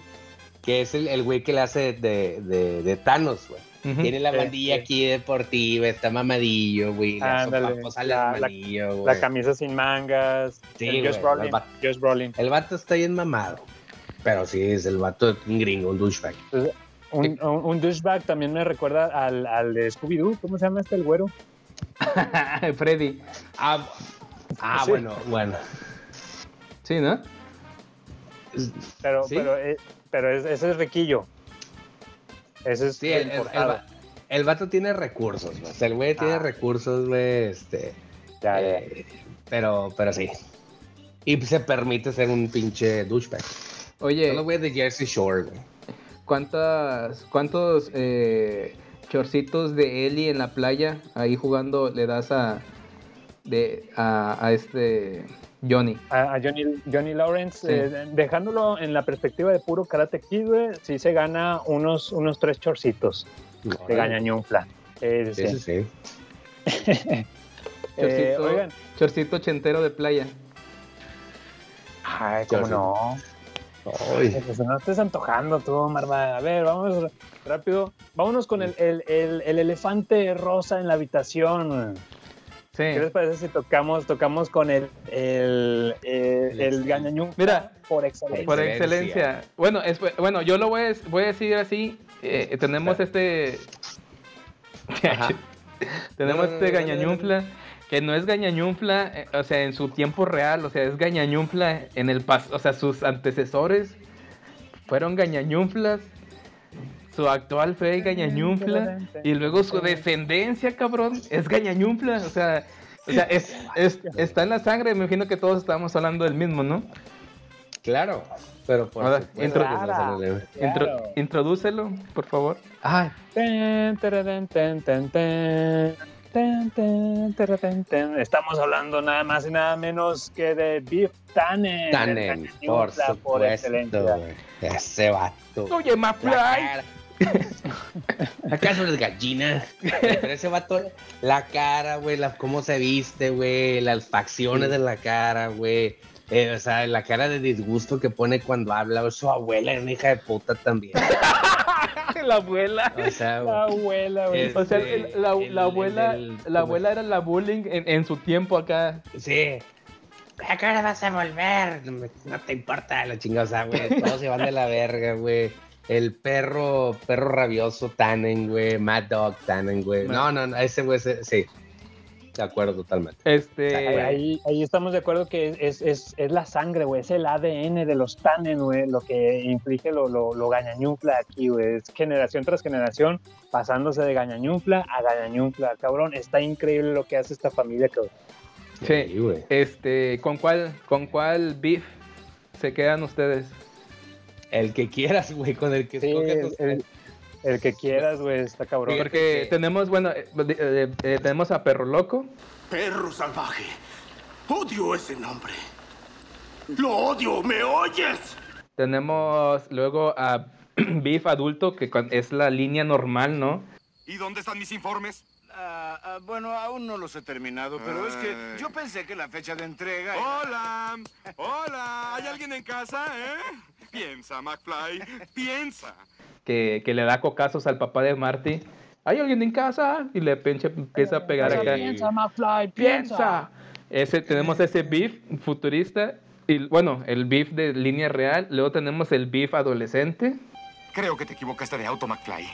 Que es el el güey que le hace de, de, de Thanos, güey. Tiene la bandilla sí. aquí deportiva, está mamadillo, güey. La Ándale, la- la-. La camisa sin mangas. Sí, el Brolin. el vato. Josh Brolin. El vato está bien mamado. Pero sí, es el vato de un gringo, un douchebag. Un, un, un douchebag también me recuerda al, al de Scooby-Doo. ¿Cómo se llama este, el güero? Freddy. Ah, ah Sí. bueno, bueno. Sí, ¿no? Pero, ¿Sí? pero, eh, pero es- ese es Riquillo. Ese es Sí, el, el- el importado. va- el vato tiene recursos, güey. O sea, el güey tiene Ah. recursos, güey, este... Ya, ya. eh, pero, pero sí. Y se permite ser un pinche douchebag. Oye, Son los güeyes de Jersey Shore, güey. ¿cuántas, ¿cuántos eh, chorcitos de Eli en la playa ahí jugando le das a, de, a, a este Johnny? A, a Johnny, Johnny Lawrence, Sí. eh, dejándolo en la perspectiva de puro Karate Kid, güey, sí se gana unos, unos tres chorcitos de gañañunfla. Eh, Sí, sí. Eh, Chorcito, oigan, chorcito ochentero de playa. ay, cómo Chorcito. no. Ay, Pues no estés antojando tú, Marva. A ver, vamos rápido. Vámonos con el, el, el, el elefante rosa en la habitación. Sí. ¿Qué les parece si tocamos, tocamos con el, el, el, el? Mira, por excelencia. Por Excelencia. Bueno, es, bueno, yo lo voy a, voy a decir así. eh, tenemos este. Tenemos este gañañunfla. Que no es gañañunfla, eh, o sea, en su tiempo real, o sea, es gañañunfla en el pas, o sea, sus antecesores fueron gañañunflas, su actual fue gañañunfla, y luego su descendencia, cabrón, es gañañunfla, o sea, o sea, es, es- está en la sangre, me imagino que todos estábamos hablando del mismo, ¿no? Claro. Pero por Ahora, intro- Claro. introdúcelo, por favor. Ay. Estamos hablando nada más y nada menos que de Beef Tannen. Tannen, por supuesto, excelencia. Ese vato. Oye, cara. ¿Acaso eres gallina? Pero ese vato, la cara, güey, la, cómo se viste, güey, las facciones de la cara, güey. Eh, o sea, la cara de disgusto que pone cuando habla. Su abuela es una hija de puta también. la abuela. O sea, La abuela, güey. O sea, Este, el- la, el- la abuela, el- la abuela era la bullying en, en su tiempo acá. sí. ¿A qué hora vas a volver? No, te importa la sea, güey. Todos se van de la verga, güey. El perro, perro rabioso Tannen, güey. Mad Dog Tannen, güey. No, no, no, ese güey, ese- sí. De acuerdo totalmente. Este. Ahí, ahí, estamos de acuerdo que es, es, es, es la sangre, güey. Es el ADN de los Tannen, güey. Lo que inflige lo, lo, lo gañañunfla aquí, güey. Es generación tras generación pasándose de gañañunfla a gañañunfla. Cabrón, está increíble lo que hace esta familia, cabrón. Sí. güey. Este, ¿con cuál, con cuál beef se quedan ustedes? El que quieras, güey, con el que Sí, escoges. el, el- el que quieras, güey, está cabrón. Porque que- tenemos, bueno, eh, eh, eh, tenemos a Perro Loco, Perro salvaje. Odio ese nombre. Lo odio, ¿me oyes? tenemos luego a Beef Adulto, que es la línea normal, ¿no? ¿Y dónde están mis informes? Ah, ah, bueno, aún no los he terminado, pero es que Ay. yo pensé que la fecha de entrega... Hola, hola, ¿hay alguien en casa, eh? Piensa, McFly, piensa. Que, que le da cocazos al papá de Marty. ¿Hay alguien en casa? Y le pinche, empieza a pegar acá. Piensa, McFly, ¡Piensa! Ese, tenemos ese beef futurista. Y bueno, el beef de línea real. Luego tenemos el beef adolescente. Creo que te equivocaste de auto, McFly.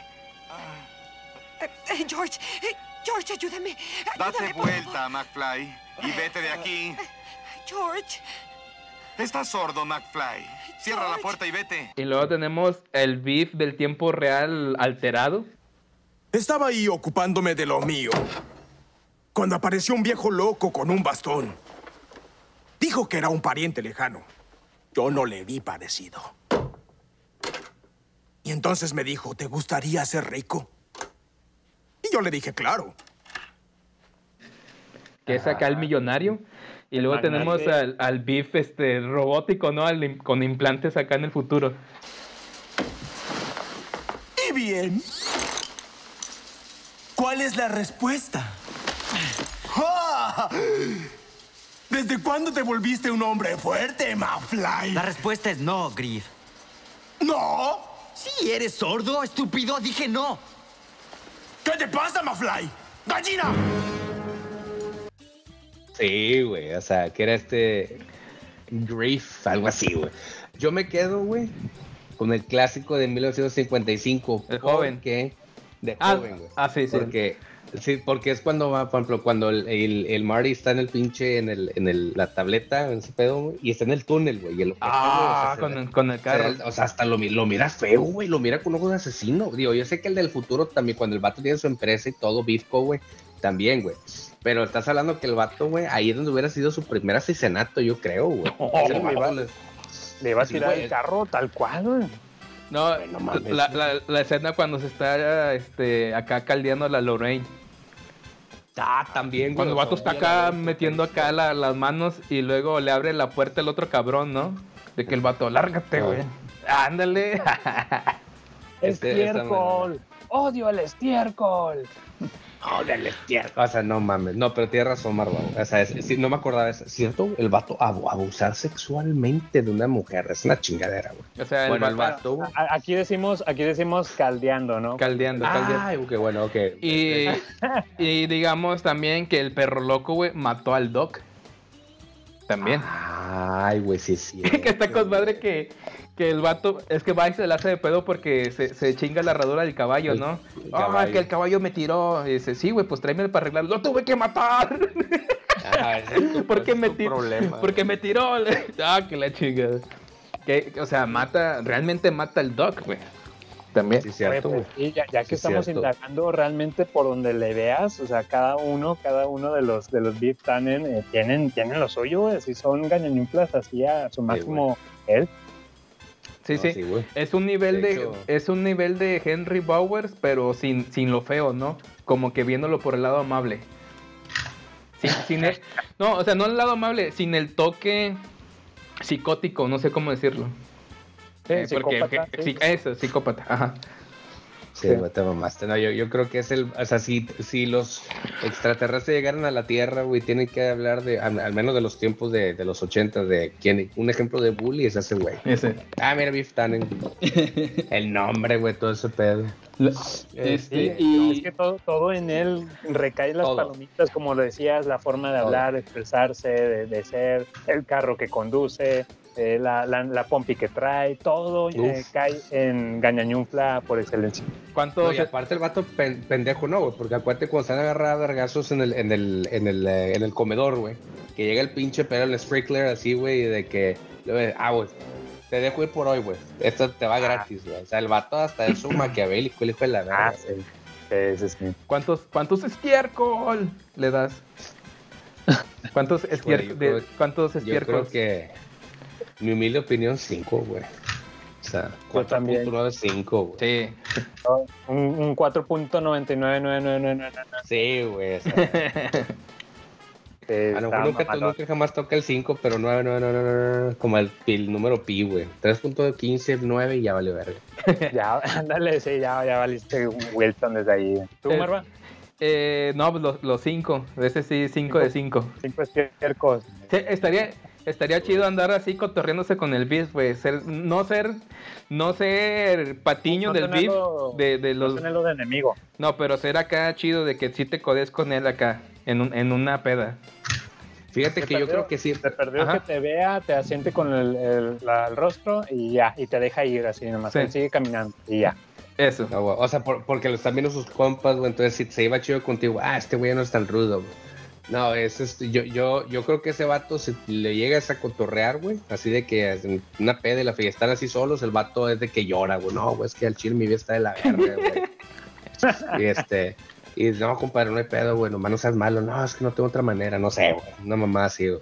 Eh, George, eh, George, ayúdame. Date Ayúdame, por vuelta, McFly, y vete de aquí. George. Estás sordo, McFly. Cierra la puerta y vete. Y luego tenemos el beef del tiempo real alterado. Estaba ahí ocupándome de lo mío. Cuando apareció un viejo loco con un bastón. Dijo que era un pariente lejano. Yo no le vi parecido. Y entonces me dijo, ¿te gustaría ser rico? Y yo le dije, claro. que es acá el millonario. Y luego magnate. tenemos al, al beef este, robótico, ¿no? Al con implantes acá en el futuro. Y bien. ¿Cuál es la respuesta? ¡Ah! ¿Desde cuándo te volviste un hombre fuerte, Mafly? La respuesta es no, Griff. ¡No! Sí, eres sordo, estúpido, dije no. ¿Qué te pasa, Mafly? ¡Gallina! Sí, güey, o sea, que era este Grief, algo así, güey. Yo me quedo, güey, con el clásico de 1955. El joven. ¿Qué? De Ah, joven, güey. ah, sí, sí. Porque, sí, porque es cuando va, por ejemplo, cuando el, el, el Marty está en el pinche, en el, en el, la tableta, en ese pedo, güey, y está en el túnel, güey. y el- Ah, o sea, con el- con el carro. O sea, o sea, hasta lo, mi- lo mira feo, güey, lo mira con ojos de asesino. Digo, yo sé que el del futuro también, cuando el vato tiene su empresa y todo, Bitco, güey, también, güey. Pero estás hablando que el vato, güey, ahí es donde hubiera sido su primer asesinato, yo creo, güey. Ese le le- Le iba a Sí, tirar güey. el carro tal cual, güey. No, mames. la, la- la escena cuando se está este, acá caldeando la Lorraine. Ah, también, Cuando el vato está acá metiendo acá la- las manos y luego le abre la puerta el otro cabrón, ¿no? De que el vato, lárgate, güey. Ándale. Este- Estiércol. Odio el estiércol. El estiércol. O sea, no mames. No, pero tienes razón, Marva. O sea, es- no me acordaba. ¿Es cierto? El vato abu- abusar sexualmente de una mujer. Es una chingadera, güey. O sea, el bueno, el vato- Aquí decimos, aquí decimos caldeando, ¿no? Caldeando, caldeando. Ay, qué bueno, ok. Y, y digamos también que el perro loco, güey, mató al Doc. También. Ay, güey, sí, sí. que está con madre que, que el vato, es que va y se la hace de pedo porque se, se chinga la herradura del caballo, ¿no? Ah, que el caballo me tiró. Y dice, sí, güey, pues tráeme para arreglarlo. Lo tuve que matar. porque me tiró. Porque me tiró. ah, que la chingada. Que, o sea, mata, realmente mata al Doc, güey. También. Sí, Oye, pues, sí, ya, ya que Sí, estamos cierto. indagando realmente por donde le veas, o sea, cada uno, cada uno de los de los Beef Tannen eh, tienen, tienen lo suyo, güey, así son gañañumplas así a su máximo él. Sí, No, sí. es un nivel De es un nivel de Henry Bowers, pero sin, sin lo feo, ¿no? Como que viéndolo por el lado amable. Sin, sin el- no, o sea, no el lado amable, sin el toque psicótico, no sé cómo decirlo. Sí, Eh, porque- psicópata, sí. sí, eso, psicópata, ajá. Sí, güey, te mamaste. No, yo, yo creo que es el. O sea, si, si los extraterrestres llegaran a la Tierra, güey, tienen que hablar de. Al, al menos de los tiempos de, de los 80, de quién. Un ejemplo de bully es ese, güey. Ese. Ah, mira, Biff Tannen. el nombre, güey, todo ese pedo. Eh, sí, es que todo, todo en él recae en las Todo. palomitas, como lo decías, la forma de hablar, de expresarse, de, de ser, el carro que conduce, eh, la, la, la pompi que trae, todo eh, cae en gañañunfla por excelencia. ¿Cuánto? No, y aparte el vato pen- pendejo, no, güey, porque acuérdate cuando están agarrados a vergazos en el, en el, en el, eh, en el comedor, güey, que llega el pinche pero el sprinkler así, güey, y de que, ah, güey, te dejo ir por hoy, güey, esto te va gratis, güey, o sea, el vato hasta es un maquiavélico, el hijo de la verga. Ah, sí. Sí, sí, sí. ¿Cuántos, cuántos estiércol le das? ¿Cuántos Güey, yo estiércol? creo- ¿Cuántos Yo creo estiércoles? que, mi humilde opinión, 5, güey. O sea, Yo también. 4.95, güey. Sí. Un, un 4.999999. Sí, güey. o sea, Eh, A lo mejor nunca, nunca jamás toca el 5, pero 9, 9, 9, 9, 9, como el, el número pi, güey. 3.15, 9 y ya vale verga. Ya, ándale, sí, ya, ya valiste un Wilson desde ahí. ¿Tú, Es- Marva? Eh, no, pues los, los cinco. Ese sí, cinco, de cinco. Cinco estiércos. Sí, estaría, estaría chido andar así cotorreándose con el beef, güey. Ser, no ser, no ser patiño No del beef, de, de los... No tenerlo de enemigo. No, pero ser acá chido de que sí te codes con él acá, en, un- en una peda. Fíjate Te que yo creo que sí. Te perdió Ajá. que te vea, te asiente con el, el- la- el rostro y ya, y te deja ir así nomás. Sí. Él sigue caminando y ya. Eso. No, güey, o sea, por- porque lo están viendo sus compas, güey. Entonces, si se iba chido contigo, ah, este güey no es tan rudo, güey. No, es este, yo, yo, yo creo que ese vato, si le llegas a cotorrear, güey, así de que una peda y la fiesta están así solos, el vato es de que llora, güey. No, güey, es que al chile mi vida está de la verga, güey. y este, y no, compadre, no hay pedo, güey, nomás no seas malo. No, es que no tengo otra manera, no sé, güey. Una mamá así, güey.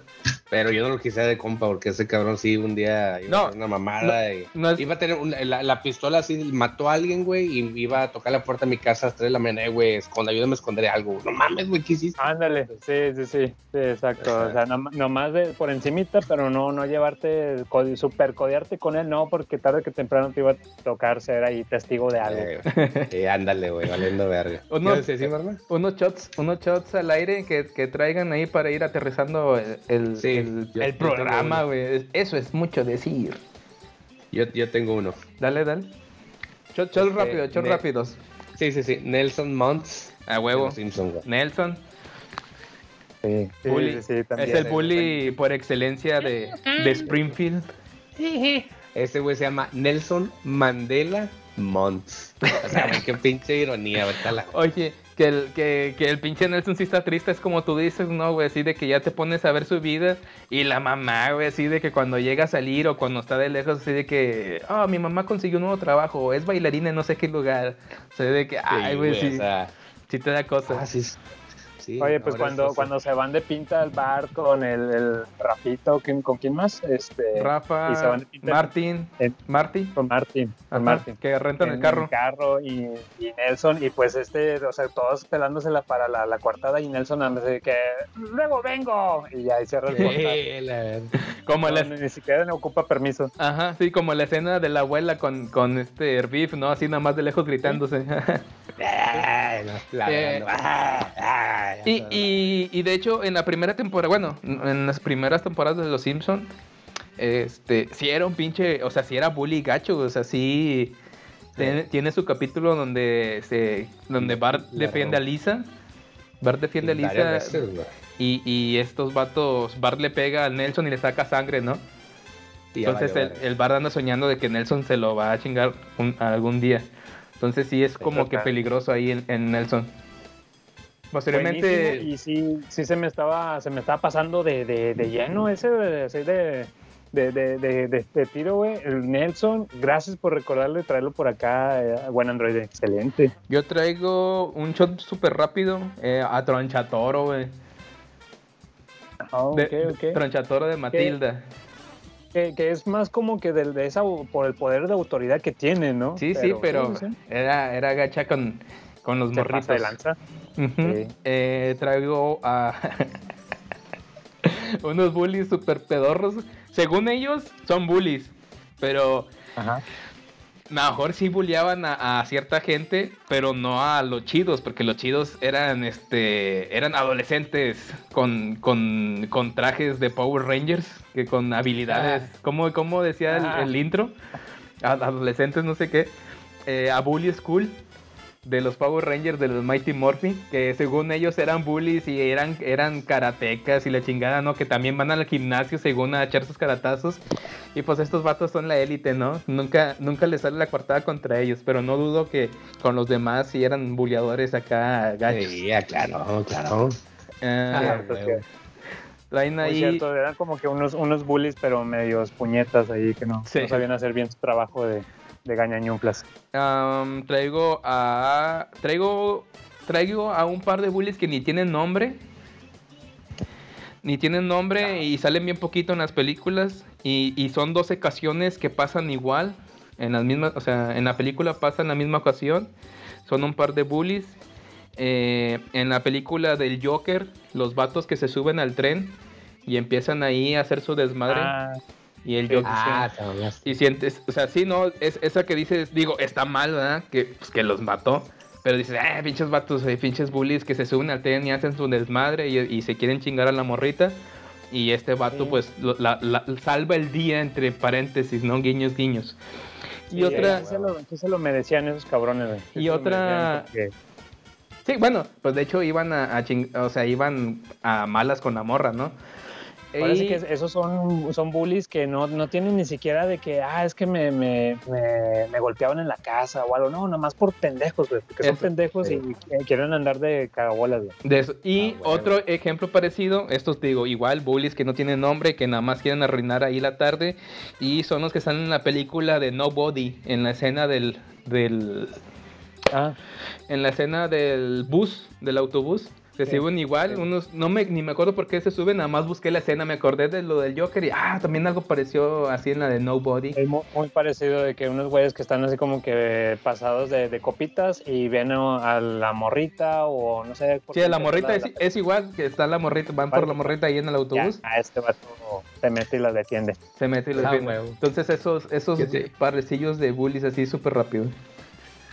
Pero yo no lo quise de compa, porque ese cabrón sí un día iba No, a hacer una mamada y no es- iba a tener la, la pistola así, mató a alguien, güey, y iba a tocar la puerta de mi casa a las 3 de la mañana, eh, güey, esconde, ayúdame a esconder algo. No mames, güey, ¿qué hiciste? Ándale, sí, sí, sí, sí, exacto. O sea, nom- nomás de, por encimita, pero no, no llevarte, super codearte con él, no, porque tarde que temprano te iba a tocar ser ahí testigo de algo. Eh, eh, ándale, güey, valiendo verga. ¿Qué Unos, unos shots, unos shots al aire que, que traigan ahí para ir aterrizando el, el, Sí, el- yo- el yo tengo programa, güey. Eso es mucho decir. Yo, yo tengo uno. Dale, dale. Shot, shot Este, rápido, shot rápidos. Sí, sí, sí. Nelson Monts. A huevo. güey. Nelson. Sí, sí, Bully. sí, sí, también. es el bully por excelencia de, de Springfield. Ese güey se llama Nelson Mandela Monts. O sea, güey, qué pinche ironía, la- Oye, que el, que, que el pinche Nelson sí está triste, es como tú dices, ¿no, güey? Así de que ya te pones a ver su vida y la mamá, güey, así de que cuando llega a salir o cuando está de lejos, así de que, ah, mi mamá consiguió un nuevo trabajo, es bailarina en no sé qué lugar. O sea, de que, ay, güey, sí, o sea, sí te da cosas. ah, sí, sí, Oye, pues cuando, eso sí. cuando se van de pinta al bar con el, el Rafito, ¿quién- ¿con quién más? Este, Rafa, y se van de pinta Martín, en- Marty, con Martín, con ajá, Martín. que rentan en el carro. carro y, y Nelson, y pues este, o sea, todos pelándosela para la, la coartada y Nelson anda de que luego vengo y ya y cierra el portal. Sí, la- Como No, la, ni siquiera le ocupa permiso. Ajá, sí, como la escena de la abuela con, con este Beef, ¿no? Así nada más de lejos gritándose. No, ladrando. Ah, ya y, está. y, y de hecho, en la primera temporada, bueno, en las primeras temporadas de Los Simpson, este, sí era un pinche, o sea, sí era bully gacho, o sea, sí tiene, tiene su capítulo donde se, donde Bart defiende a. Lisa. Bart defiende a Lisa veces, y, y estos vatos, Bart le pega a Nelson y le saca sangre, ¿no? Entonces el, Bart anda soñando de que Nelson se lo va a chingar un- algún día. Entonces sí es como que peligroso ahí en, en Nelson. Posteriormente, Buenísimo, y sí, sí se me estaba, se me estaba pasando de, de, de lleno ese de, así de, de, de, de, de- de tiro, güey. El Nelson, gracias por recordarlo y traerlo por acá. eh, buen Android, excelente. yo traigo un shot súper rápido eh, a Tronchatoro, güey. Ah, ok, De- ok. Tronchatoro de Matilda. Que, que es más como que de, de esa, por el poder de autoridad que tiene, ¿no? Sí, sí, pero sí, sí. Era, era gacha con, con los morritos. de lanza. Ujú. Sí. Eh, traigo a unos bullies super pedorros. Según ellos, son bullies. Pero Ajá. mejor sí bulleaban a, a cierta gente, pero no a los chidos, porque los chidos eran este eran adolescentes con, con, con trajes de Power Rangers, que con habilidades, ¿cómo, cómo decía el, Ah. el intro? Adolescentes, no sé qué, eh, a Bully School de los Power Rangers de los Mighty Morphin, que según ellos eran bullies y eran, eran karatecas y la chingada, ¿no? Que también van al gimnasio según a echar sus karatazos. Y pues estos vatos son la élite, ¿no? Nunca, nunca les sale la coartada contra ellos, pero no dudo que con los demás sí eran bulleadores acá gachos. Sí, ya, claro, claro. Ah, Cierto, huevo. cierto. traen ahí... cierto, eran como que unos, unos bullies, pero medios puñetas ahí que no, Sí. no sabían hacer bien su trabajo de, de gañañumplas. Am, traigo a. Traigo. Traigo a un par de bullies que ni tienen nombre. Ni tienen nombre y salen bien poquito en las películas. Y, y son dos ocasiones que pasan igual. En las mismas. O sea, en la película pasan la misma ocasión. Son un par de bullies. Eh, en la película del Joker, los vatos que se suben al tren y empiezan ahí a hacer su desmadre. Ah, y el Joker. Ah. Y sientes, o sea, sí, no, es esa que dices, digo, está mal, ¿verdad? Que, pues, que los mató. Pero dices, eh, pinches vatos, eh, pinches bullies que se suben al tren y hacen su desmadre y, y se quieren chingar a la morrita. Y este vato, pues, lo- la- la- salva el día entre paréntesis, ¿no? Guiños, guiños. Y Sí, otra. sí se, lo, sí se lo merecían esos cabrones, Y otra- Sí, bueno, pues de hecho iban a, a ching- o sea, iban a malas con la morra, ¿no? Parece Y- que esos son, son bullies que no, no tienen ni siquiera de que, ah, es que me, me, me, me golpeaban en la casa o algo. No, nomás por pendejos, güey. Porque son Eso, pendejos y eh, quieren andar de cagabolas, güey. De eso. Y otro ejemplo parecido, estos te digo, igual bullies que no tienen nombre, que nada más quieren arruinar ahí la tarde, y son los que están en la película de Nobody, en la escena del, del Ah, en la escena del bus, del autobús, se suben igual, unos, no me, ni me acuerdo por qué se suben, nada más busqué la escena, me acordé de lo del Joker y ah, también algo pareció así en la de Nobody. es mu- muy, parecido de que unos güeyes que están así como que pasados de, de copitas y ven a la morrita o no sé. por Sí, la morrita la- es, es igual, que está la morrita, van por la morrita ahí en el Ya, autobús. a este vato se mete y la defiende. Se mete y lo Ah, defiende. huevo. Entonces esos, esos sí. parrecillos de bullies así súper rápido.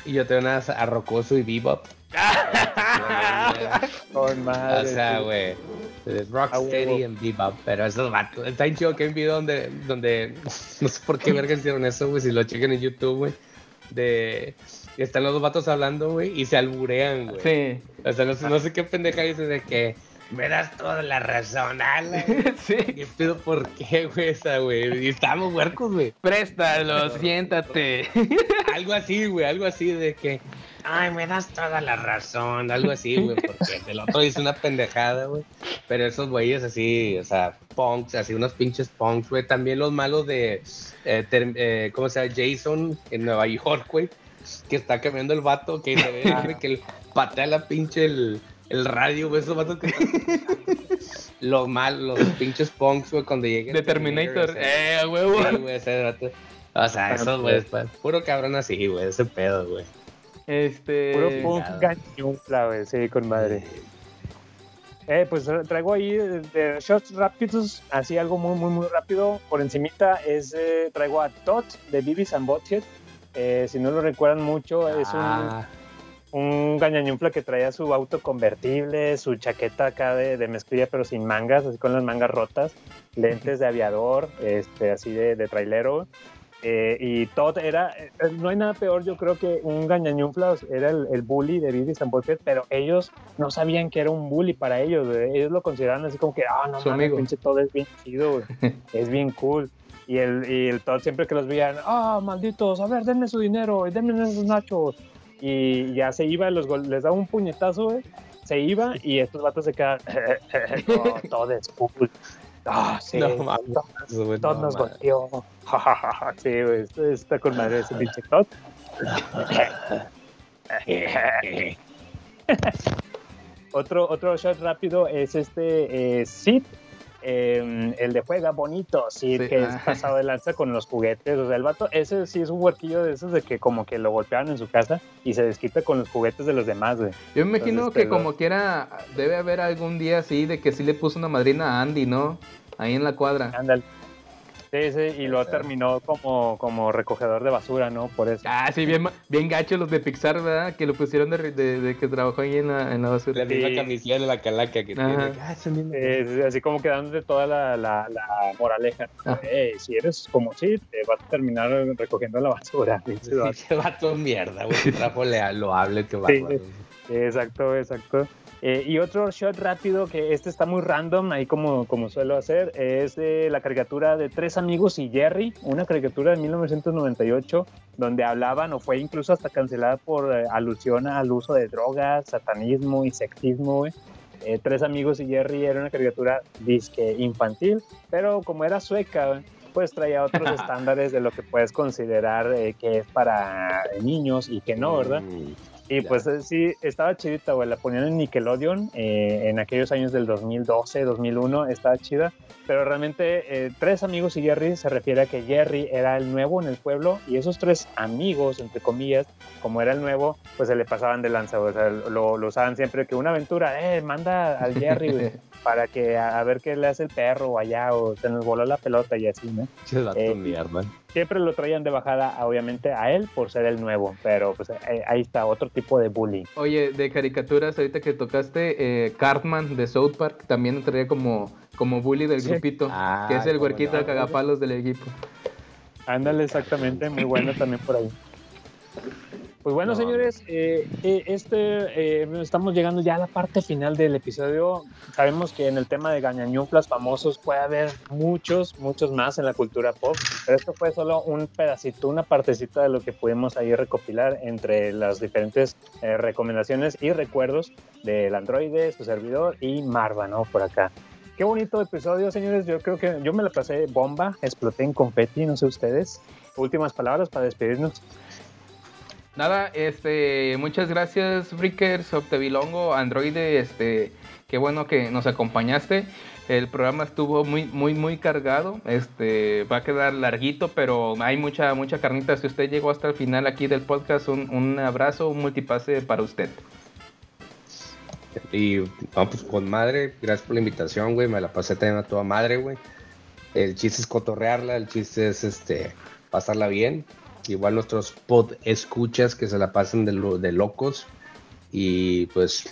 Y yo tengo unas a Rocoso y Bebop. Con madre. O sea, güey. Rocksteady en Bebop. Pero esos vatos. Está bien chido que hay un video donde, donde. No sé por qué verga hicieron eso, güey. Si lo chequen en YouTube, güey. De. Están los dos vatos hablando, güey. Y se alburean, güey. Sí. O sea, no sé, no sé qué pendeja dice de que. Me das toda la razón, ala. sí. ¿Qué pedo por qué, güey? Esa, güey. Y estábamos huercos, güey. Préstalo, siéntate. Algo así, güey. Algo así de que. Ay, me das toda la razón. Algo así, güey. Porque el otro dice una pendejada, güey. Pero esos güeyes así, o sea, punks, así unos pinches punks, güey. También los malos de. eh, ter- eh, ¿Cómo se llama? Jason en Nueva York, güey. Que está cambiando el vato, que se ve, güey, que el- patea la pinche el, el radio, güey. Esos vatos que. los malos, los pinches punks, güey, cuando lleguen. De Terminator. o sea, Eh, a huevo. Sí, güey, ese. O sea, esos güeyes, pues, puro cabrón así, güey, ese pedo, güey. Este. Puro punk güey, sí, con madre. Eh, pues tra- traigo ahí de, de shots rápidos, así algo muy, muy, muy rápido. Por encimita es, eh, traigo a Todd de Beavis and Butthead. Eh, si no lo recuerdan mucho, es un, Ah, un gañañufla que traía su auto convertible, su chaqueta acá de, de mezclilla, pero sin mangas, así con las mangas rotas, lentes de aviador, este, así de, de trailero. Eh, y Todd era, eh, no hay nada peor, yo creo que un gañañufla era el, el bully de Beavis and Butthead, pero ellos no sabían que era un bully para ellos, ellos lo consideraban así como que, ah, no Su mames, pinche Todd es bien chido, es bien cool. Y el, y el Todd siempre que los veían, ah, malditos, a ver, denme su dinero, denme esos nachos. Y ya se iba, los les daba un puñetazo, se iba y estos vatos se quedan, no, Todd es cool. Ah, sí, No mames, Todd, güey, Todd no nos mames. golpeó. sí, güey, está con madre ese pinche Todd. otro, otro shot rápido es este eh, Sid, eh, el de juega bonito, Sí, que es ah. pasado de lanza con los juguetes. O sea, el vato, ese sí es un huerquillo de esos de que como que lo golpeaban en su casa y se desquita con los juguetes de los demás, güey. Yo me imagino Entonces, que como quiera, debe haber algún día así de que sí le puso una madrina a Andy, ¿no? Ahí en la cuadra. Ándale. Sí, sí, y luego terminó como, como recogedor de basura, ¿no? Por eso. Ah, sí, bien, bien gacho los de Pixar, ¿verdad? Que lo pusieron de, de- de que trabajó ahí en la, en la basura. La misma Sí. camiseta de la calaca que Ajá. tiene. Ah. Eh, así como quedándote toda la, la, la moraleja. Ah. Si eres como si te vas a terminar recogiendo la basura. pinche vato. Ese vato mierda, güey. que Trajo lea- loable que va. Sí, sí, exacto, exacto. Eh, y otro shot rápido, que este está muy random, ahí como, como suelo hacer, es la caricatura de Tres Amigos y Jerry, una caricatura de 1998, donde hablaban o fue incluso hasta cancelada por eh, alusión al uso de drogas, satanismo y sexismo. Eh, Tres Amigos y Jerry era una caricatura disque infantil, pero como era sueca, pues traía otros estándares de lo que puedes considerar eh, que es para niños y que no, ¿verdad? Y pues eh, sí, estaba chidita, güey. La ponían en Nickelodeon eh, en aquellos años del 2012, 2001. Estaba chida. Pero realmente, eh, Tres Amigos y Jerry se refiere a que Jerry era el nuevo en el pueblo y esos tres amigos, entre comillas, como era el nuevo, pues se le pasaban de lanza. O sea, lo, lo usaban siempre que una aventura, eh, manda al Jerry, güey, para que a, a ver qué le hace el perro o allá o se nos voló la pelota y así, ¿no? Ese vato Eh, mierda. Siempre lo traían de bajada, obviamente, a él por ser el nuevo, pero pues eh, ahí está, otro tipo de bullying. Oye, de caricaturas, ahorita que tocaste, eh, Cartman de South Park también lo traía como, como bully del Sí. grupito, Ah, que es el huerquito no. cagapalos del equipo. Ándale, exactamente, muy bueno también por ahí. Pues bueno, No, señores, eh, eh, este, eh, estamos llegando ya a la parte final del episodio. Sabemos que en el tema de gañañuflas famosos puede haber muchos, muchos más en la cultura pop, pero esto fue solo un pedacito, una partecita de lo que pudimos ahí recopilar entre las diferentes eh, recomendaciones y recuerdos del androide, su servidor y Marva, ¿no? Por acá. Qué bonito episodio, señores. Yo creo que yo me la pasé bomba, exploté en confeti, no sé ustedes. Últimas palabras para despedirnos. Nada, este, muchas gracias, Freakers, Octavilongo, Androide, este, qué bueno que nos acompañaste. El programa estuvo muy, muy, muy cargado. Este, va a quedar larguito, pero hay mucha, mucha carnita. Si usted llegó hasta el final aquí del podcast, un, un abrazo, un multipase para usted. Y vamos pues, con madre, gracias por la invitación, güey. Me la pasé también a toda madre, güey. El chiste es cotorrearla, el chiste es este pasarla bien. Igual nuestros pod escuchas que se la pasan de, lo- de locos. Y pues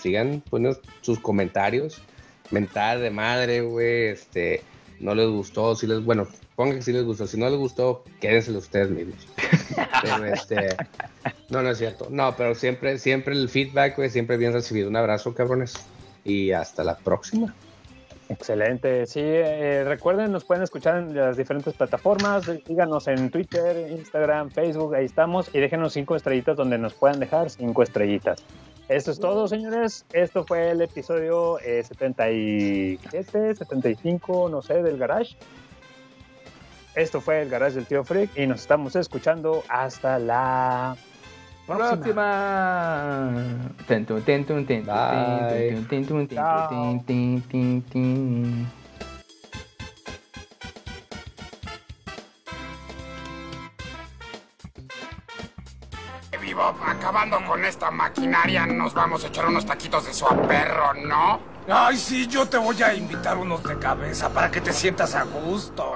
sigan poniendo sus comentarios. Mental de madre, güey. Este, no les gustó, si les, bueno, pongan que si les gustó. Si no les gustó, quédenselo ustedes mismos. Pero este, no, no es cierto. No, pero siempre, siempre el feedback, güey, siempre bien recibido. Un abrazo, cabrones. Y hasta la próxima. Excelente. Sí, eh, recuerden, nos pueden escuchar en las diferentes plataformas. Síganos en Twitter, Instagram, Facebook, ahí estamos. Y déjenos cinco estrellitas donde nos puedan dejar cinco estrellitas. Esto es todo, señores. Esto fue el episodio eh, 77, 75, no sé, del Garage. Esto fue el Garage del Tío Freak y nos estamos escuchando hasta la próxima. Próxima. Ten, tun, ten, tun, ten, tun, Bye. ten, tun, ten, tun, ten, Chao. tun, ten, ten, ten. Vivo, acabando con esta maquinaria, nos vamos a echar unos taquitos de su perro, ¿no? Ay, sí, yo te voy a invitar unos de cabeza para que te sientas a gusto.